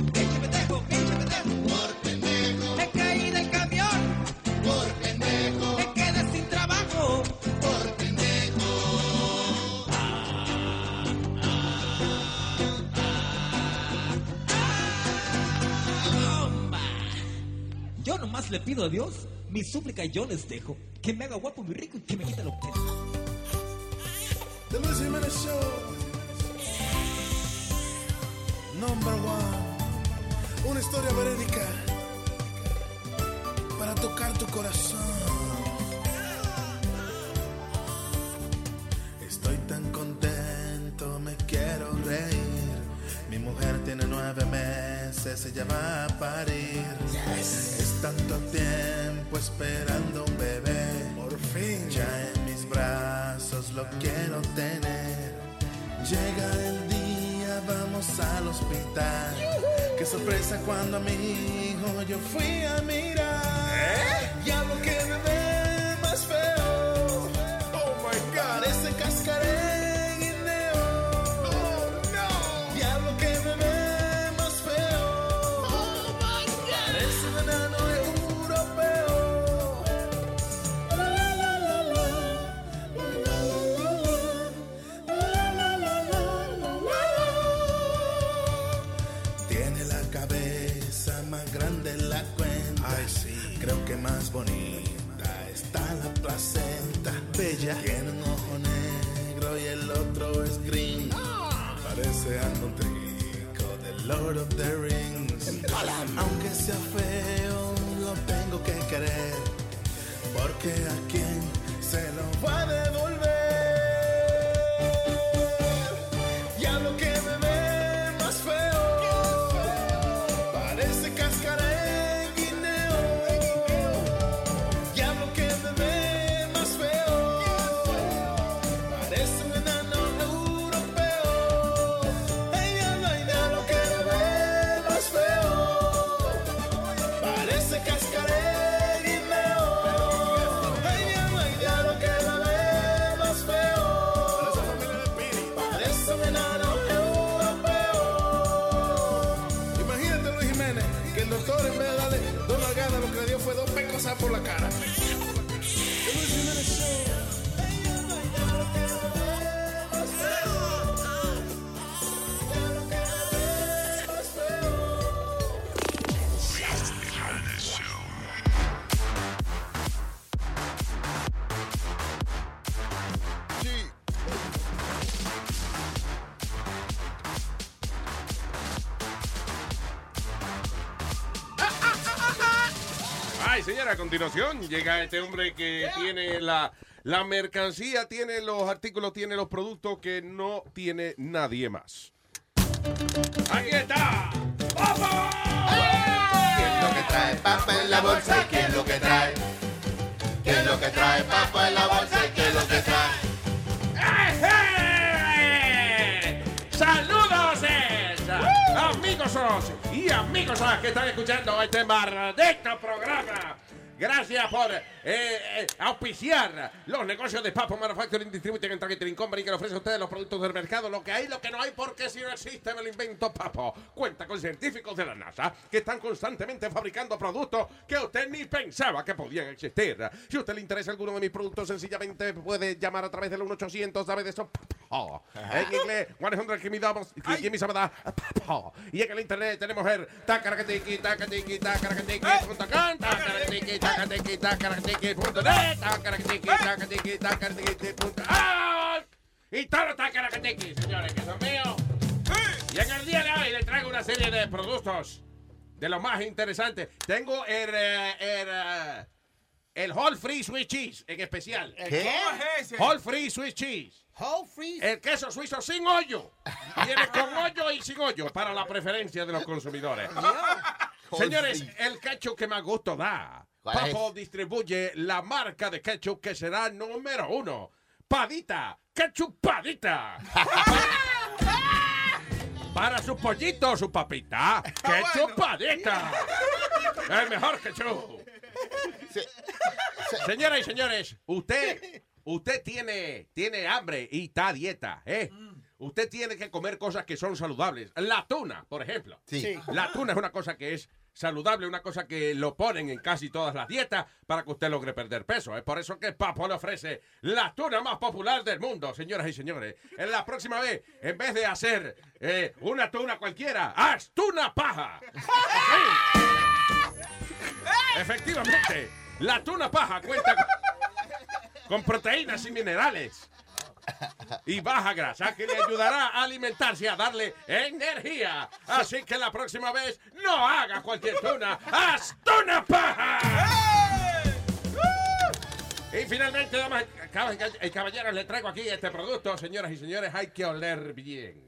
Nomás le pido a Dios mi súplica y yo les dejo que me haga guapo, muy rico y que me quite los pelos. The Luis Jiménez Show. Number one. Una historia verídica para tocar tu corazón. Estoy tan contento, me quiero reír. Mi mujer tiene nueve meses, ella va a parir. Es tanto tiempo esperando un bebé. Por fin. Ya en mis brazos lo quiero tener. Llega el día, vamos al hospital. Qué sorpresa cuando a mi hijo yo fui a mirar. Y a lo que me ve más feo. Más bonita está la placenta. Bella. Tiene un ojo negro y el otro es green. Parece algo trico de Lord of the Rings. Aunque sea feo, lo tengo que querer. Porque a quien se lo va a devolver. A continuación llega este hombre que tiene la, la mercancía, tiene los artículos, tiene los productos que no tiene nadie más. Aquí está. ¿Qué es lo que trae papa en la bolsa y qué es lo que trae? ¿Qué es lo que trae papa en la bolsa y qué es lo que trae? ¡Saludos, amigos y amigos que están escuchando este maldito programa! Gracias por eh, eh, auspiciar los negocios de Papo Manufacturing Distributing and Targeting Company que le ofrece a ustedes los productos del mercado, lo que hay, lo que no hay, porque si no existe me lo invento Papo. Cuenta con científicos de la NASA que están constantemente fabricando productos que usted ni pensaba que podían existir. Si a usted le interesa alguno de mis productos, sencillamente puede llamar a través del 1-800, ¿sabe de eso? Papo. En inglés, 100 give me doubles, give me that, Papo. Y en el internet tenemos el tacaracatiki, tacatiki, tacaracatiki, punto com, Y todos los señores, que son míos. Y en el día de hoy les traigo una serie de productos de los más interesantes. Tengo el, eh, el, eh, el Whole Free Swiss Cheese en especial. ¿El qué? Whole Free Swiss Cheese. Whole Free. El queso suizo sin hoyo. Viene con hoyo y sin hoyo para la preferencia de los consumidores. Señores, el ketchup que más gusto da. ¿Cuál Papo distribuye la marca de ketchup que será número uno. Padita ¡Qué chupadita! Para su pollito, su papita. ¡Qué chupadita! Es mejor que chu. Señoras y señores, usted, usted tiene, tiene hambre y está a dieta, ¿eh? Usted tiene que comer cosas que son saludables. La tuna, por ejemplo. Sí. La tuna es una cosa que es saludable, una cosa que lo ponen en casi todas las dietas para que usted logre perder peso. Es por eso que Papo le ofrece la tuna más popular del mundo, señoras y señores. En la próxima vez, en vez de hacer eh, una tuna cualquiera, haz tuna paja. Efectivamente, la tuna paja cuenta con proteínas y minerales y baja grasa que le ayudará a alimentarse y a darle energía. Así que la próxima vez no haga cualquier tuna, haz tuna paja. Y finalmente, damas y caballeros, le traigo aquí este producto, señoras y señores, hay que oler bien.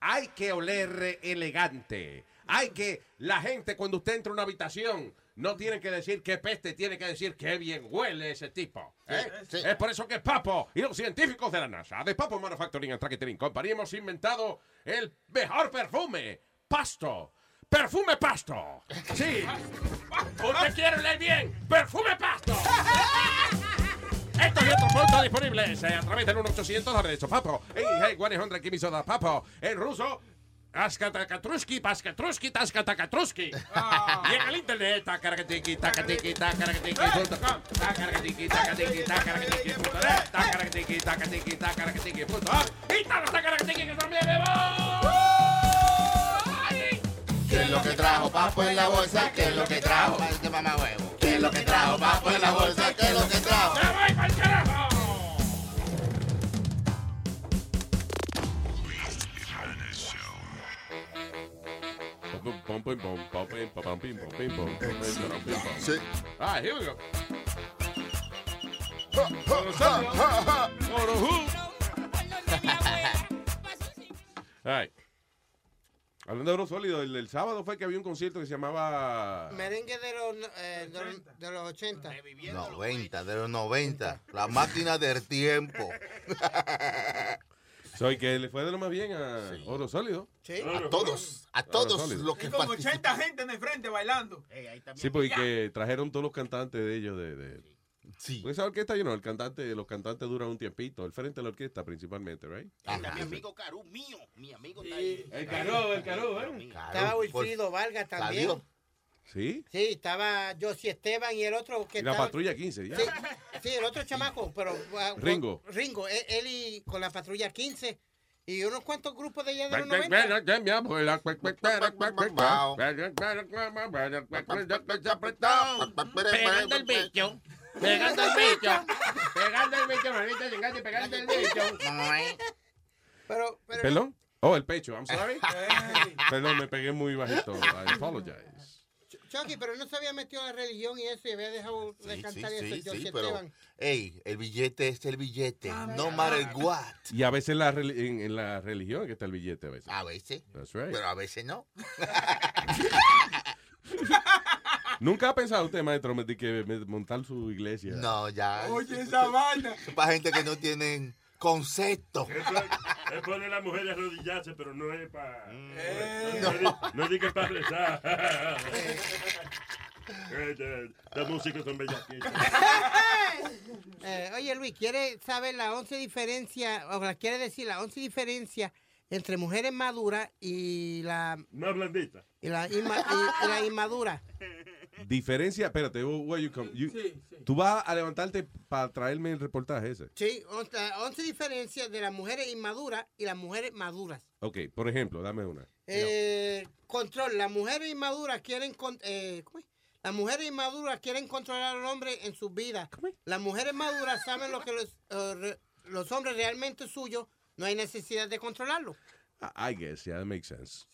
Hay que oler elegante. Hay que, la gente cuando usted entra a una habitación, no tiene que decir qué peste, tiene que decir qué bien huele ese tipo. ¿eh? Sí, sí. Es por eso que Papo y los científicos de la NASA, de Papo Manufacturing and Tracking Company, hemos inventado el mejor perfume, Pasto. ¡Perfume Pasto! Sí. ¿Usted quiere oler bien? ¡Perfume Pasto! Estos y otros productos disponibles eh, a través del 1-800 de Papo. En Hey 100 Kimisoda Papo. En ruso, Askatakatruski, Paskatruski, Taskatakatruski. Y en el internet, tacarakatiki, takatiki, tacarakatiki.com, tacarakatiki, takatiki, tacarakatiki.net, tacarakatiki, takatiki, tacarakatiki.com, y todos tacarakatiki que también vemos. ¿Qué es lo que trajo Papo en la bolsa? ¿Qué es lo que trajo? Mamá huevo. ¿Qué es lo que trajo Papo en la bolsa? ¿Qué es lo que trajo? ¡Me voy pa'l carajo! Ah, here we go. All right. Hablando de oro sólido, el, el sábado fue que había un concierto que se llamaba Merengue de los, eh, de los, de los 80. 90, de los 90. La máquina del tiempo. Soy que le fue de lo más bien a Oro Sólido. A todos, a todos los que Y como participan. 80 gente en el frente bailando. Sí, porque trajeron todos los cantantes de ellos de... de Sí. Pues esa orquesta, yo no, el cantante, los cantantes duran un tiempito, el frente de la orquesta principalmente, right? Está mi amigo Caru, mío. Mi amigo está ahí. El Caru, el Caru, ¿eh? Estaba Wilfrido Vargas también. Salió. Sí. Sí, estaba Josie Esteban y el otro que Y la estaba- patrulla 15, ya. Sí, sí, el otro chamaco, pero... uh, Ringo. Ringo, él, él y con la patrulla 15 y unos cuantos grupos de allá de los Ven, 90. ven, ven, mi abuela. Pegando el bicho. Pegando el bicho. Pegando el bicho, manita, llegando y pegando el bicho. Pero, pero ¿Perdón? Oh, el pecho, I'm sorry. Perdón, me pegué muy bajito. I apologize. Chucky, pero no se había metido en la religión y eso y había dejado de Sí, sí, cantar eso sí, pero, ey, el billete es el billete. No matter what. Y a veces la en, en la religión que está el billete a veces. A veces. That's right. Pero a veces no. ¿Nunca ha pensado usted, maestro, que montar su iglesia? No, ya. Oye, esa vaina. Para gente que no tienen concepto. Es poner a la mujer a arrodillarse, pero no es para. Eh. No, no es que para rezar. Eh, eh, Las músicas son bellas. Eh, oye, Luis, ¿quiere saber la 11 diferencia, o la quiere decir la 11 diferencia entre mujeres maduras y la, Más blandita. y la, inma- y- y la inmadura? Diferencia, espérate, where you come- you- tú vas a levantarte para traerme el reportaje ese. Sí, 11, 11 diferencias de las mujeres inmaduras y las mujeres maduras. Ok, por ejemplo, dame una. Eh, control, las mujeres inmaduras quieren con- eh, ¿cómo es? las mujeres inmaduras quieren controlar al hombre en sus vidas. Las mujeres maduras saben lo que los, eh, re- los hombres realmente suyos, no hay necesidad de controlarlo. I I guess, yeah, that makes sense.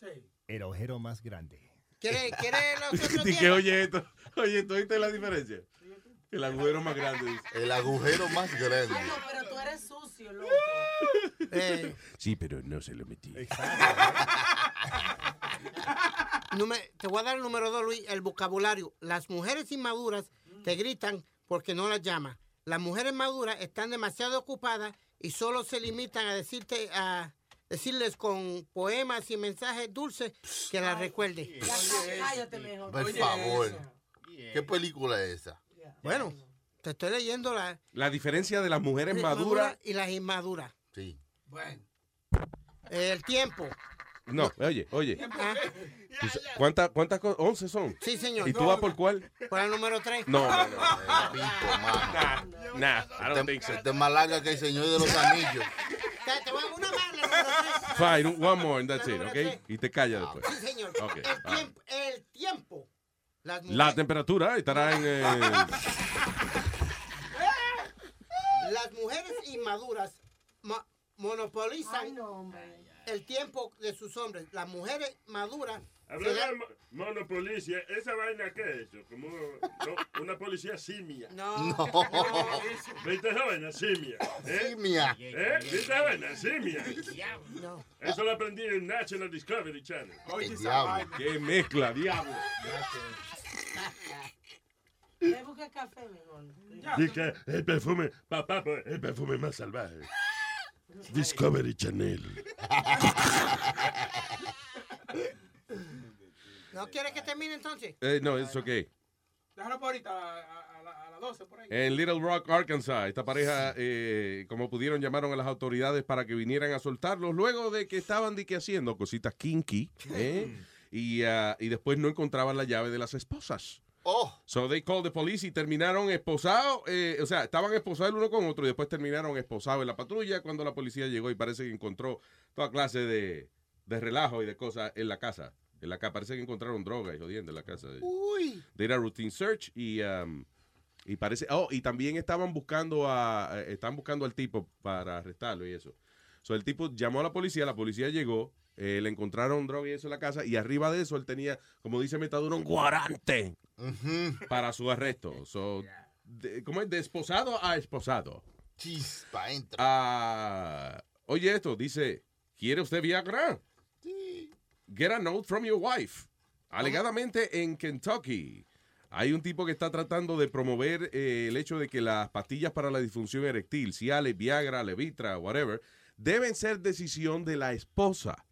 El ojero más grande. ¿Quiere, quiere los otros que oye esto, oye, ¿tú oíste la diferencia? El agujero más grande. dice. El agujero más grande. Ay, no, pero tú eres sucio, loco. Eh, Sí, pero no se lo metí. Nume- te voy a dar el número dos, Luis, el vocabulario. Las mujeres inmaduras te gritan porque no las llamas. Las mujeres maduras están demasiado ocupadas y solo se limitan a decirte a decirles con poemas y mensajes dulces que la recuerde. Ya, cállate mejor. Por favor. ¿Qué película es esa? Bueno, te estoy leyendo la La diferencia de las mujeres maduras. madura y las inmaduras. Sí. Bueno. El tiempo. No, oye, oye. Ah, ¿tú sa- ¿Cuántas cuántas cosas? 11 son. Sí, señor. ¿Y tú vas por cuál? Por el número 3. No, no, no. Nah, nah, I don't think so. Este es más larga que el Señor de los Anillos. Te, te voy a una más, la número Fine, one more and that's it, ¿ok? Y te callas después. 3. Sí, señor. El, tiempo, el tiempo. Las La temperatura estará en... eh, las mujeres inmaduras mo- monopolizan el tiempo de sus hombres. Las mujeres maduras Hablando de mo- monopolicia, ¿esa vaina qué es eso? Como no, una policía simia. No. No. ¿Viste esa vaina? Simia. ¿eh? Simia. ¿Eh? ¿Viste esa vaina? Simia. No. Eso lo aprendí en National Discovery Channel. El diablo. Qué mezcla, diablo. Ve busca café mejor. Dice el perfume, papá, pues, el perfume más salvaje. Discovery Channel. ¿No quieres que termine entonces? Eh, no, es ok. Déjalo por ahorita a, a- a la- a las 12 por ahí. En Little Rock, Arkansas, esta pareja, eh, como pudieron, llamaron a las autoridades para que vinieran a soltarlos luego de que estaban de que haciendo cositas kinky, ¿eh? y, ah, y después no encontraban la llave de las esposas. Oh. So they called the police y terminaron esposados, eh, o sea, estaban esposados el uno con otro y después terminaron esposados en la patrulla cuando la policía llegó y parece que encontró toda clase de, de relajo y de cosas en la casa. En la casa parece que encontraron droga y jodiendo en la casa. de- Uy. They did a routine search y, um, y parece, oh, y también estaban buscando a, eh, estaban buscando al tipo para arrestarlo y eso. So el tipo llamó a la policía, la policía llegó, eh, le encontraron droga y eso en la casa y arriba de eso él tenía, como dice Metaduro, un guarante para su arresto. So, de- ¿Cómo es? De esposado a esposado. Chispa, entra. Ah, oye esto, dice, ¿quiere usted Viagra? Get a note from your wife. Alegadamente en Kentucky hay un tipo que está tratando de promover eh, el hecho de que las pastillas para la disfunción eréctil, Cialis, Viagra, Levitra, whatever, deben ser decisión de la esposa.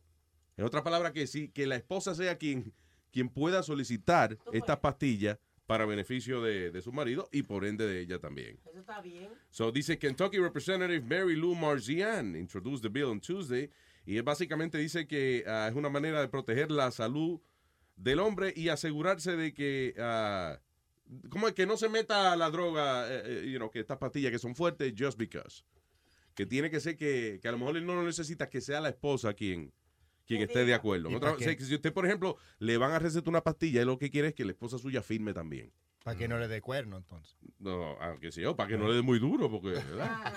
En otras palabras, que sí, que la esposa sea quien, quien pueda solicitar estas pastillas para beneficio de, de su marido y por ende de ella también. Eso está bien. So dice Kentucky Representative Mary Lou Marzian introduced the bill on Tuesday y él básicamente dice que ah, es una manera de proteger la salud del hombre y asegurarse de que como es que no se meta la droga, eh, eh, you know, que estas pastillas que son fuertes just because. Que tiene que ser que, que a lo mejor él no lo necesita que sea la esposa quien quien esté de acuerdo. ¿Y Otra- para qué? o sea, que si usted, por ejemplo, le van a recetar una pastilla, él lo que quiere es que la esposa suya firme también. Para que no le dé cuerno, entonces. No, aunque sí, o para que no le dé muy duro, porque, ¿verdad?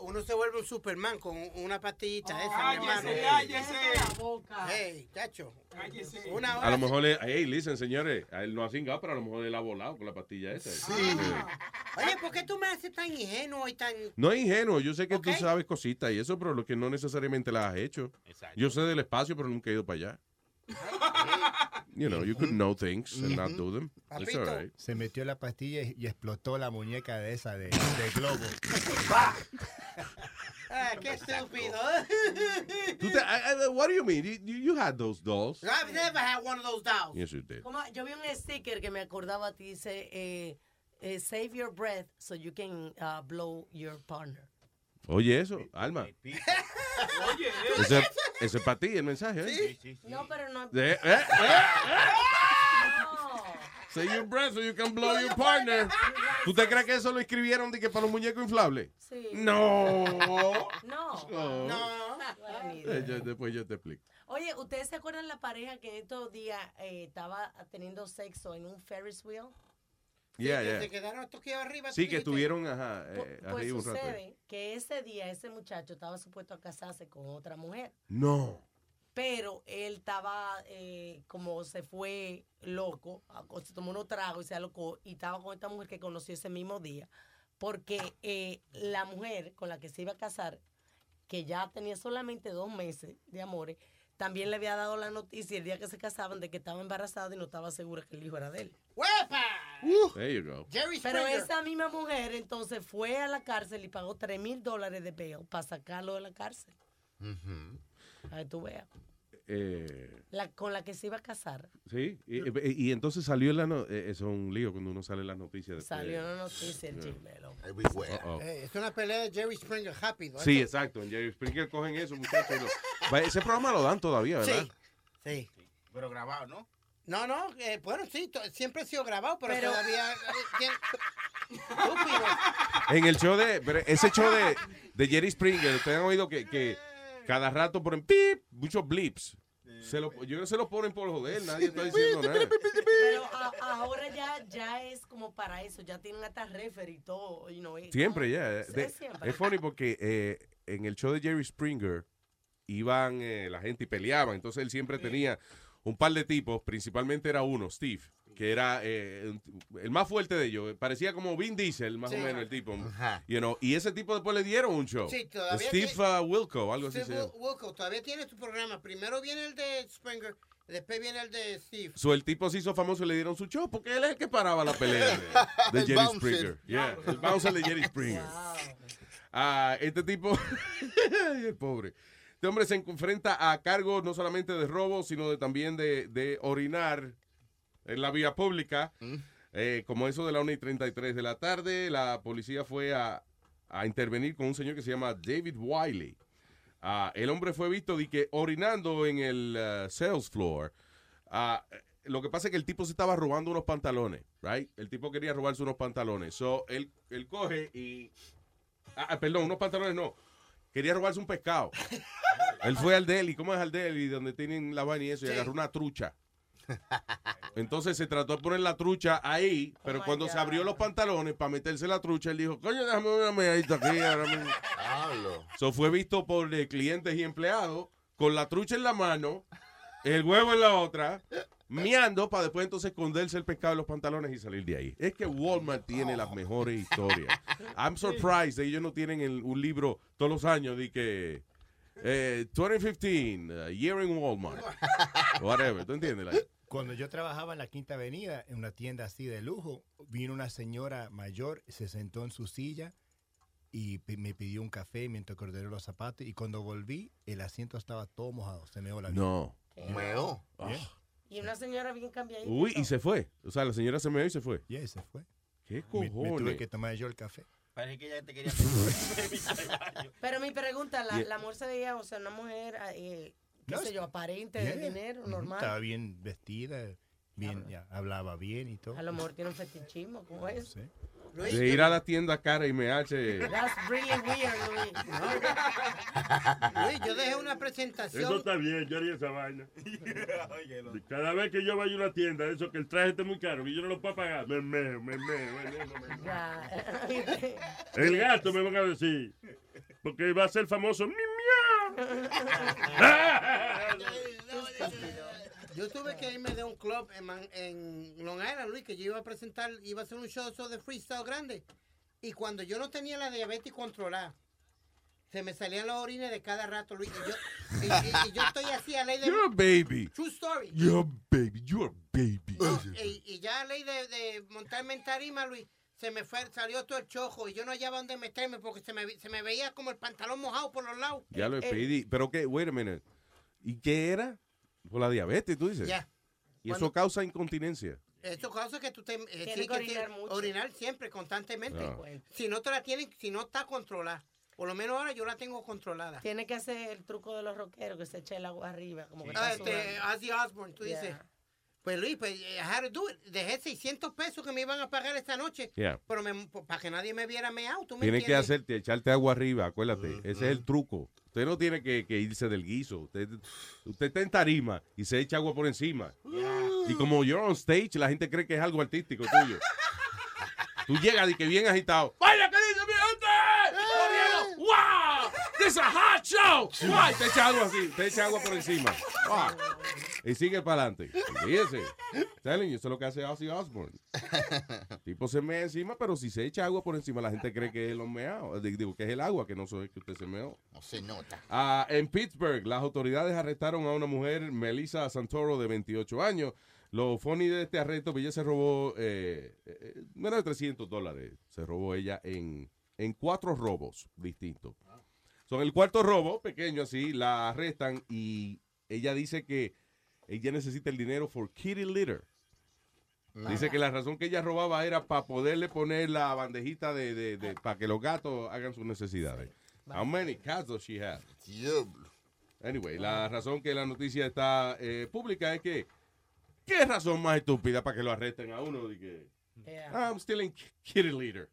Uno se vuelve un Superman con una pastillita esa, mi cállese, cállese. Chacho. Cállese. Una A lo mejor, le, hey, listen, señores, a él no ha cingado, pero a lo mejor él ha volado con la pastilla esa. Sí. Oye, ¿por qué tú me haces tan ingenuo y tan... No es ingenuo, yo sé que tú sabes cositas y eso, pero lo que no necesariamente las has hecho. Yo sé del espacio, pero nunca he ido para allá. You know, you could know things and not do them. It's all right. Se metió la pastilla y, y explotó la muñeca de esa de, de globo. Ah, qué estúpido. Tú te- I- I- what do you mean? You, you- you had those dolls. I've never had one of those dolls. Yes, you did. Como yo vi un sticker que me acordaba, te dice, eh, eh, save your breath so you can uh, blow your partner. Oye, eso, Alma. Oye, Ese, ese es para ti el mensaje, ¿eh? No, pero no. Eh, eh, Say your breath so you can blow your partner. ¿Tú te crees que eso lo escribieron de que para los muñecos inflables? Sí. No. No. No. Eh, yo- después yo te explico. Oye, ¿ustedes se acuerdan la pareja que en estos días eh, estaba teniendo sexo en un Ferris wheel? Yeah, que yeah. se quedaron toqueados arriba. Sí, que estuvieron ajá, eh, Pues arriba un rato. sucede que ese día ese muchacho estaba supuesto a casarse con otra mujer, No. pero él estaba eh, como se fue loco, a- se tomó unos tragos y se alocó y estaba con esta mujer que conoció ese mismo día, porque eh, la mujer con la que se iba a casar, que ya tenía solamente dos meses de amores, también le había dado la noticia el día que se casaban de que estaba embarazada y no estaba segura que el hijo era de él. ¡Huepa! There you go. Jerry Pero Springer. esa misma mujer entonces fue a la cárcel y pagó 3 mil dólares de bail para sacarlo de la cárcel. A ver, tú veas. Eh, La, con la que se iba a casar. sí, y, y entonces salió en la no- eh, eso es un lío cuando uno sale en las noticias. después. Salió una noticia el Yeah. chisme, loco. Uh-oh. Eh, es una pelea de Jerry Springer rápido. Sí, exacto. En Jerry Springer cogen eso, muchachos. y lo- Va, Ese programa lo dan todavía, ¿verdad? Sí. Sí. Pero grabado, ¿no? No, no, eh, bueno, sí, siempre ha sido grabado, pero, Pero- todavía... eh. En el show de. pero ese show de, de Jerry Springer, ustedes han oído que, que cada rato ponen pip, muchos blips. Se lo, yo creo que se lo ponen por joder, nadie está diciendo nada. Pero a- ahora ya, ya es como para eso, ya tienen hasta refer y todo. You know, y- Siempre, ya. Es funny porque eh, en el show de Jerry Springer iban eh, la gente y peleaban. Entonces él siempre tenía un par de tipos, principalmente era uno, Steve, que era eh, el más fuerte de ellos. Parecía como Vin Diesel, más Sí. o menos, el tipo. You know, y ese tipo después le dieron un show. Sí, todavía Steve tiene- uh, Wilco, algo así. Steve Wilco todavía tiene su programa. Primero viene el de Springer, después viene el de Steve. So, el tipo se hizo famoso y le dieron su show porque él es el que paraba la pelea de, de El Jerry. Springer. Yeah, el bouncer de Jerry Springer. Ah, este tipo, el pobre. Este hombre se enfrenta a cargos no solamente de robo, sino de, también de, de orinar en la vía pública. Eh, como eso de la 1 y 33 de la tarde, la policía fue a, a intervenir con un señor que se llama David Wiley. Ah, el hombre fue visto de que orinando en el ah, sales floor. Ah, lo que pasa es que el tipo se estaba robando unos pantalones, right? El tipo quería robarse unos pantalones. So, él, él coge y... Ah, ah, perdón, unos pantalones no. Quería robarse un pescado. él fue al deli, ¿cómo es al deli? Donde tienen la vaina y eso, y agarró una trucha. Entonces se trató de poner la trucha ahí, pero cuando se abrió los pantalones para meterse la trucha, él dijo, coño, déjame una medallita aquí. ahora mismo". So fue visto por eh, clientes y empleados con la trucha en la mano, el huevo en la otra, miando para después entonces esconderse el pescado en los pantalones y salir de ahí. Es que Walmart tiene las mejores historias. I'm surprised, ellos no tienen el- un libro todos los años de que eh, 2015, uh, Year in Walmart. Whatever, ¿tú entiendes? Like, Cuando yo trabajaba en la Quinta Avenida, en una tienda así de lujo, vino una señora mayor, se sentó en su silla y me pidió un café mientras ordené los zapatos. Y cuando volví, el asiento estaba todo mojado. Se meó la vida. No. ¿Meó? Y una señora bien cambiadita. Uy, y se fue. O sea, la señora se me dio y se fue. Y se fue. ¿Qué Me, cojones? me tuve que tomar yo el café. Parece que ella te quería Pero mi pregunta, la, Yeah. la mujer se veía, o sea, una mujer, eh, qué No, sé yo, aparente Yeah. de dinero, normal. Estaba bien vestida, bien, ya, hablaba bien y todo. A lo mejor tiene un fetichismo, como es. De ir a la tienda cara y me hace. That's really weird, Luis. Luis, yo dejé una presentación. Eso está bien, yo haría esa vaina. Cada vez que yo vaya a una tienda, eso que el traje esté muy caro, que yo no lo puedo pagar, me meo, me meo, me meo, me meo. El gato me van a decir. Porque va a ser famoso. ¡Mi Yo tuve que irme de un club en, Man- en Long Island, Luis, que yo iba a presentar, iba a hacer un show de freestyle grande. Y cuando yo no tenía la diabetes controlada, se me salían los orines de cada rato, Luis. Y yo, y, y- y yo estoy así a ley de... You're a baby. True story. You're a baby. You're a baby. No, y, y ya a ley de, de montarme en tarima, Luis, se me fue, salió todo el chojo y yo no hallaba dónde meterme porque se me, vi- se me veía como el pantalón mojado por los lados. Ya lo Eh, pedí. Pero que, wait a minute. ¿Y qué era? Por la diabetes, tú dices. Ya. Y eso causa incontinencia. Eso causa que tú te, eh, Tienes tienes que orinar mucho. orinar siempre, constantemente. Si no te la tienen, si no está controlada. Por lo menos ahora yo la tengo controlada. Tiene que hacer el truco de los rockeros, que se eche el agua arriba, como que Ah, este. Ozzy Osbourne, tú Yeah. dices. Pues Luis, pues, I had to do it. Dejé 600 pesos que me iban a pagar esta noche. Yeah. Pero me- para que nadie me viera meado, ¿tú me Tienes que hacerte, echarte agua arriba, acuérdate. Ese es el truco. Usted no tiene que, que irse del guiso. Usted, usted está en tarima y se echa agua por encima. Y como you're on stage, la gente cree que es algo artístico tuyo. Tú llegas y que bien agitado. ¡Vaya, qué dice mi gente! ¡Wow! ¡This is a hot show! Te echa agua así, te echa agua por encima. ¡Wow! Y sigue para adelante. Fíjese. Telling you, eso es lo que hace Ozzy Osbourne. tipo se mea encima, pero si se echa agua por encima, la gente cree que es los meados. Digo, que es el agua, que no soy que usted se meó. No se nota. Ah, en Pittsburgh, las autoridades arrestaron a una mujer, Melissa Santoro, de 28 años. Lo funny de este arresto, que ella se robó eh, eh, menos de 300 dólares. Se robó ella en, en cuatro robos distintos. Son el cuarto robo, pequeño así, la arrestan y ella dice que ella necesita el dinero for kitty litter. Dice que la razón que ella robaba era para poderle poner la bandejita de, de, de- para que los gatos hagan sus necesidades. How many cats does she have? Anyway, la razón que la noticia está eh, pública es que ¿qué razón más estúpida para que lo arresten a uno? De que, "Ah, I'm stealing ki- kitty litter.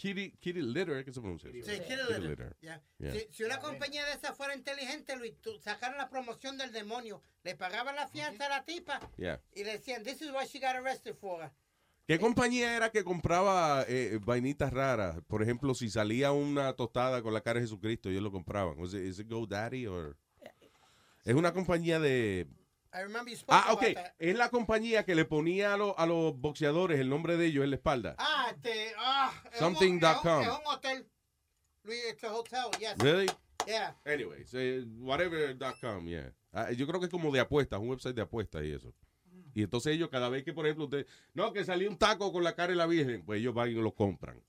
Kitty, kitty litter, ¿qué se pronuncia? Sí, kitty litter. Ya. Yeah. Si, si una compañía de esa fuera inteligente, Luis, sacaron la promoción del demonio, le pagaban la fianza a la tipa Yeah. y le decían, this is what she got arrested for. ¿Qué compañía era que compraba eh, vainitas raras? Por ejemplo, si salía una tostada con la cara de Jesucristo, ellos lo compraban. Was it, is it GoDaddy or- Es una compañía de... I remember you spoke Ah, about ok. that. Es la compañía que le ponía a, lo- a los boxeadores el nombre de ellos en la espalda. Ah, este, ah, Something.com. Es un, es un hotel. Luis, it's a hotel, yes. Really? Yeah. Anyway, say, whatever.com, yeah. Ah, yo creo que es como de apuestas, un website de apuestas y eso. Y entonces ellos, cada vez que, por ejemplo, usted, no, que salió un taco con la cara de la Virgen, pues ellos van y lo compran.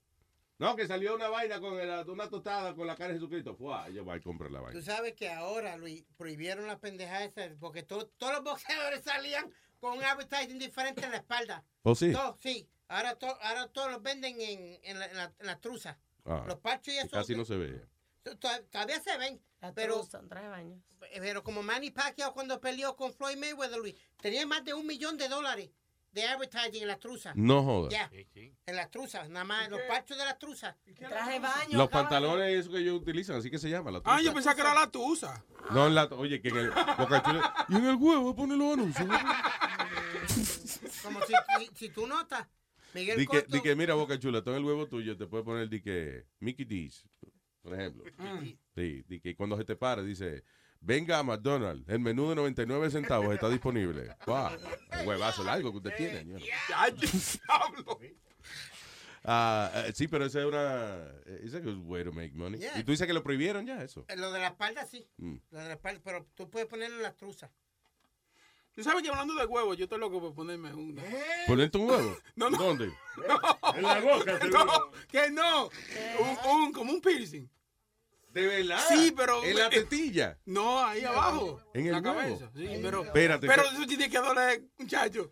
No, que salió una vaina con el- una tostada con la cara de Jesucristo, ¡fua! ellos van y compran la vaina. Tú sabes que ahora, Luis, prohibieron las pendejadas esas porque to- todos los boxeadores salían con un advertising diferente en la espalda. ¿Oh, sí? Todos, sí. Ahora, to- ahora todos los venden en, en, la, en, la, en la truza. Ah, Los parchos y eso. casi no se ve. to- to- Todavía se ven. pero, pero como Manny Pacquiao cuando peleó con Floyd Mayweather, Luis, tenía más de un millón de dólares de advertising en la truza. No joda. Ya. En las truzas, nada más, los parchos de las truzas. Traje baño. Los pantalones esos que ellos utilizan, así que se llama. La Ah, truza. yo pensaba que era la tusa. No, en la, oye, que en el, Boca Chula- y en el huevo pone los anuncios. Como si, si, si tú notas, Miguel Di que, Cotto. di que, mira, Boca Chula, todo el huevo tuyo te puede poner di que Mickey D's, por ejemplo. Mm. Sí, di que cuando se te pare dice, venga a McDonald's, el menú de 99 centavos está disponible. Wow, un huevazo largo que usted tiene. señor. Ah, eh, sí, pero esa es una, esa es un way to make money. Yeah. Y tú dices que lo prohibieron ya, eso. Eh, Lo de la espalda sí. Mm. Lo de la espalda, pero tú puedes ponerlo en las truzas. Tú sabes que hablando de huevo, yo estoy loco por ponerme una. ¿Ponerte un huevo? No, no. ¿Dónde? En la boca, No, que no. Un, un- como un piercing. ¿De verdad? Sí, pero. ¿En la tetilla? No, ahí abajo. ¿En el la huevo? cabeza. Sí, pero. Espérate, Pero eso tiene que doler, muchacho.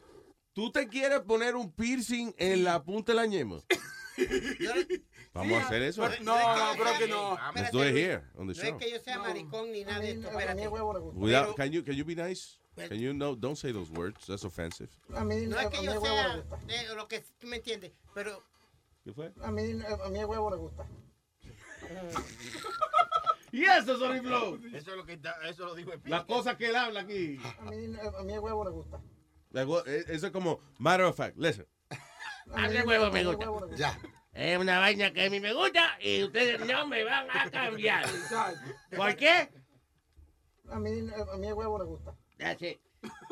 ¿Tú te quieres poner un piercing en la punta de la ñema? Vamos a hacer eso. No, no, creo que no. Let's do it here on the No es show. que yo sea maricón ni nada de esto, espérate. Without, can you can you be nice? Can you no? Don't say those words. That's offensive. A mí, no es que yo sea de lo que tú me entiendes, pero ¿Qué fue? A mí, a mí el huevo le gusta. Y eso, Sony Flow. Eso es lo que está, eso lo dijo el Las cosas que él habla aquí. A mí, a mí el huevo le gusta. Eh, Eso es como matter of fact. Listen. A mí el huevo me gusta. Ya. Es una vaina que a mí me gusta y ustedes no me van a cambiar. ¿Por qué? A mí, a mí el huevo le gusta.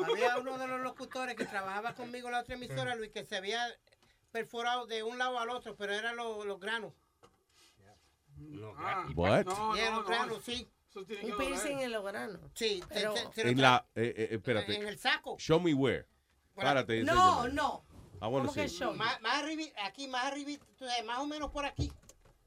Había uno de los locutores que trabajaba conmigo en la otra emisora, Luis, que se había perforado de un lado al otro, pero eran los, los granos. Ah, What? No, Yeah, no, no. sí. Un piercing en los granos. Sí, Pero- En la, eh, eh, espérate. En el saco. Show me where. Párate. No, no. I wanna ¿Cómo que see. show? Más, más arriba, aquí, más arriba, más o menos por aquí.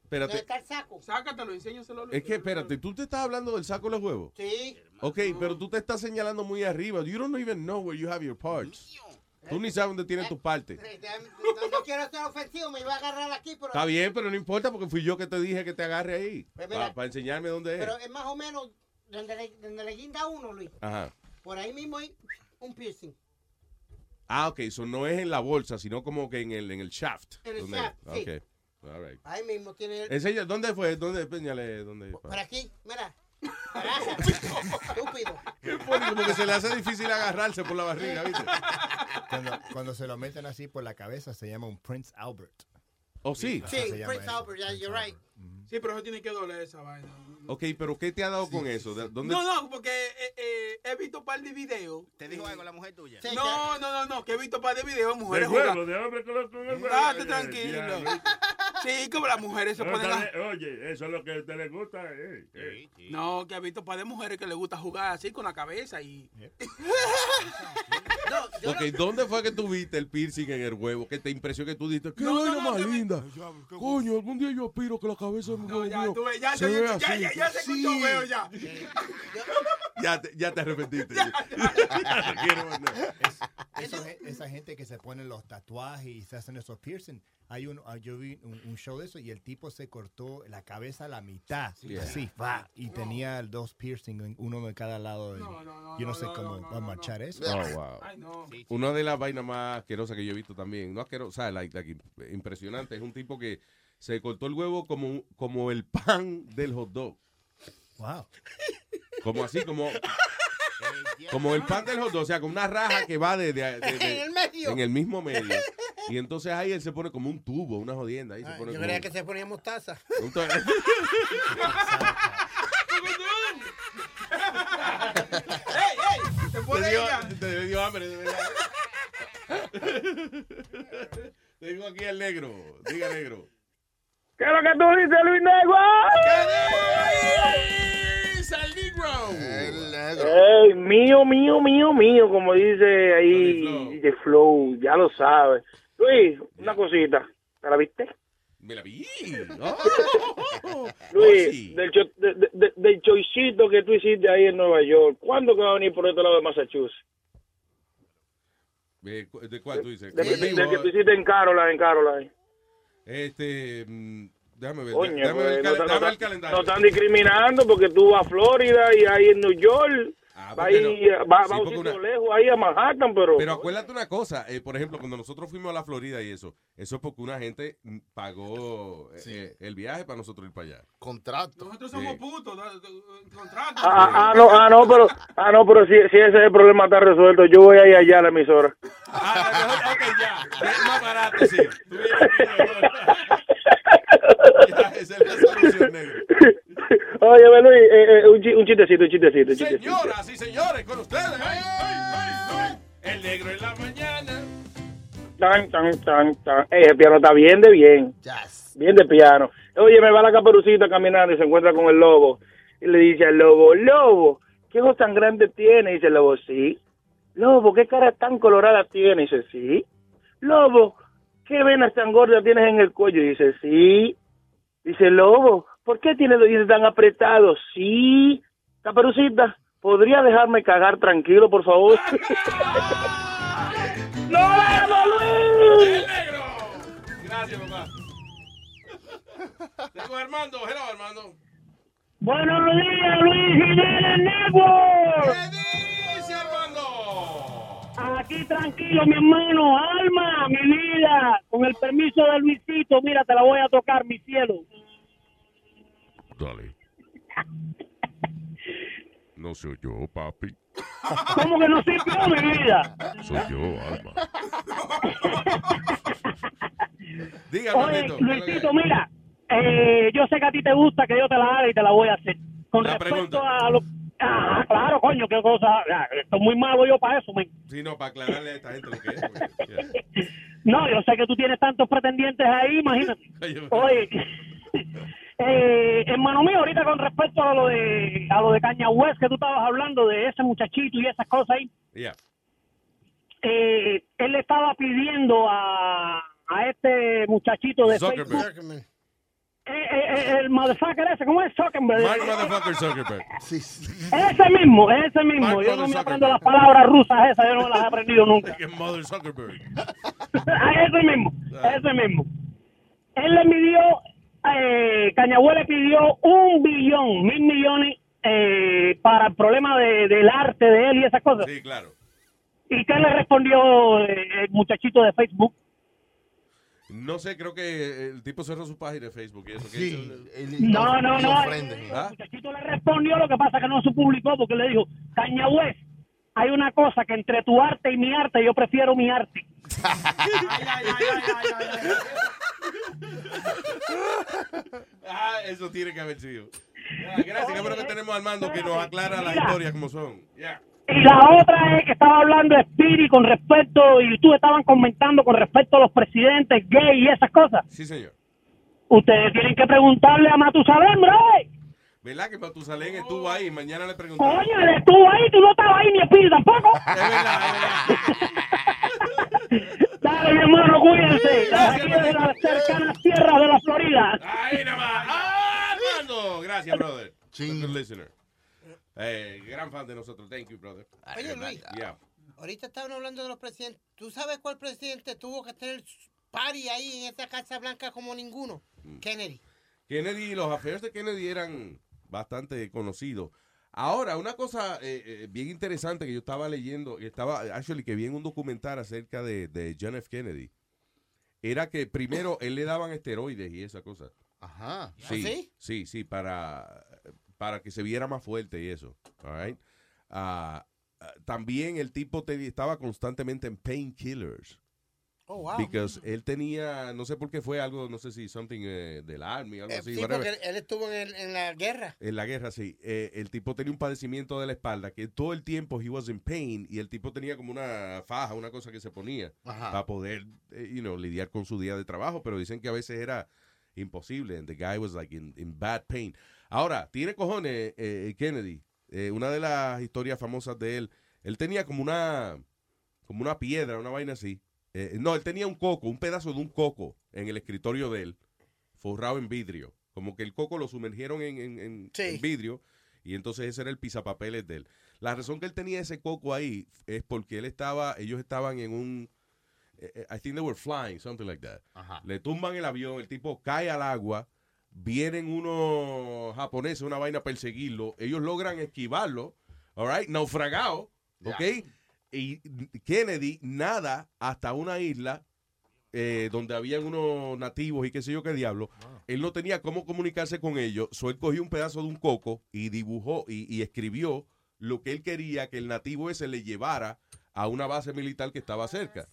Espérate. Donde está el saco. Sácatelo, enséñaselo. Es que, espérate, ¿tú te estás hablando del saco de los huevos? Sí. Ok, pero tú te estás señalando muy arriba. You don't even know where you have your parts. Tú ni sabes dónde tienes tus partes. Eh, No, no quiero ser ofensivo, me iba a agarrar aquí, pero... Está bien, pero no importa porque fui yo que te dije que te agarre ahí. Pues Para enseñarme dónde es. Pero es más o menos donde le, donde le guinda uno, Luis. Ajá. Por ahí mismo hay un piercing. Ah, ok, eso no es en la bolsa, sino como que en el, en el shaft. En el shaft, sí. Ok, all right. Ahí mismo tiene el... Enseña, ¿dónde fue? ¿Dónde? Péñale, ¿dónde? Por aquí, mira. Agarra. Estúpido. Como que se le hace difícil agarrarse por la barriga, ¿viste? Cuando, cuando se lo meten así por la cabeza se llama un Prince Albert. ¿Oh, sí? Sí, Prince Albert, yeah, you're right. Sí, pero eso tiene que doler esa vaina. Ok, pero ¿qué te ha dado con eso? ¿De- ¿Dónde? No, no, porque eh, eh, he visto un par de videos. ¿Te dijo algo la mujer tuya? No, no, no, no, que he visto un par de videos de mujeres De huevo, jugando. de hombre con los-. Date Eh, tranquilo. Sí, como las mujeres se No, ponen a... dale, Oye, eso es lo que a usted le gusta. eh, eh. No, que he visto un par de mujeres que les gusta jugar así con la cabeza y... Ok, ¿dónde fue que tú viste el piercing en el huevo? Que te impresionó que tú dijiste, qué vaina no, más linda. Coño, algún día yo aspiro que la cabeza de huevo ya, tú ya, se ya, ya, ya, ya se escuchó feo ya. Ya te, ya te arrepentiste. Esa, ge- esa gente que se ponen los tatuajes y se hacen esos piercing. Hay un, ah, yo vi un, un show de eso y el tipo se cortó la cabeza a la mitad. Sí. Así, va. Y tenía dos piercing, uno de cada lado. del- yo no sé cómo va a marchar eso. Oh, wow. Una de las vainas más asquerosas que yo he visto también, no asquerosa, o sea, like, like, impresionante, es un tipo que se cortó el huevo como, como el pan del hot dog. Wow. Como así, como, como el pan del hot dog, o sea, con una raja que va de, de- de- de- En el medio. en el mismo medio. Y entonces ahí él se pone como un tubo, una jodienda. Ahí se pone Yo como- creía que se ponía mostaza. ¿Te Te dio- te dio hambre, de verdad. Tengo aquí al negro. Diga negro. ¿Qué es lo que tú dices, Luis Negro? dice el negro? Ey, mío, mío, mío, mío, como dice ahí de Flow, ya lo sabes. Luis, una cosita, ¿te la viste? Me la vi. Luis, del, cho- de- de- de- del choicito que tú hiciste ahí en Nueva York, ¿cuándo que va a venir por este lado de Massachusetts? ¿De, cu- de cuál tú dices? Del ¿Con que, el del vivo? que tú hiciste en Caroline, en Caroline. Este, mm, déjame ver. Coño, déjame ver pues, cal- no, déjame no- ver el calendario. no están discriminando porque tú vas a Florida y ahí en New York, va, ahí, no. va, Sí, va a un porque sitio una- lejos ahí a Manhattan, pero... Pero acuérdate una cosa, eh, por ejemplo, cuando nosotros fuimos a la Florida y eso, eso es porque una gente pagó eh, eh, el viaje para nosotros ir para allá. Contrato. Nosotros somos putos, da- da- contrato. Ah, ah, no, ah, no, pero, ah, no, pero si, si ese es el problema está resuelto, yo voy a ir allá a la emisora. ok, ya. Es más barato, sí. Tú vienes aquí, ya, esa es la solución, negro. Oye, Luis, eh, eh, un, un chistecito, un chistecito, un chistecito. Señoras y señores, con ustedes. ay, ay, ay, ay, El negro en la mañana. Tan, tan, tan, tan. Ey, el piano está bien de bien. Bien de piano. Oye, me va la caperucita caminando y se encuentra con el lobo. Y le dice al lobo, lobo, ¿qué ojos tan grandes tiene? Y dice el lobo, sí. Lobo, ¿qué cara tan colorada tiene? Y dice, sí. Lobo, ¿qué venas tan gordas tienes en el cuello? Y dice, sí. Dice, lobo, ¿por qué tiene los dientes tan apretados? Sí. Caperucita, ¿podría dejarme cagar tranquilo, por favor? ¡No, Luis! Gracias, papá. Tengo Armando. Hello, Armando. Buenos días, Luis Jiménez Network. ¿Qué dice Armando? Aquí tranquilo, mi hermano. Alma, mi vida. Con el permiso de Luisito, mira, te la voy a tocar, mi cielo. Dale. No soy yo, papi. ¿Cómo que no soy yo, mi vida? Soy yo, Alma. Diga, Oye, Armandito, ¿qué es lo que Luisito, mira. eh, yo sé que a ti te gusta que yo te la haga y te la voy a hacer. Con La respecto pregunta. a lo... Ah, claro, coño, qué cosa. ah, Estoy muy malo yo para eso, men. Sí, no, para aclararle a esta gente lo que es. porque- yeah. No, yo sé que tú tienes tantos pretendientes ahí, imagínate. Oye, Oye, eh, hermano mío, ahorita con respecto a lo de a lo de Caña West que tú estabas hablando de ese muchachito y esas cosas ahí, Yeah. eh, él le estaba pidiendo a, a este muchachito de Zuckerberg. Facebook, eh, eh, eh, el motherfucker ese, ¿cómo es Zuckerberg? Mark Motherfucker Zuckerberg. Ese mismo, ese mismo. Mark yo no me aprendo las palabras rusas esas, yo no las he aprendido nunca. Mother Zuckerberg. ese mismo, ese mismo. Él le pidió, eh, Cañagüe le pidió un billón, mil millones eh, para el problema de- del arte de él y esas cosas. Sí, claro. ¿Y qué le respondió eh, el muchachito de Facebook? No sé, creo que el tipo cerró su página de Facebook y eso. que Sí, No, no, no. El muchachito le respondió, lo que pasa que no se publicó porque le dijo, Cañagüez, hay una cosa que entre tu arte y mi arte, yo prefiero mi arte. Ah, eso tiene que haber sido. Ah, gracias, qué bueno que tenemos al mando que nos aclara las historias como son. Ya. Y la otra es que estaba hablando de Speedy con respecto, y tú estaban comentando con respecto a los presidentes gay y esas cosas. Sí, señor. Ustedes tienen que preguntarle a Matusalén, bro. ¿Verdad que Matusalén estuvo ahí? Mañana le preguntamos. Coño, él estuvo ahí, tú no estabas ahí ni Speedy tampoco. Dale, mi hermano, cuídense. Aquí de las cercanas tierras de la Florida. Ahí nada más. ¡Ah, Armando! Gracias, brother. Good listener. Eh, gran fan de nosotros. Thank you, brother. Oye, Luis. Yeah. Ahorita estaban hablando de los presidentes. ¿Tú sabes cuál presidente tuvo que tener party ahí en esa Casa Blanca como ninguno? Mm. Kennedy. Kennedy, los affairs de Kennedy eran bastante conocidos. Ahora, una cosa eh, eh, bien interesante que yo estaba leyendo, y estaba, actually, que vi en un documental acerca de, de John F. Kennedy, era que primero él le daban esteroides y esa cosa. Ajá. Sí, ¿Sí? sí, sí, para, para que se viera más fuerte y eso. all right? Ah, ah, también el tipo te- estaba constantemente en painkillers. Oh, wow. Because él tenía, no sé por qué fue algo, no sé si something eh, del army, algo Eh, así. sí, porque él, él estuvo en, el- en la guerra. En la guerra, sí. Eh, el tipo tenía un padecimiento de la espalda que todo el tiempo he was in pain y el tipo tenía como una faja, una cosa que se ponía Ajá. para poder, eh, you know, lidiar con su día de trabajo, pero dicen que a veces era imposible. And the guy was like in, in bad pain. Ahora, tiene cojones eh, Kennedy. Una de las historias famosas de él, él tenía como una, como una piedra, una vaina así. Eh, no, él tenía un coco, un pedazo de un coco en el escritorio de él, forrado en vidrio. Como que el coco lo sumergieron en, en- en- en vidrio y entonces ese era el pisapapeles de él. La razón que él tenía ese coco ahí es porque él estaba, ellos estaban en un, eh, eh, I think they were flying, something like that. Le tumban el avión, el tipo cae al agua, vienen unos japoneses, una vaina a perseguirlo, ellos logran esquivarlo, all right, naufragado, ¿ok? Y Kennedy nada hasta una isla eh, donde habían unos nativos y qué sé yo qué diablo. Él no tenía cómo comunicarse con ellos, so él cogió un pedazo de un coco y dibujó y, y escribió lo que él quería que el nativo ese le llevara a una base militar que estaba cerca.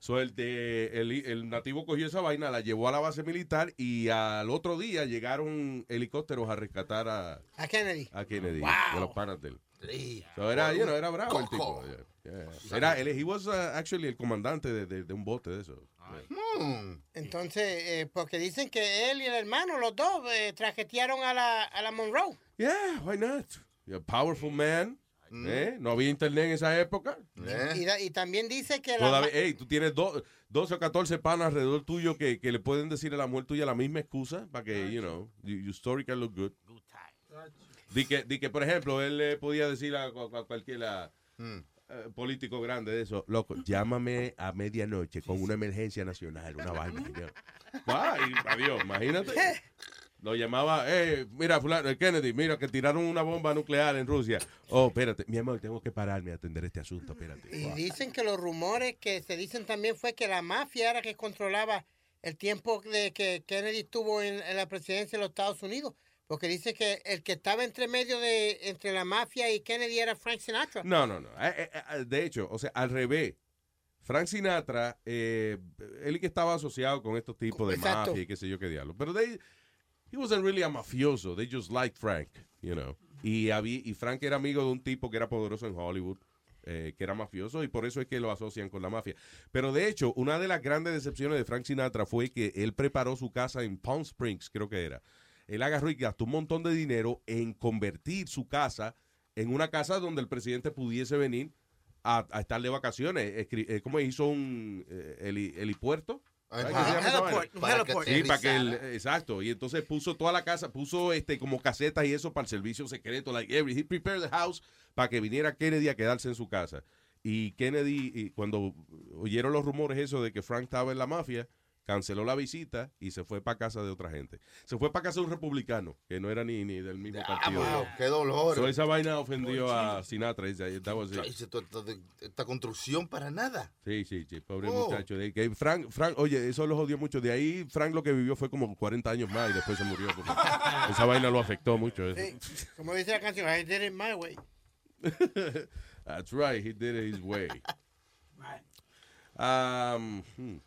So, el, de- el, el nativo cogió esa vaina, la llevó a la base militar y al otro día llegaron helicópteros a rescatar a, A Kennedy. a Kennedy Wow. de los panas de él. Sí. So, era, you know, era bravo el tipo. yeah, yeah. Era, él, he was uh, actually el comandante de, de- de un bote de eso. Entonces, eh, porque dicen que él y el hermano, los dos, eh, trajetearon a la, a la Monroe. Yeah, why not? You're a powerful man. ¿eh? No había internet en esa época. Y, da- y también dice que la... Todavía, hey, tú tienes do- 12 o 14 panas alrededor tuyo que, que le pueden decir a la mujer tuya la misma excusa para que, you know, you- your story can look good. Di que, di que, por ejemplo, él le podía decir a, a cualquier a, eh, político grande de eso, loco, llámame a medianoche con una emergencia nacional, una vaina. y adiós, imagínate. Lo llamaba, eh, mira, fulano, eh, Kennedy, mira que tiraron una bomba nuclear en Rusia. Oh, espérate, mi amor, tengo que pararme a atender este asunto, espérate. Y dicen que los rumores que se dicen también fue que la mafia era que controlaba el tiempo de que Kennedy estuvo en, en la presidencia de los Estados Unidos. Porque dice que el que estaba entre medio de entre la mafia y Kennedy era Frank Sinatra. No, no, no. Eh, eh, eh, De hecho, o sea, al revés. Frank Sinatra, eh, él que estaba asociado con estos tipos de Exacto. mafia y qué sé yo qué diablo. Pero they, he wasn't really a mafioso. They just liked Frank, you know. Y, había, y Frank era amigo de un tipo que era poderoso en Hollywood, eh, que era mafioso, y por eso es que lo asocian con la mafia. Pero de hecho, una de las grandes decepciones de Frank Sinatra fue que él preparó su casa en Palm Springs, creo que era. Él agarró y gastó un montón de dinero en convertir su casa en una casa donde el presidente pudiese venir a, a estar de vacaciones. Escri- eh, ¿Cómo hizo un eh, heli- helipuerto? ¿Sabes qué se llama esa Heliport, vaina? Para que heliport. Sí, para que el- exacto. Y entonces puso toda la casa, puso este como casetas y eso para el servicio secreto. Like every, he prepared the house para que viniera Kennedy a quedarse en su casa. Y Kennedy, y cuando oyeron los rumores eso de que Frank estaba en la mafia, canceló la visita y se fue para casa de otra gente. Se fue para casa de un republicano, que no era ni, ni del mismo partido. wow, qué dolor. So, esa vaina ofendió a Sinatra. Dice, that was it. Dice, "Esto- esto de- esta construcción para nada. Sí, sí, sí, pobre Oh. muchacho. De que Frank, Frank, oye, eso lo jodió mucho. De ahí, Frank lo que vivió fue como 40 años más y después se murió. porque esa vaina lo afectó mucho. eso. Como dice la canción, I did it my way. That's right, he did it his way. Um, hmm.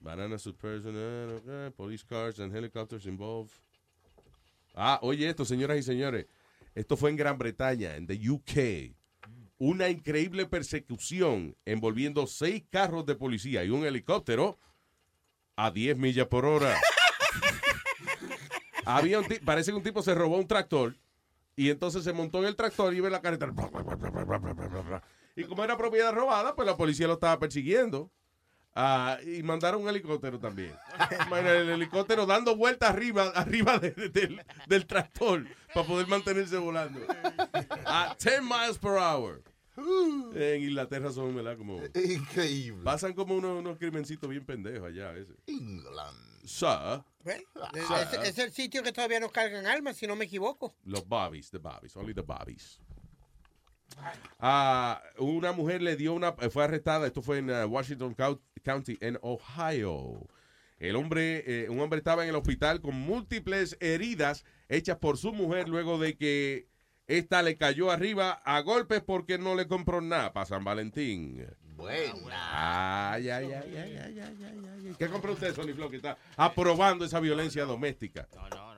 Banana suppression, eh, okay, police cars and helicopters involved. Ah, oye esto, señoras y señores. Esto fue en Gran Bretaña, en the UK. Una increíble persecución envolviendo seis carros de policía y un helicóptero a 10 millas por hora. Había un parece que un tipo se robó un tractor y entonces se montó en el tractor y iba en la carretera. Y como era propiedad robada, pues la policía lo estaba persiguiendo. Ah, y mandaron un helicóptero también. El helicóptero dando vueltas arriba, arriba de- de- del, del tractor para poder mantenerse volando. A 10 miles per hour. En Inglaterra son, ¿verdad? Como, Increíble. pasan como unos, unos crimencitos bien pendejos allá. Ese. England. Sir, Ah. es- es el sitio que todavía no cargan armas, si no me equivoco. Los Bobbies, the Bobbies, only the Bobbies. Ah, una mujer le dio una, fue arrestada, esto fue en uh, Washington Cou- County, en Ohio. El hombre, eh, un hombre estaba en el hospital con múltiples heridas hechas por su mujer luego de que esta le cayó arriba a golpes porque no le compró nada para San Valentín. Buena. Ay, ay, ay, ay, ay, ay, ay, ay. ¿Qué compró usted, Sony Flow, que está aprobando esa violencia doméstica? No, no, no, yo me.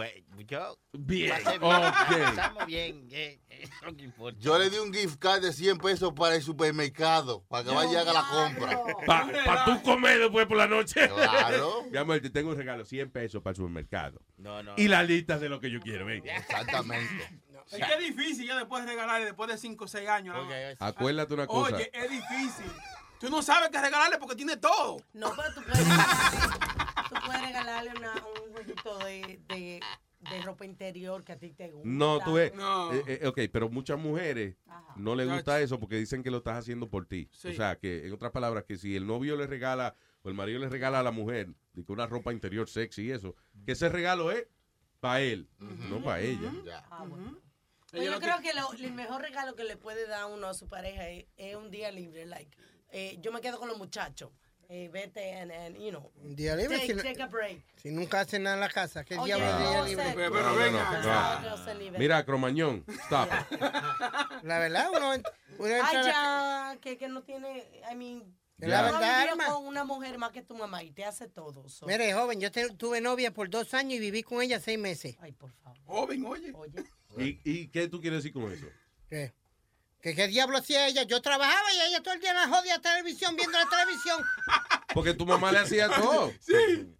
Eh, bue- yo. Bien, pasé ok. Estamos bien, eh, eh, lo que importa. Yo le di un gift card de 100 pesos para el supermercado, para que vaya a haga la compra. Para tú comer después por la noche. Claro. Mi amor, te tengo un regalo, 100 pesos para el supermercado. No, no. Y la lista de lo que yo quiero, ven. Exactamente. Es que es difícil ya después de regalarle después de 5 o 6 años. ¿no? Acuérdate una cosa. Oye, es difícil. Tú no sabes qué regalarle porque tiene todo. No, pero tú puedes, puedes regalarle una- un jueguito de, de, de ropa interior que a ti te gusta. No, tú ves. No. eh, eh, ok, pero muchas mujeres no les gusta eso porque dicen que lo estás haciendo por ti. Sí. O sea, que en otras palabras, que si el novio le regala o el marido le regala a la mujer de que una ropa interior sexy y eso, que ese regalo es para él, no para ella. Ah, bueno. Pues yo creo que lo- el mejor regalo que le puede dar uno a su pareja es, es un día libre. Like, eh, yo me quedo con los muchachos. Eh, vete and, and, you know. Un día libre, Take, si no- take a break. Si nunca hacen nada en la casa, ¿qué Oye, diablo de día no, libre? sé. No, no, no, no. Mira, Cromañón, stop. La verdad, uno, uno entra Ay, ya, que, que no tiene, I mean, Es la verdad, con una mujer más que tu mamá y te hace todo. so. Mire, joven, yo te- tuve novia por dos años y viví con ella seis meses. Ay, por favor. Joven, oye. ¿Y, ¿Y qué tú quieres decir con eso? ¿Qué? ¿Que qué diablo hacía ella? Yo trabajaba y ella todo el día en la jodida televisión, viendo la televisión. Porque tu mamá le hacía todo. Sí.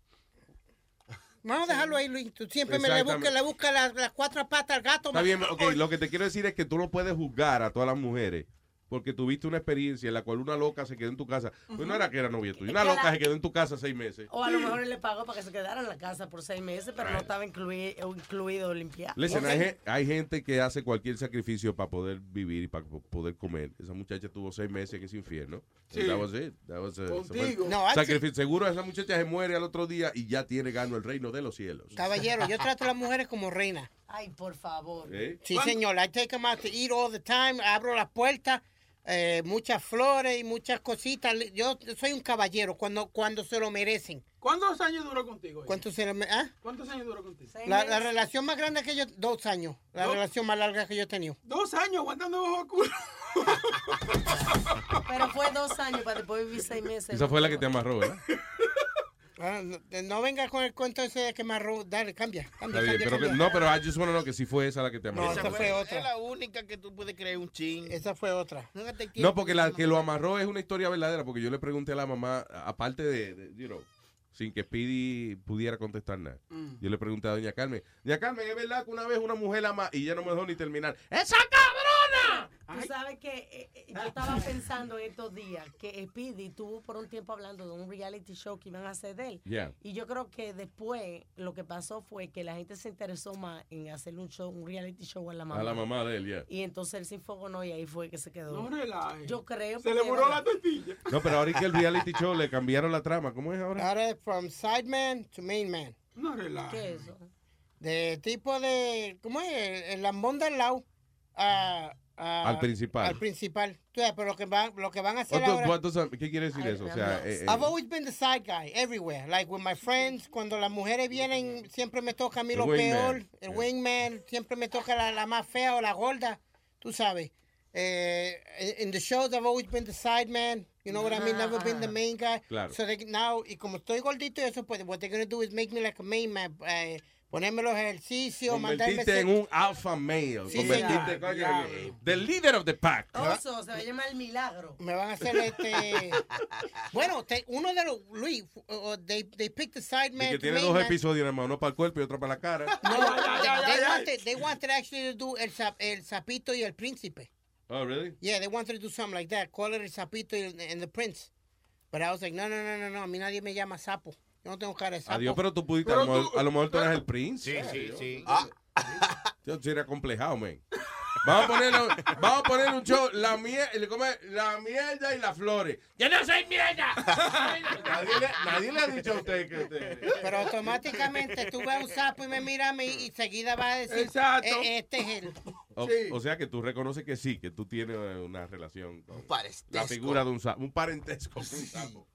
Vamos a dejarlo ahí, Luis. Tú siempre me le buscas le busca las, las cuatro patas al gato. Está bien, ok, lo que te quiero decir es que tú no puedes juzgar a todas las mujeres porque tuviste una experiencia en la cual una loca se quedó en tu casa. Pues no era que era novia tuya, una loca la- se quedó en tu casa seis meses. O a lo mejor él le pagó para que se quedara en la casa por seis meses, pero no estaba inclui- incluido limpiar. Listen, hay, gen- hay gente que hace cualquier sacrificio para poder vivir y para po- poder comer. Esa muchacha tuvo seis meses en ese infierno. Sí. That was it. That was, uh, fue- Contigo. No, sacrificio. Seguro esa muchacha se muere al otro día y ya tiene gano el reino de los cielos. Caballero, yo trato a las mujeres como reinas. Ay, por favor. ¿Eh? Sí, señor. I take them out to eat all the time. Abro las puertas, eh, muchas flores y muchas cositas. Yo soy un caballero cuando, cuando se lo merecen. ¿Cuántos años duró contigo? ella? ¿Cuánto se lo me- ah? ¿Cuántos años duró contigo? La, la relación más grande que yo, dos años. La ¿Dos? relación más larga que yo he tenido. Dos años aguantando bajo culo. Pero fue dos años para después vivir seis meses. Esa fue la que te amarró, ¿verdad? Ah, no, no venga con el cuento ese de que me arro... Dale, cambia, cambia, Está bien, cambia, pero que- cambia. no, pero I just want to know que si fue esa la que te amarró. No, esa fue otra. Es la única que tú puedes creer un ching. Esa fue otra. No, porque la que lo amarró es una historia verdadera, porque yo le pregunté a la mamá, aparte de, de, you know, sin que Speedy pudiera contestar nada. Mm. Yo le pregunté a doña Carmen, doña Carmen, ¿es verdad que una vez una mujer ama y ya no me dejó ni terminar? ¡Esa cabrona! Tú sabes que eh, eh, yo estaba pensando en estos días que Speedy tuvo por un tiempo hablando de un reality show que iban a hacer de él. Yeah. Y yo creo que después lo que pasó fue que la gente se interesó más en hacerle un show, un reality show a la mamá. A la mamá de él, ya. Y entonces él se enfogonó y ahí fue que se quedó. No relaje. Yo creo. Se le murió la tortilla. No, pero ahora es que el reality show le cambiaron la trama. ¿Cómo es ahora? Ahora es from side man to main man. No relaje. ¿Qué es eso? De tipo de, ¿cómo es? El, el lambón del lado a, a- Al principal. Al principal. Pero lo que van, lo que van a hacer ahora. ¿Qué quiere decir eso? O sea, eh, eh, I've always been the side guy everywhere. Like with my friends, cuando las mujeres vienen, siempre me toca a mí lo peor. El wingman, siempre me toca la, la más fea o la gorda, tú sabes. eh, in the shows I've always been the side man. You know what I mean? Never been the main guy. Claro. So they, now, y como estoy gordito y eso, pues what they're going to do is make me like a main man. Eh, ponerme los ejercicios, mandarme... Convertiste en un alpha male. Sí, Convertiste, señor. Ya. the leader of the pack. Oso, se va a llamar el milagro. Me van a hacer este... bueno, te- uno de los... Luis, uh, they, they picked the side Y man. que to tiene dos man. episodios, hermano, uno para el cuerpo y otro para la cara. No, they, they wanted, they wanted actually to do el, sap- el sapito y el príncipe. Oh, really? Yeah, they wanted to do something like that. Call it el sapito y el, and the prince. But I was like, no, no, no, no, no. A mí nadie me llama sapo. Yo no tengo cara de sapo. Adiós, pero tú pudiste, a, lo mejor, a lo mejor tú eres el príncipe. Sí, sí, sí. Yo soy acomplejado, man. Vamos a poner, vamos a poner un show, la, miel, la mierda y las flores. ¡Yo no soy mierda! Nadie le, nadie le ha dicho a usted que usted... Pero automáticamente tú ves un sapo y me miras a mí y seguida vas a decir, Exacto. "Eh, este es él. O, o sea que tú reconoces que sí, que tú tienes una relación con la parentesco. figura de un sapo, un parentesco con un sapo.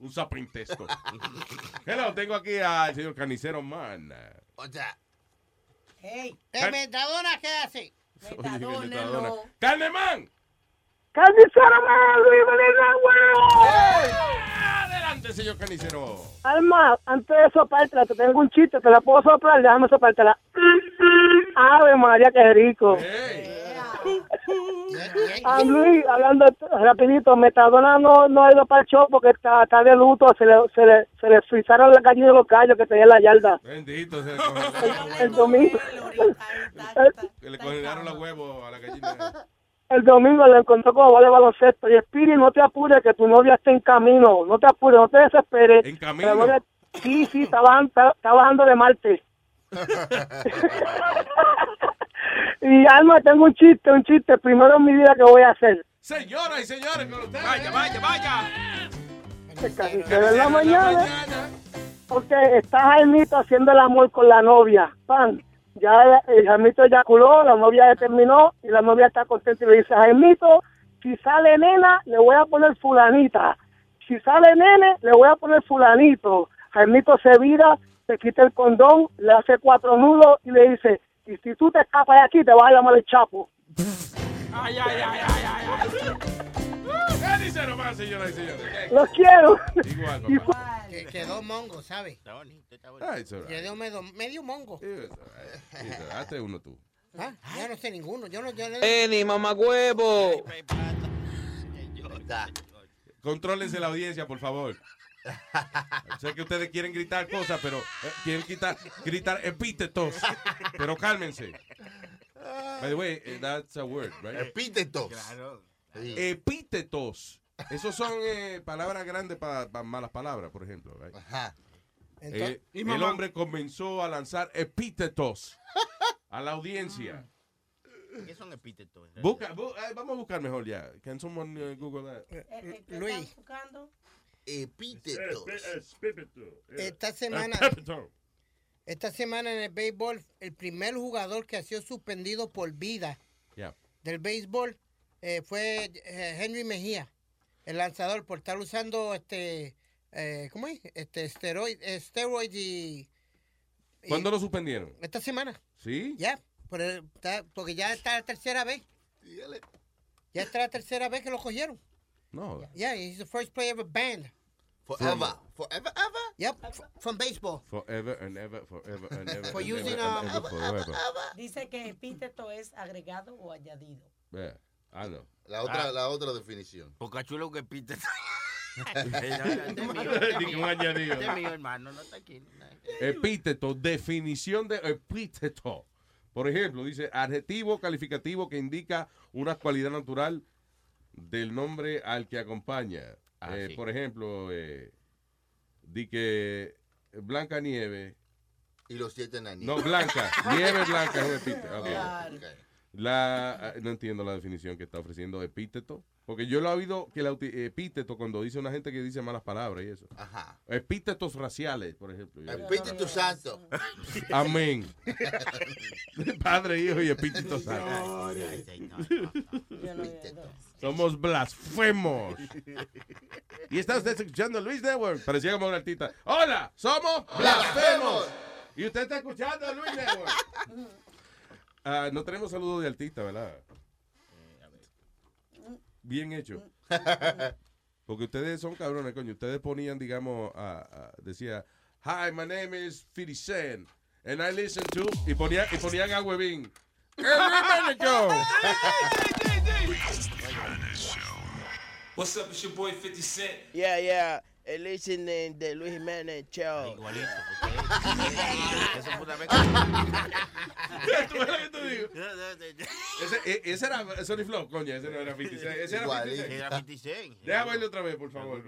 Un saprintesco. Hello, tengo aquí al señor Carnicero Man. O sea. Hey, ¿eh, Metadona qué hace? Metadona. ¡Carneman! ¡Carnicero man, Luis! Adelante, señor Carnicero. Alma, antes de soplártela, te tengo un chiste, te la puedo soplar, déjame soplártela. Ave María, qué rico. Ah, Luis, hablando rapidito, Metadona no, no ha ido para el show porque está, está de luto, se le, se le, se le frizaron las gallinas de los gallos que tenía en la yarda. Bendito, se le congelaron, El domingo, le congelaron los huevos a la gallina. el domingo le encontró como va de baloncesto. Y Spiri, no te apures que tu novia está en camino, no te apures, no te desesperes. ¿En camino? Novia- sí, sí, está bajando, está, está bajando de Marte. Y Alma, tengo un chiste, un chiste, primero en mi vida que voy a hacer. Señoras y señores, con ustedes. Vaya, vaya, vaya. Carnicero en la mañana. Porque está Jaimito haciendo el amor con la novia. Pan. Ya el Jaimito eyaculó, la novia ya terminó y la novia está contenta y le dice, Jaimito, si sale nena, le voy a poner fulanita. Si sale nene, le voy a poner fulanito. Jaimito se vira, se quita el condón, le hace cuatro nudos y le dice, y si tú te escapas de aquí, te vas a llamar el Chapo. Ay, ay, ay, ay, ay, señoras y señores. Los quiero. Igual, papá. Que quedó mongo, ¿sabes? Ah, it's all right. Quedó medio, medio mongo. Right. Hazte uno tú. Ah, Yo no sé ninguno. Yo no, yo no- Eni, mamagüevo. Contrólense la audiencia, por favor. Sé que ustedes quieren gritar cosas, pero eh, quieren quitar, gritar epítetos. Pero cálmense. By the way, eh, that's a word, right? Epítetos. Epítetos. Esos son eh, palabras grandes para malas palabras, por ejemplo. right? Entonces- Eh, ¿Y el mamá? hombre comenzó a lanzar epítetos a la audiencia. ¿Qué son epítetos? Busca, bu- eh, vamos a buscar mejor ya. Can someone uh, Google that? Eh, Luis, Epítetos. esta semana, esta semana en el béisbol, el primer jugador que ha sido suspendido por vida Yeah. del béisbol eh, fue eh, Henry Mejía, el lanzador, por estar usando este, eh, ¿cómo es? Este steroid, eh, steroids y, y- ¿Cuándo lo suspendieron? esta semana. ¿Sí? Ya, por el- está- porque ya está la tercera vez. Ya está la tercera vez que lo cogieron. No. Yeah, he's the first player ever banned. Forever. Forever, ever? Yep, f- from baseball. Forever and ever, forever and ever. For and using, ever and um, ever forever. Dice que epíteto es agregado o añadido. Yeah, I know. La otra, la otra definición. Pocachuelo que epíteto. Ni un añadido. Este es mío, hermano, no está aquí. Epíteto, definición de epíteto. Por ejemplo, dice adjetivo calificativo que indica una cualidad natural del nombre al que acompaña. Ah, Eh, sí. Por ejemplo, eh, di que Blanca Nieve. Y los siete enanitos. No, Blanca. Nieve Blanca es un epíteto. Ok. La, ah, no entiendo la definición que está ofreciendo epíteto. Porque yo lo he oído que la uti- epíteto cuando dice una gente que dice malas palabras y eso. Ajá. Epítetos raciales, por ejemplo. Espíritu Santo. Amén. Padre, Hijo y Espíritu Santo. Somos blasfemos. Y está usted escuchando Luis Network. Parecía como una artista. Hola, somos blasfemos. Y usted está escuchando Luis Network. Ah, no tenemos saludos de artista, ¿verdad? bien hecho. Porque ustedes son cabrones, coño. Ustedes ponían, digamos, a- decía, Hi, my name is 50 Cent, and I listen to, y ponían, y ponían a Huevín. What's up, it's your boy 50 Cent. Yeah, yeah el listening de Luis Jiménez Show. Igualito. Eso fue una vez. ¿Tú ves lo que? E, ese, era Sony Flow, coño. Ese no era 56. Ese era 56. Déjame verlo otra vez, por favor.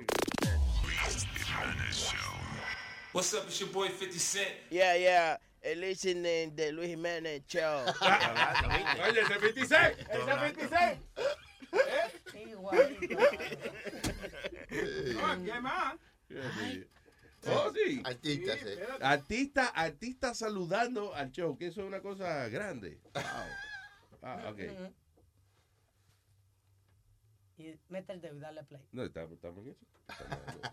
What's up, it's your boy 50 Cent. Yeah, yeah. El listening de Luis Jiménez Show. Oye, ese 56. Ese 56. ¿Eh? Más. Oh, sí. Artistas, sí, artista saludando al show, que eso es una cosa grande. Wow. Ah, ok. Y mete el dedo dale play. No, estamos en eso.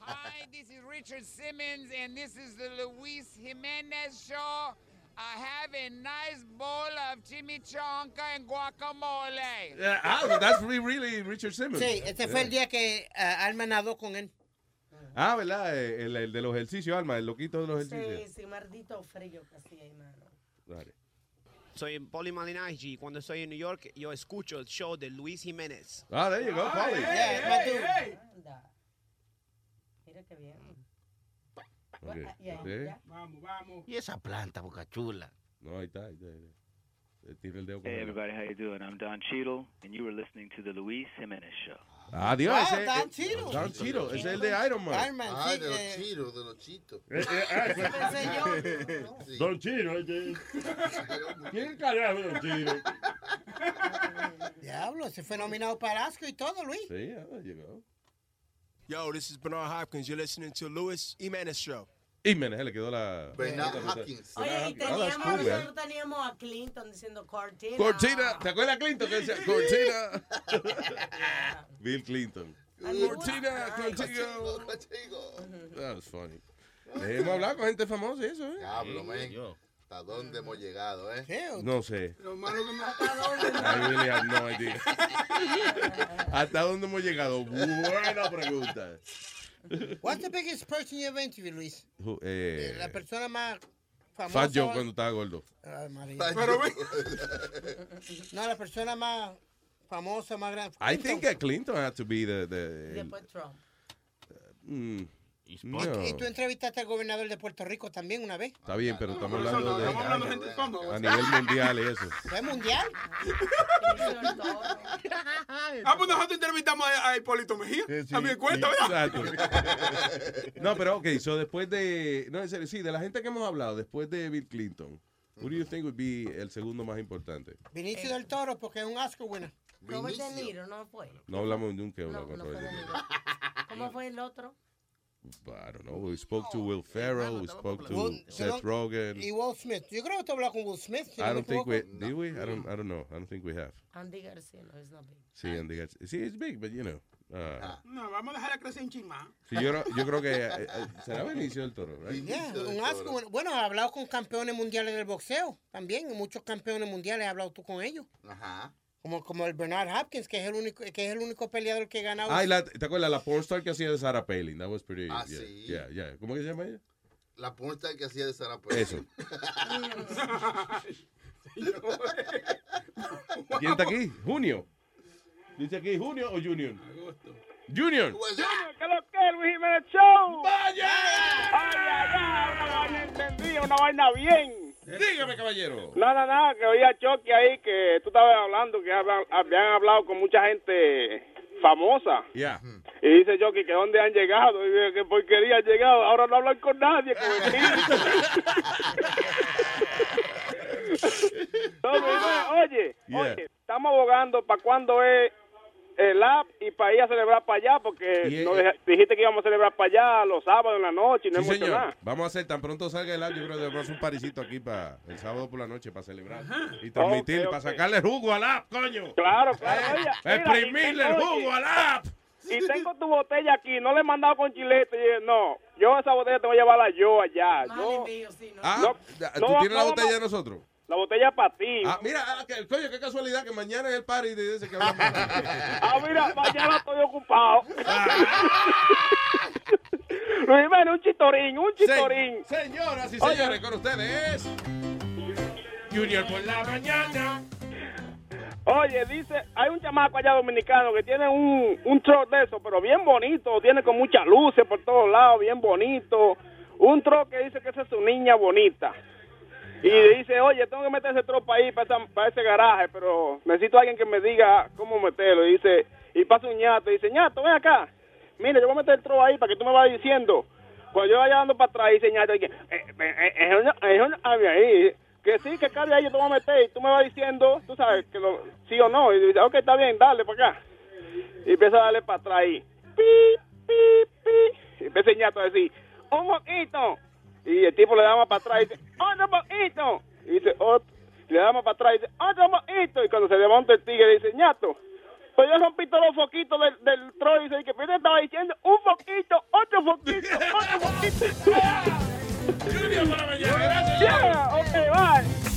Hi, this is Richard Simmons, and this is the Luis Jimenez Show. I have a nice bowl of chimichanga and guacamole. Yeah, ah, that's really, really Richard Simmons. Sí, este fue el día que ah, Alma nadó con él. Ah, ¿verdad? Eh, El, el de los ejercicios, Alma, el loquito de los Sí, ejercicios. sí, maldito frío que hacía ahí, mano. Dale. Soy Poli Malignaggi. Cuando estoy en New York, yo escucho el show de Luis Jiménez. Ah, there you go, Yeah, my dude. Anda. Mira qué bien. Okay. Yeah, Sí. yeah. Vamos, vamos. Y esa planta, boca chula. No, ahí está, ahí está. ahí está. Eh, Tira el dedo con Hey everybody, how you doing? I'm Don Cheadle, and you were listening to the Luis Jimenez Show. Ah, Wow, ese Don eh, Cheadle. Don Cheadle, ese es el de Iron Man. Iron Man, Ah, sí, de los eh, chiros, de los chitos. Eh, eh, ah, ese- Pensé yo. Sí. Don Chino, oye. ¿Quién carajo es Don Chino? Diablo, se fue nominado para Asco y todo, Luis. Sí, ah, you go. Yo, this is Bernard Hopkins. You're listening to Louis Jimenez Show. Y Menes, le quedó la... Bernard Hopkins. Oye, y that's teníamos, cool, nosotros teníamos a Clinton diciendo Cortina. Cortina, ¿te acuerdas Clinton que decía Cortina? Bill Clinton. Cortina, contigo. That was funny. Hemos hablado con gente famosa y eso, ¿eh? Diablo, man. ¿Hasta dónde hemos llegado, eh? No sé. Lo malo que me I really have no idea. ¿Hasta dónde hemos llegado? Buena pregunta. What's the biggest person you ever interviewed, Luis? Who- eh, La persona más famosa. Fat Joe cuando estaba gordo. Ay, María. Pero. No, la persona más famosa, más grande. I think that Clinton had to be the... the Después Trump. mm, no. Y tú entrevistaste al gobernador de Puerto Rico también una vez. Está bien, pero estamos hablando no, de... estamos hablando de gente. A nivel mundial y eso. ¿Fue mundial? Ah, pues nosotros entrevistamos a, Hipólito Mejía. A mi cuenta, ¿verdad? Exacto. No, pero ok, so después de. No, en serio, sí, de la gente que hemos hablado, después de Bill Clinton, who do you think would be el segundo más importante? Vinicio del Toro, porque es un Oscar winner. Robert De Niro, ¿no fue? No hablamos nunca No, una con no fue Robert De De Niro. ¿Cómo fue el otro? I don't know. We spoke to Will Ferrell, we spoke to Will- Seth Rogen. Y Will Smith. Yo creo que tú hablas con Will Smith. si no I don't think we. equivoco. Did we? I don't. I don't know. I don't think we have. Andy García, no, es not big. Sí, Andy García. Sí, it's big, but you know. uh, No, vamos a dejar a crecer un chin más. sí, yo, no- yo creo que eh, eh, será Benicio del Toro, right? Yeah, un. Bueno, he hablado con campeones mundiales del boxeo también. Muchos campeones mundiales he hablado tú con ellos. Ajá. Como, como el Bernard Hopkins, que es el único, que es el único peleador que ha ganado. Ah, y la, ¿te acuerdas la pornstar que hacía de Sarah Palin? That was pretty. Ah, yeah, sí. Yeah, yeah. ¿Cómo que se llama ella? La pornstar que hacía de Sarah Palin. Eso. ¿Quién está aquí? Junio. ¿Dice aquí Junio o Junior? Junior. ¿Qué lo que, Luis Jiménez Show? ¡Vaya! ¡Ay, ay, ay! Una vaina entendida, una vaina bien. Dígame, caballero. Nada, nada, que oía Chucky ahí que tú estabas hablando, que habían hablado con mucha gente famosa. Ya. Y dice Chucky que dónde han llegado. Y dice que porquería han llegado. Ahora no hablan con nadie. No, oye, Yeah. oye, estamos abogando para cuándo es el app y para ir a celebrar para allá, porque Y, nos eh, deja- dijiste que íbamos a celebrar para allá los sábados en la noche y no Sí, hemos hecho señor. nada. Vamos a hacer, tan pronto salga el app, yo creo que debemos hacer un parisito aquí para el sábado por la noche para celebrar y transmitir, para sacarle jugo al app, coño. Claro, claro. Eh, oye, mira, exprimirle el jugo al app. Y tengo tu botella aquí, no le he mandado con chilete. No, yo esa botella tengo que llevarla yo allá. Yo, Ah, no, ¿tú no, tienes la no botella de nosotros? La botella para ti. Ah, mira, ah, que- coño, qué casualidad que mañana es el party de ese que. Ah, mira, mañana estoy ocupado. Luis Jiménez, un chitorín, un chitorín. señoras y Oye, señores, con ustedes. Junior por la mañana. Oye, dice, hay un chamaco allá dominicano que tiene un, un truck de eso, pero bien bonito, tiene con muchas luces por todos lados, bien bonito. Un truck que dice que esa es su niña bonita. Y dice, oye, tengo que meter ese tropa ahí para, esa- para ese garaje, pero necesito a alguien que me diga cómo meterlo. Y dice, y pasa un ñato, y dice, ñato, ven acá. Mira, yo voy a meter el tropa ahí para que tú me vayas diciendo. Cuando yo vaya dando para atrás, dice ñato, eh, eh, eh, es una, ahí. Que sí, que cabe ahí, yo te voy a meter y tú me vas diciendo, tú sabes, que lo, sí o no. Y dice, ok, está bien, dale para acá. Y empieza a darle para atrás ahí. Pi, pi, pi. Y empieza el ñato a decir, un poquito. Y el tipo le da más para atrás y dice, otro poquito. Y dice, otro. Y le da más para atrás y dice, otro poquito. Y cuando se levanta el tigre dice, ñato, pues yo rompí todos los foquitos del, del troll. Y dice, que Peter estaba diciendo, un foquito, otro foquito, otro foquito. Junior por la mañana, gracias. Yeah, ok, bye.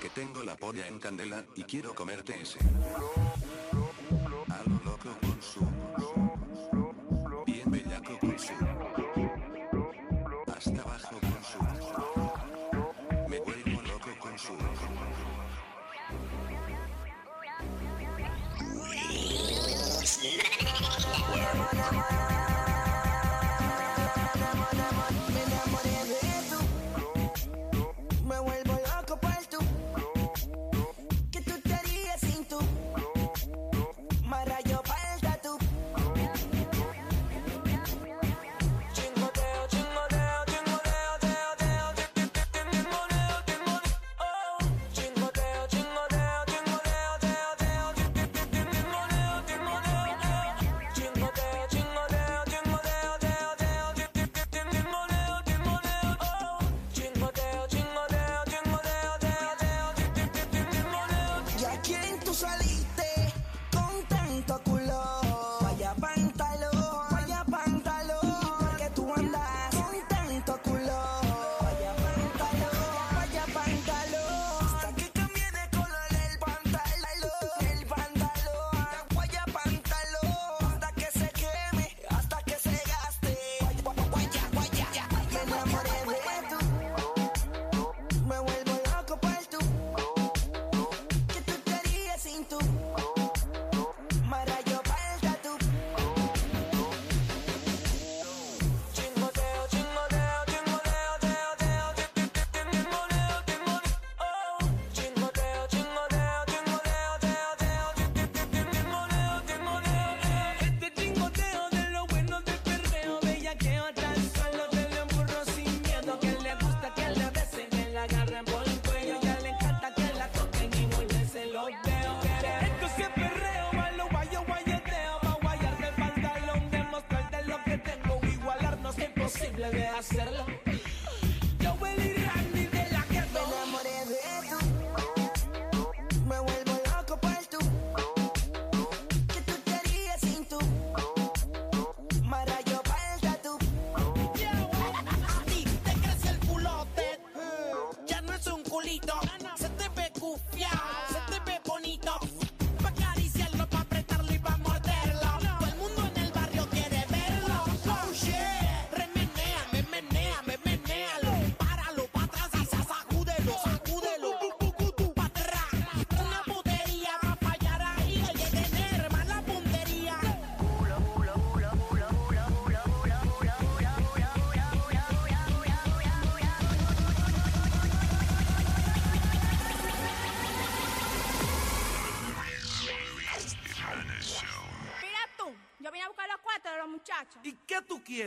Que tengo la polla en candela y quiero comerte ese. A lo loco con su. Me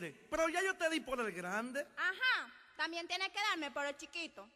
Pero ya yo te di por el grande. Ajá, también tienes que darme por el chiquito.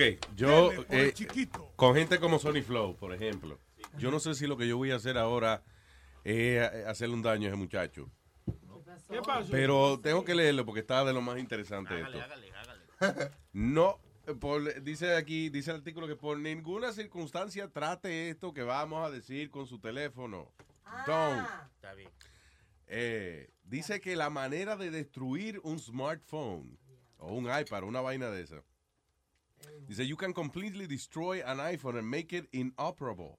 Ok, yo eh, con gente como Sony Flow, por ejemplo, yo no sé si lo que yo voy a hacer ahora es eh, hacerle un daño a ese muchacho. ¿Qué pasó? Pero tengo que leerlo porque está de lo más interesante esto. No, eh, por- dice aquí, dice el artículo que por ninguna circunstancia trate esto que vamos a decir con su teléfono. Don't. Está bien. Eh, dice que la manera de destruir un smartphone o un iPad, una vaina de esa. Dice, you can completely destroy an iPhone and make it inoperable.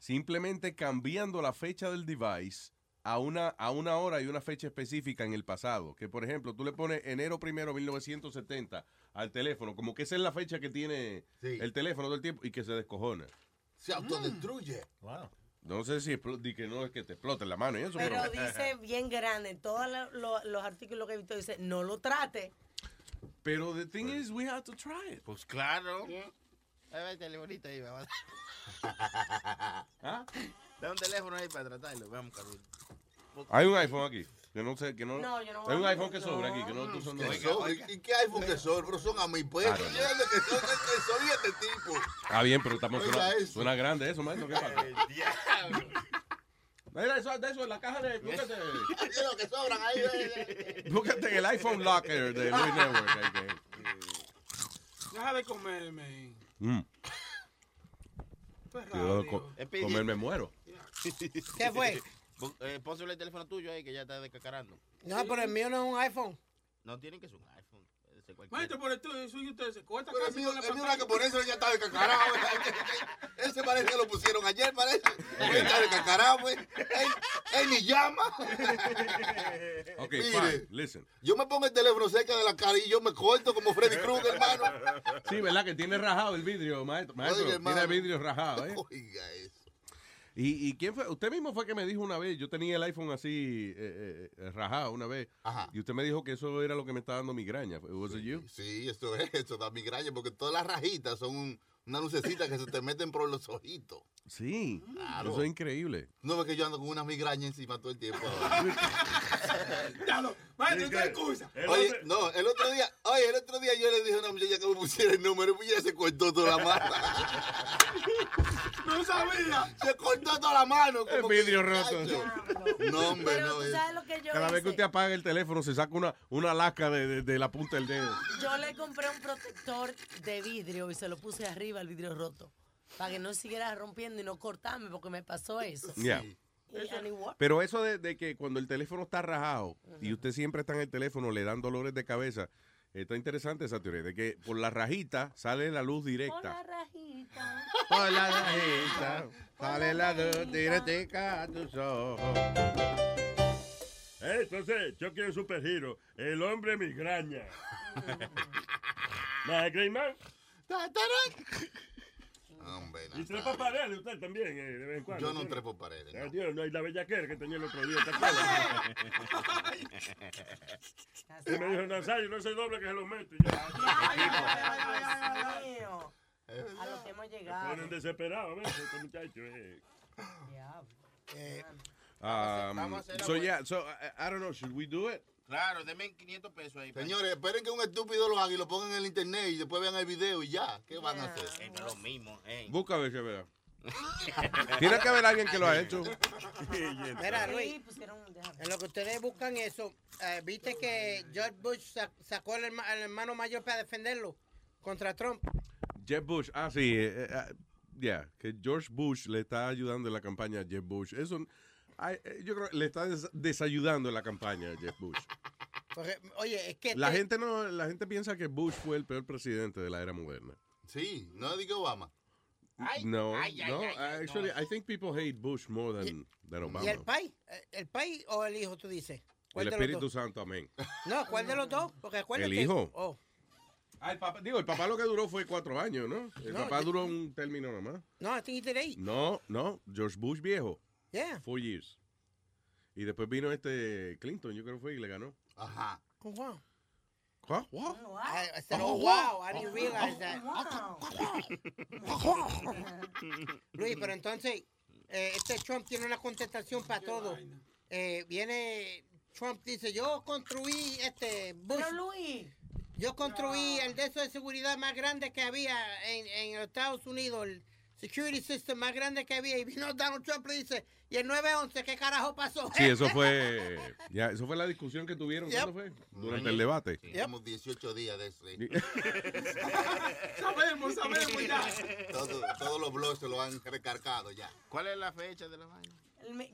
Simplemente cambiando la fecha del device a una, a una hora y una fecha específica en el pasado. Que, por ejemplo, tú le pones enero primero 1970 al teléfono, como que esa es la fecha que tiene el teléfono todo el tiempo y que se descojona. Se autodestruye. No sé si di que no es que te explote la mano y eso, Pero pero... dice bien grande, en todos lo- lo- los artículos que he visto dice, no lo trate. Pero the thing is, we have to try it. Pues claro. Ahí va el telefonito ahí, vamos. ¿Ah? Da un teléfono ahí para tratarlo. Vamos, Carlos. Hay un iPhone aquí. Que no sé, que no. No, yo no hay un iPhone que sobra aquí, que no tú son. ¿Y qué iPhone que son? Pero son a mi pues. Claro, que son que este tipo. Ah, bien, pero estamos suena, suena grande eso, maestro. ¿Qué pasa? Mira, eso, de eso en la caja de. Búscate, lo que sobran ahí. búscate en el iPhone Locker de Luis Network. Deja de comerme. Mm. Pues Yo co- Es comer me muero. ¿Qué fue? Eh, pónsele el teléfono tuyo ahí que ya está descacarando. No, pero el mío no es un iPhone. No tienen que ser un cualquiera. Maestro, por esto eso y usted se corta Pero el mío, el era que por eso ya está descacarado. Él se parece que lo pusieron ayer, parece. Está descacarado, pues. Él, él ni llama. Ok, Mire, fine, listen. Yo me pongo el teléfono cerca de la cara y yo me corto como Freddy Krueger, hermano. Sí, ¿verdad? Que tiene rajado el vidrio, maestro. maestro Oiga, tiene hermano. el vidrio rajado, ¿eh? Oiga eso. ¿Y, y quién fue? Usted mismo fue que me dijo una vez, yo tenía el iPhone así eh, eh, rajado una vez, y usted me dijo que eso era lo que me estaba dando migraña. ¿Was it you? Sí, esto es, esto da migraña porque todas las rajitas son un- una lucecita que se te meten por los ojitos. Sí, Claro. eso es increíble. No ves que yo ando con una migraña encima todo el tiempo. Maestro, usted excusa. Oye, no, el otro día, oye, el otro día yo le dije a una muchacha que me pusiera el número y ella se cortó toda la mano. No sabía. Se cortó toda la mano. El que, vidrio roto. "Chacho". No, hombre, Pero no. tú es- sabes lo que yo Cada vez que usted apaga el teléfono se saca una, una lasca de, de- de la punta del dedo. Yo le compré un protector de vidrio y se lo puse arriba al vidrio roto. Para que no siguiera rompiendo y no cortarme porque me pasó eso. Yeah. Y- and it worked. Pero eso de, de que cuando el teléfono está rajado y usted siempre está en el teléfono, le dan dolores de cabeza, está interesante esa teoría, de que por la rajita sale la luz directa. rajita. Por la rajita sale la luz directa a tus ojos. Entonces, yo quiero un supergiro. El hombre migraña. ¿Nada, Greyman? Hombre, Y trepa paredes usted también, eh, de vez en cuando. Yo no ¿sí? trepo paredes. Ah, Dios, no hay la bellaquera que tenía el otro día. Y me dijo, Nazario, no se doble que se lo meto. A lo que hemos llegado. ponen a veces, estos muchachos. eh. So yeah, so I, I don't know, should we do it? Claro, denme 500 pesos ahí. Señores, esperen que un estúpido lo haga y lo pongan en el internet y después vean el video y ya. ¿Qué van a hacer? No es lo mismo, eh. Busca a ver si es verdad. Tiene que haber alguien que lo ha hecho. Mira, Luis, en lo que ustedes buscan eso, eh, viste que George Bush sa- sacó al herma- al hermano mayor para defenderlo contra Trump. Jeb Bush, ah, sí, eh, eh, yeah, que George Bush le está ayudando en la campaña a Jeb Bush. Eso, yo creo que le está des- desayudando en la campaña a Jeb Bush. Porque, oye, es que La gente no, la gente piensa que Bush fue el peor presidente de la era moderna. Sí, no diga Obama. no, ay, no, ay, ay, actually, no. I think people hate Bush more than, than Obama. ¿Y el país? ¿El- ¿El país o el hijo, tú dices? ¿Cuál El Espíritu? Santo, amén. No, ¿cuál de los dos? Porque acuérdate. El hijo. Oh, Ah, el papá, digo, el papá lo que duró fue cuatro años, ¿no? El No, papá yo- duró un término nomás. no, I think he did eight. No, no, George Bush viejo. Yeah. Four years. Y después vino este Clinton, yo creo que fue, y le ganó. Ajá. Con Juan. ¿What? What? I, I said, Oh, oh, wow, I didn't realize that. Luis, pero entonces, eh, este Trump tiene una contestación para todo. Eh, viene, Trump dice, yo construí este Bush. Pero Luis. Yo construí el de esos de seguridad más grande que había en, en los Estados Unidos, el security system más grande que había. Y vino Donald Trump y dice, ¿y el 911 qué carajo pasó? Sí, eso fue, ya, eso fue la discusión que tuvieron, Yep. ¿cuándo fue? Durante el debate. Llevamos 18 días de eso. ¿eh? Sabemos, sabemos ya. Todo- todos los blogs se lo han recargado ya. ¿Cuál es la fecha de la vaina?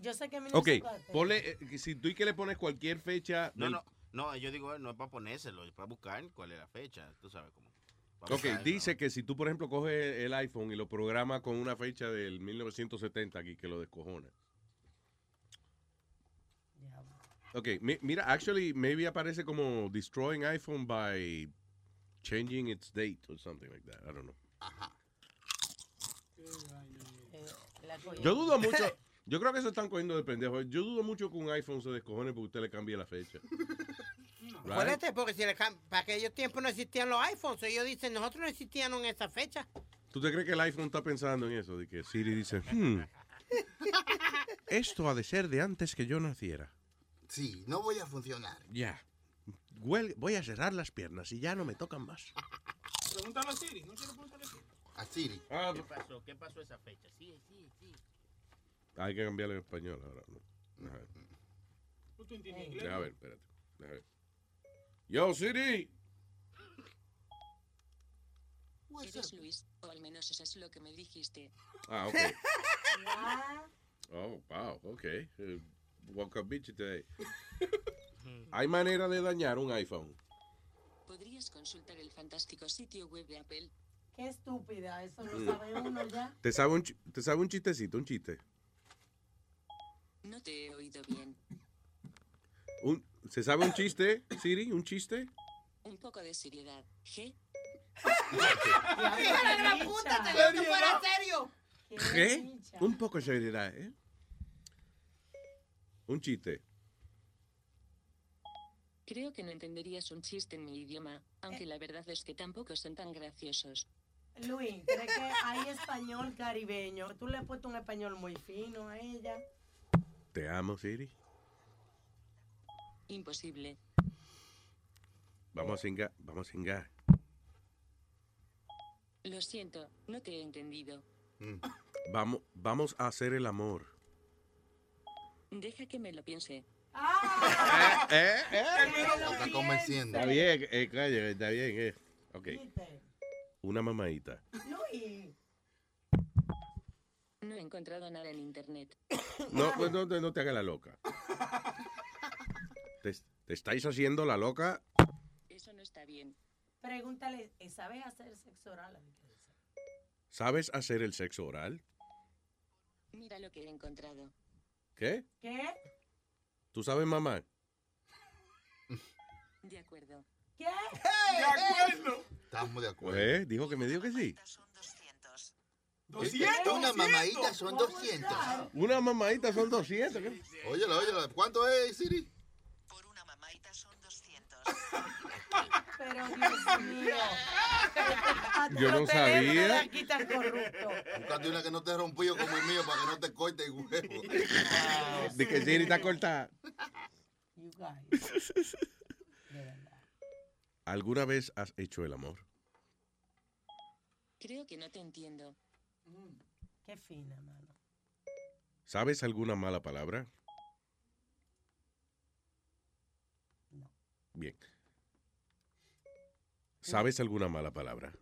Yo sé que Ok, 1904. ponle, eh, si tú y que le pones cualquier fecha. No, del- no, no, yo digo, no es para ponérselo, es para buscar cuál es la fecha, tú sabes cómo. Ok, dice que si tú, por ejemplo, coges el iPhone y lo programas con una fecha del 1970 aquí, que lo descojona. Ok, mi- mira, actually, maybe aparece como destroying iPhone by changing its date or something like that. I don't know. Eh. Yo dudo mucho. Yo creo que se están cogiendo de pendejo. Yo dudo mucho que un iPhone se descojone porque usted le cambie la fecha. Right? Acuérdate, porque si le cam- para aquellos tiempos no existían los iPhones. Ellos dicen, nosotros no existíamos en esa fecha. ¿Tú te crees que el iPhone está pensando en eso? De que Siri dice, "Hmm, esto ha de ser de antes que yo naciera. Sí, no voy a funcionar. Ya. Huel- voy a cerrar las piernas y ya no me tocan más. Pregúntalo a Siri. ¿No quiero preguntarle a Siri? A Siri. Ah, ¿Qué pasó? ¿Qué pasó esa fecha? Sí, sí, sí. Hay que cambiarle en español ahora. ¿no? Deja ver. ¿Tú entiendes inglés? Deja ver, espérate. Deja ver. Yo, Siri. Eres Luis, o al menos eso es lo que me dijiste. Ah, ok. Oh, wow, ok. Eh, woke up bitchy today. Hay manera de dañar un iPhone. ¿Podrías consultar el fantástico sitio web de Apple? Qué estúpida, eso lo Mm. sabe uno ya. ¿Te sabe, un, ¿Te sabe un chistecito, un chiste? No te he oído bien. Un, ¿Se sabe un chiste, Siri? ¿Un chiste? Un poco de seriedad. ¿G? ¡Hija de la puta! ¡Te digo que fuera serio! ¿Qué? Un poco de seriedad, ¿eh? Un chiste. Creo que no entenderías un chiste en mi idioma, aunque la verdad es que tampoco son tan graciosos. Luis, ¿crees que hay español caribeño? Tú le has puesto un español muy fino a ella. Te amo, Siri. Imposible. Vamos a singar, vamos a singar. Lo siento, no te he entendido. Vamos, vamos a hacer el amor. Deja que me lo piense. ¿Eh? ¿Eh? Está convenciendo. Está bien, eh, calla, está bien. Eh. Ok. Una mamadita. Luis. No he encontrado nada en internet. No, pues no, te- no te hagas la loca. Te, te estáis haciendo la loca. Eso no está bien. Pregúntale, ¿sabes hacer sexo oral? ¿Sabes hacer el sexo oral? Mira lo que he encontrado. ¿Qué? ¿Qué? ¿Tú sabes mamá? De acuerdo. ¿Qué? De acuerdo. Estamos de acuerdo. Pues, dijo que me dijo que sí. 200. Una mamadita son 200. Una mamadita son 200. ¿qué? Óyelo, óyelo. ¿Cuánto es, Siri? Pero Dios mío. Yo no sabía. aquí tan corruptos. Buscate una que no te rompió como el mío para que no te corte el huevo. De que Siri está cortada. You guys. ¿Alguna vez has hecho el amor? Creo que no te entiendo. Qué fina, mano. ¿Sabes alguna mala palabra? Bien. ¿Sabes alguna mala palabra?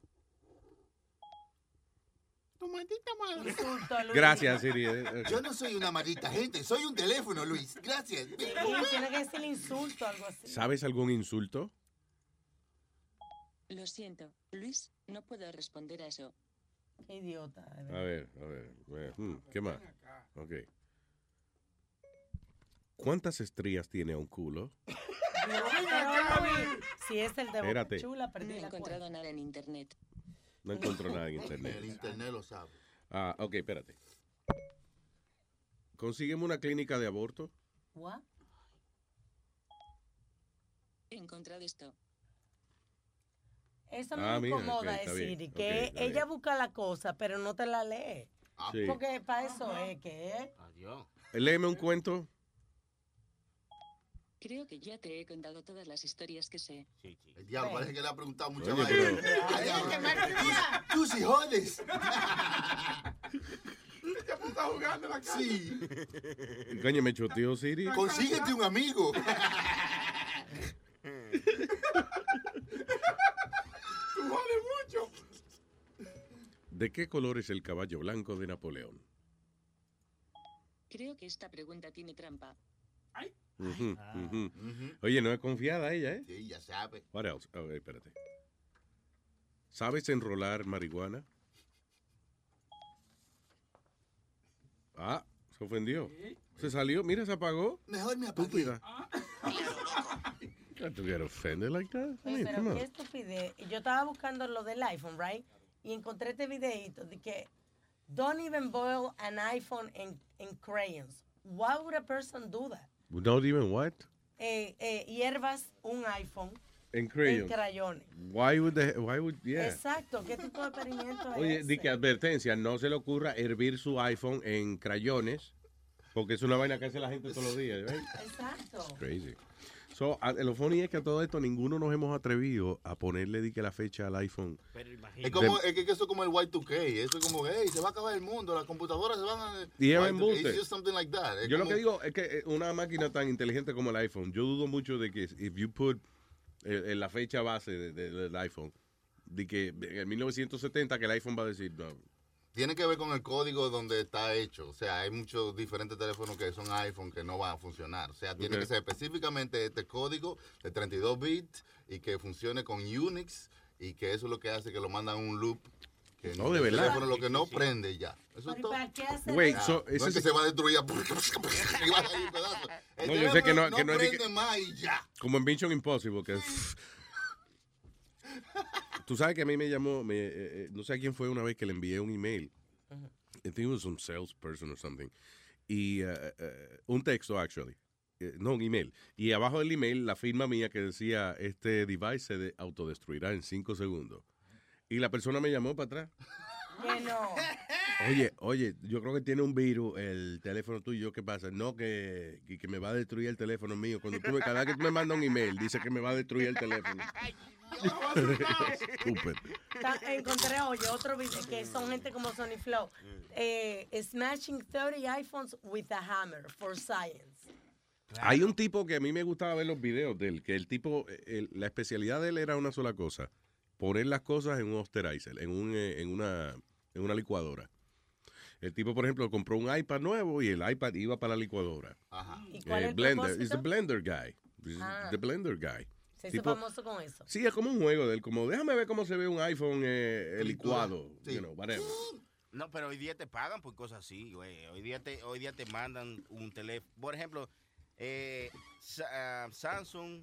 Tu maldita madre. Gracias, Siri. Eh, Yo no soy una maldita gente, soy un teléfono, Luis. Gracias. Sí, tiene que decir insulto algo así. ¿Sabes algún insulto? Lo siento, Luis, no puedo responder a eso. Qué idiota. A ver, a ver. a ver, hmm, ¿Qué más? Ok. ¿Cuántas estrías tiene un culo? Si es el de Espérate. Chula, No perdí he la encontrado cuenta. nada en internet. No encontró nada en El internet. internet lo sabe. Ah, ok, espérate. Consígueme una clínica de aborto. What? He encontrado esto. Eso me Ah, mira, incomoda ok, está que está ella busca la cosa, pero no te la lee. Sí. Porque para eso es que Adiós. Léeme un cuento. Creo que ya te he contado todas las historias que sé. El diablo parece que le ha preguntado Ay, diablo, tú- sí jodes. Ya tú estás jugando la cara. Sí. Coño, me choteó Siri. Consíguete un amigo. Tú jodes mucho. ¿De qué color es el caballo blanco de Napoleón? Creo que esta pregunta tiene trampa. Ujú, ujú. Oye, no es confiada ella, ¿eh? Sí, ya sabe. What else? Ver, espérate. ¿Sabes enrolar marihuana? Ah, se ofendió. Se salió, mira, se apagó. Mejor me apagué. Estúpida. Got to get offended like that? I mean, pero qué estupidez. Yo estaba buscando lo del iPhone, right? Y encontré este videito de que don't even boil an iPhone in, in crayons. Why would a person do that? Not even what? Eh, eh, hierbas un iPhone En en crayon. crayones. Why would the, why would, yeah. Exacto. ¿Qué tipo de experimento es Oye, ese? di que advertencia, no se le ocurra hervir su iPhone en crayones, porque es una vaina que hace la gente todos los días, right? Exacto. Crazy. So, a- lo funny es que a todo esto ninguno nos hemos atrevido a ponerle di que la fecha al iPhone. Es como, es que eso es como el Y2K. Eso es como, hey, se va a acabar el mundo, las computadoras se van a. Y es Y2K, embuste. it's just something like that. Es Yo lo que digo es que eh, una máquina tan inteligente como el iPhone, yo dudo mucho de que if you put eh, eh, la fecha base de- de- del iPhone, de que en 1970 que el iPhone va a decir, no, Tiene que ver con el código donde está hecho. O sea, hay muchos diferentes teléfonos que son iPhone que no van a funcionar. O sea, tiene que ser específicamente este código de 32 bits y que funcione con Unix y que eso es lo que hace que lo mandan a un loop. Que No, de verdad. teléfono lo que no prende ya. Eso es Pero ¿y todo. para qué hacer Wait, eso? so, no ese es que se va a destruir. y va a salir un pedazo. El No, yo sé que no- que no es de que- prende más y ya. como en Mission Impossible, que es... Tú sabes que a mí me llamó, me, eh, eh, no sé a quién fue una vez que le envié un email. I think it was some salesperson or something. Y eh, un texto, actually. No, un email. Y abajo del email, la firma mía que decía, este device se de- autodestruirá en cinco segundos. Y la persona me llamó para atrás. Que no. Oye, oye, yo creo que tiene un virus el teléfono tuyo. ¿Qué pasa? No, que, que, que me va a destruir el teléfono mío. Cuando tú me, cada vez que tú me mandas un email, dice que me va a destruir el teléfono. Encontré, oye, otro video que son gente como Sony Flow. Eh, smashing 30 iPhones with a hammer for science. Hay un tipo que a mí me gustaba ver los videos de él, que el tipo, el- la especialidad de él era una sola cosa, poner las cosas en un osterizer, en, un, eh, en, una, en una licuadora. El tipo, por ejemplo, compró un iPad nuevo y el iPad iba para la licuadora. ¿Y cuál Eh, es el blender, propósito? blender guy. Ah. the blender guy. Se hizo Tipo- famoso con eso. Sí, es como un juego de él, como déjame ver cómo se ve un iPhone eh, licuado, you know, whatever. No, pero hoy día te pagan por cosas así, güey. Hoy día te, hoy día te mandan un teléfono. Por ejemplo, eh, ah, Samsung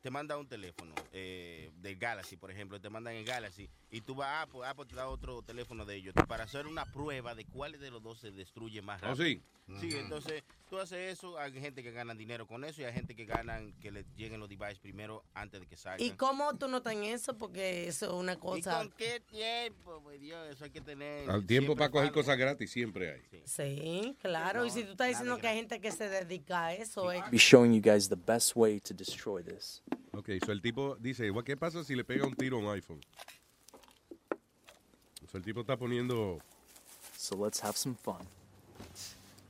te manda un teléfono eh, del Galaxy, por ejemplo, te mandan el Galaxy y tú vas a Apple, Apple te da otro teléfono de ellos para hacer una prueba de cuál de los dos se destruye más ¿Oh, rápido. sí? Sí, entonces tú haces eso, hay gente que gana dinero con eso y hay gente que ganan que le lleguen los devices primero antes de que salgan. ¿Y cómo tú notas en eso? Porque eso es una ¿Y cosa... con qué tiempo? Pues Dios, eso hay que tener. Al tiempo para coger cosas gratis siempre hay. Sí, claro. y si tú estás diciendo que hay gente que se dedica a eso, es... Be showing you guys the best way to destroy this. Ok, so el tipo dice, "Bueno, ¿qué pasa si le pega un tiro a un iPhone? So el tipo está poniendo... So let's have some fun.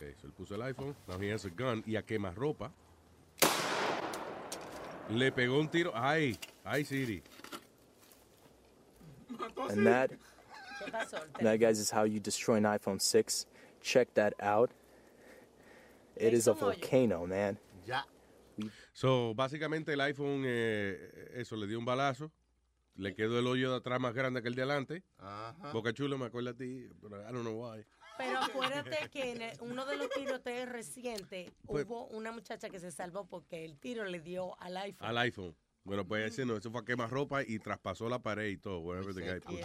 Ok, so él puso el iPhone, now he has a gun, y a quemarropa le pegó un tiro. Ay, ay, Siri. And that, that, guys, is how you destroy an iPhone 6. Check that out. It is a volcano, man. Ya. So, básicamente el iPhone, eh, eso, le dio un balazo. Le quedó el hoyo de atrás más grande que el de adelante. Ajá. Boca Chulo, me acuerda a ti, pero I don't know why. Pero acuérdate que en el- uno de los tiroteos recientes Pues- hubo una muchacha que se salvó porque el tiro le dio al iPhone. Al iPhone. Bueno, pues ese no, eso fue a quemar ropa y traspasó la pared y todo. Wherever the guy put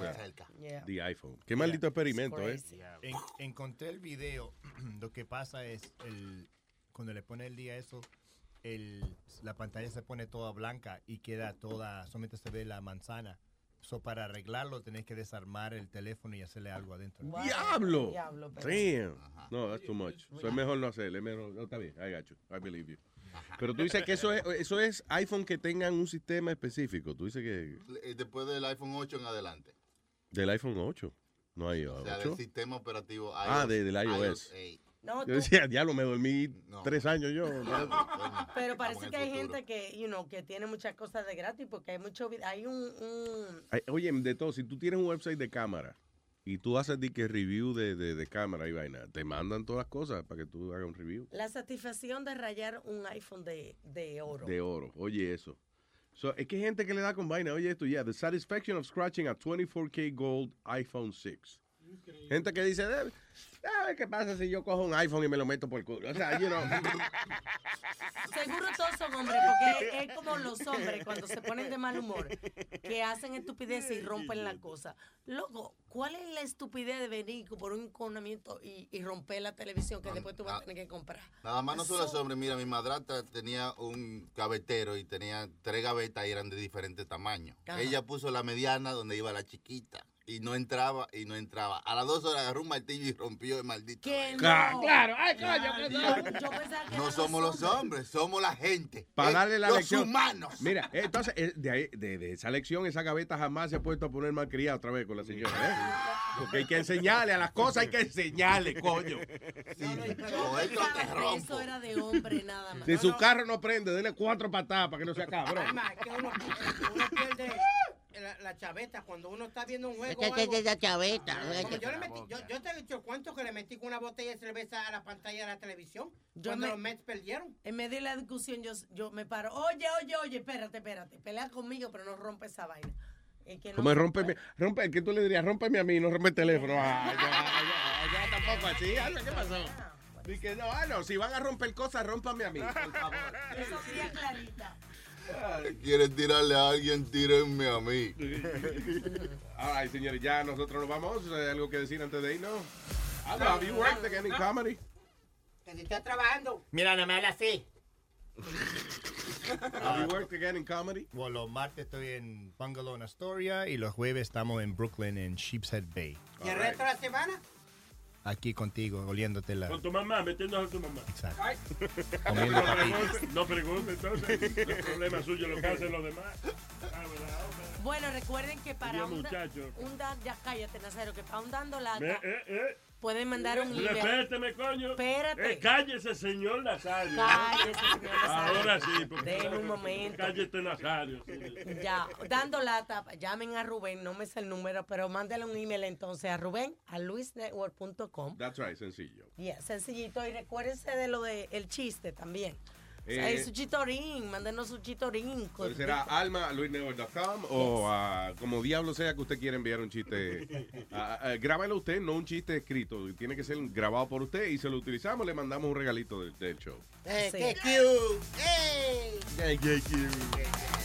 Yeah. The iPhone. Qué maldito experimento, ¿eh? En- encontré el video. Lo que pasa es, el, cuando le pone el día eso, el, la pantalla se pone toda blanca y queda toda, solamente se ve la manzana. So, para arreglarlo tenés que desarmar el teléfono y hacerle algo adentro. ¡Diablo! Diablo, pero- Damn. No, that's too much. So es mejor no hacerle. mejor- no, está bien, I got you. I believe you. Pero tú dices que eso es, eso es iPhone que tengan un sistema específico. Tú dices que Eh, Después del iPhone 8 en adelante. del iPhone 8. No hay O sea, 8. del sistema operativo iOS. Ah, de- del iOS. 8. No, Yo tú- decía, diablo, me dormí tres años yo. pero parece que hay gente que, you know, que tiene muchas cosas de gratis porque hay mucho hay un, Oye, de todo, si tú tienes un website de cámara y tú haces de que review de, de, de cámara y vaina, te mandan todas las cosas para que tú hagas un review la satisfacción de rayar un iPhone de, de oro. de oro. Oye, eso. So, es que hay gente que le da con vaina. Oye, esto ya. The satisfaction of scratching a 24K gold iPhone 6. Gente que dice, "Eh, a ver qué pasa si yo cojo un iPhone y me lo meto por el culo. O sea, you know. Seguro todos son hombres, porque es como los hombres cuando se ponen de mal humor, que hacen estupideces y rompen la cosa. Loco, ¿cuál es la estupidez de venir por un enconamiento y, y romper la televisión que después tú vas a tener que comprar? Nada más no son los hombres. Mira, mi madrastra tenía un gavetero y tenía tres gavetas y eran de diferentes tamaños. Ajá. Ella puso la mediana donde iba la chiquita. Y no entraba y no entraba. A las dos horas agarró un martillo y rompió el maldito. No. Claro, ay, coño, yo, que No somos los hombres, somos la gente. Para Eh, darle la los lección. humanos. Mira, entonces, eh, de, ahí- de, de esa lección, esa gaveta jamás se ha puesto a poner malcriada otra vez con la señora. ¿eh? Porque hay que enseñarle a las cosas, hay que enseñarle, coño. Yo pensaba que eso era de hombre nada más. Si su carro no prende, denle cuatro patadas para que no sea cabrón. Además, que uno, uno pierde la, la chaveta cuando uno está viendo un juego. Es o que- algo. que- la chaveta, Como yo, le metí, yo, yo te he dicho cuánto que le metí con una botella de cerveza a la pantalla de la televisión Yo cuando me- los Mets perdieron. En medio de la discusión yo, yo me paro, oye, oye, oye, espérate, espérate, pelea conmigo, pero no rompe esa vaina. Es que no Como se rompe, rompe, ¿qué tú le dirías? Rómpeme a mí, no rompe el teléfono. Ah, ya, ya, ya, tampoco así. ah, ¿Qué pasó? Dice que no, ah, no, si van a romper cosas, rómpame a mí, por favor. Eso es clarita. Quieren tirarle a alguien, tírenme a mí. Ay, señores, ya nosotros nos vamos. ¿Hay algo que decir antes de irnos? Have you worked again in comedy? Que si trabajando. Mira, no me así. Have you worked again in comedy? Bueno, los martes estoy en Bungalow en Astoria y los jueves estamos en Brooklyn en Sheepshead Bay. ¿Y el resto de la semana? Aquí contigo, oliéndote la... Con tu mamá, metiéndose a tu mamá. Exacto. No Comiendo pregunte, no pregunte, entonces. El problema suyo lo que hacen los demás. Ah. Bueno, recuerden que para un, muchacho. un ya cállate, Nazaro, que para un dando lata Me- eh, eh. Pueden mandar un email. Respéteme, coño. Espérate. Eh, cállese, señor Nazario. Cállese, señor Nazario. Ahora sí. Porque Denme un momento. Cállate, Nazario. sí. Ya, dando lata, llamen a Rubén, no me sé el número, pero mándale un email entonces a Rubén a luisnetwork.com. That's right, sencillo. Yeah, sencillito. Y recuérdense de lo del el chiste también. O sea, Eh, su chitorín, mándenos su chitorín. Entonces será alma luisnetwork.com o a como diablo sea que usted quiera enviar un chiste. a- a- grábalo usted, no un chiste escrito. Tiene que ser grabado por usted y se lo utilizamos, le mandamos un regalito del, del show. Eh, Sí. ¡Qué cute! ¡Ey! Qué- qué cute.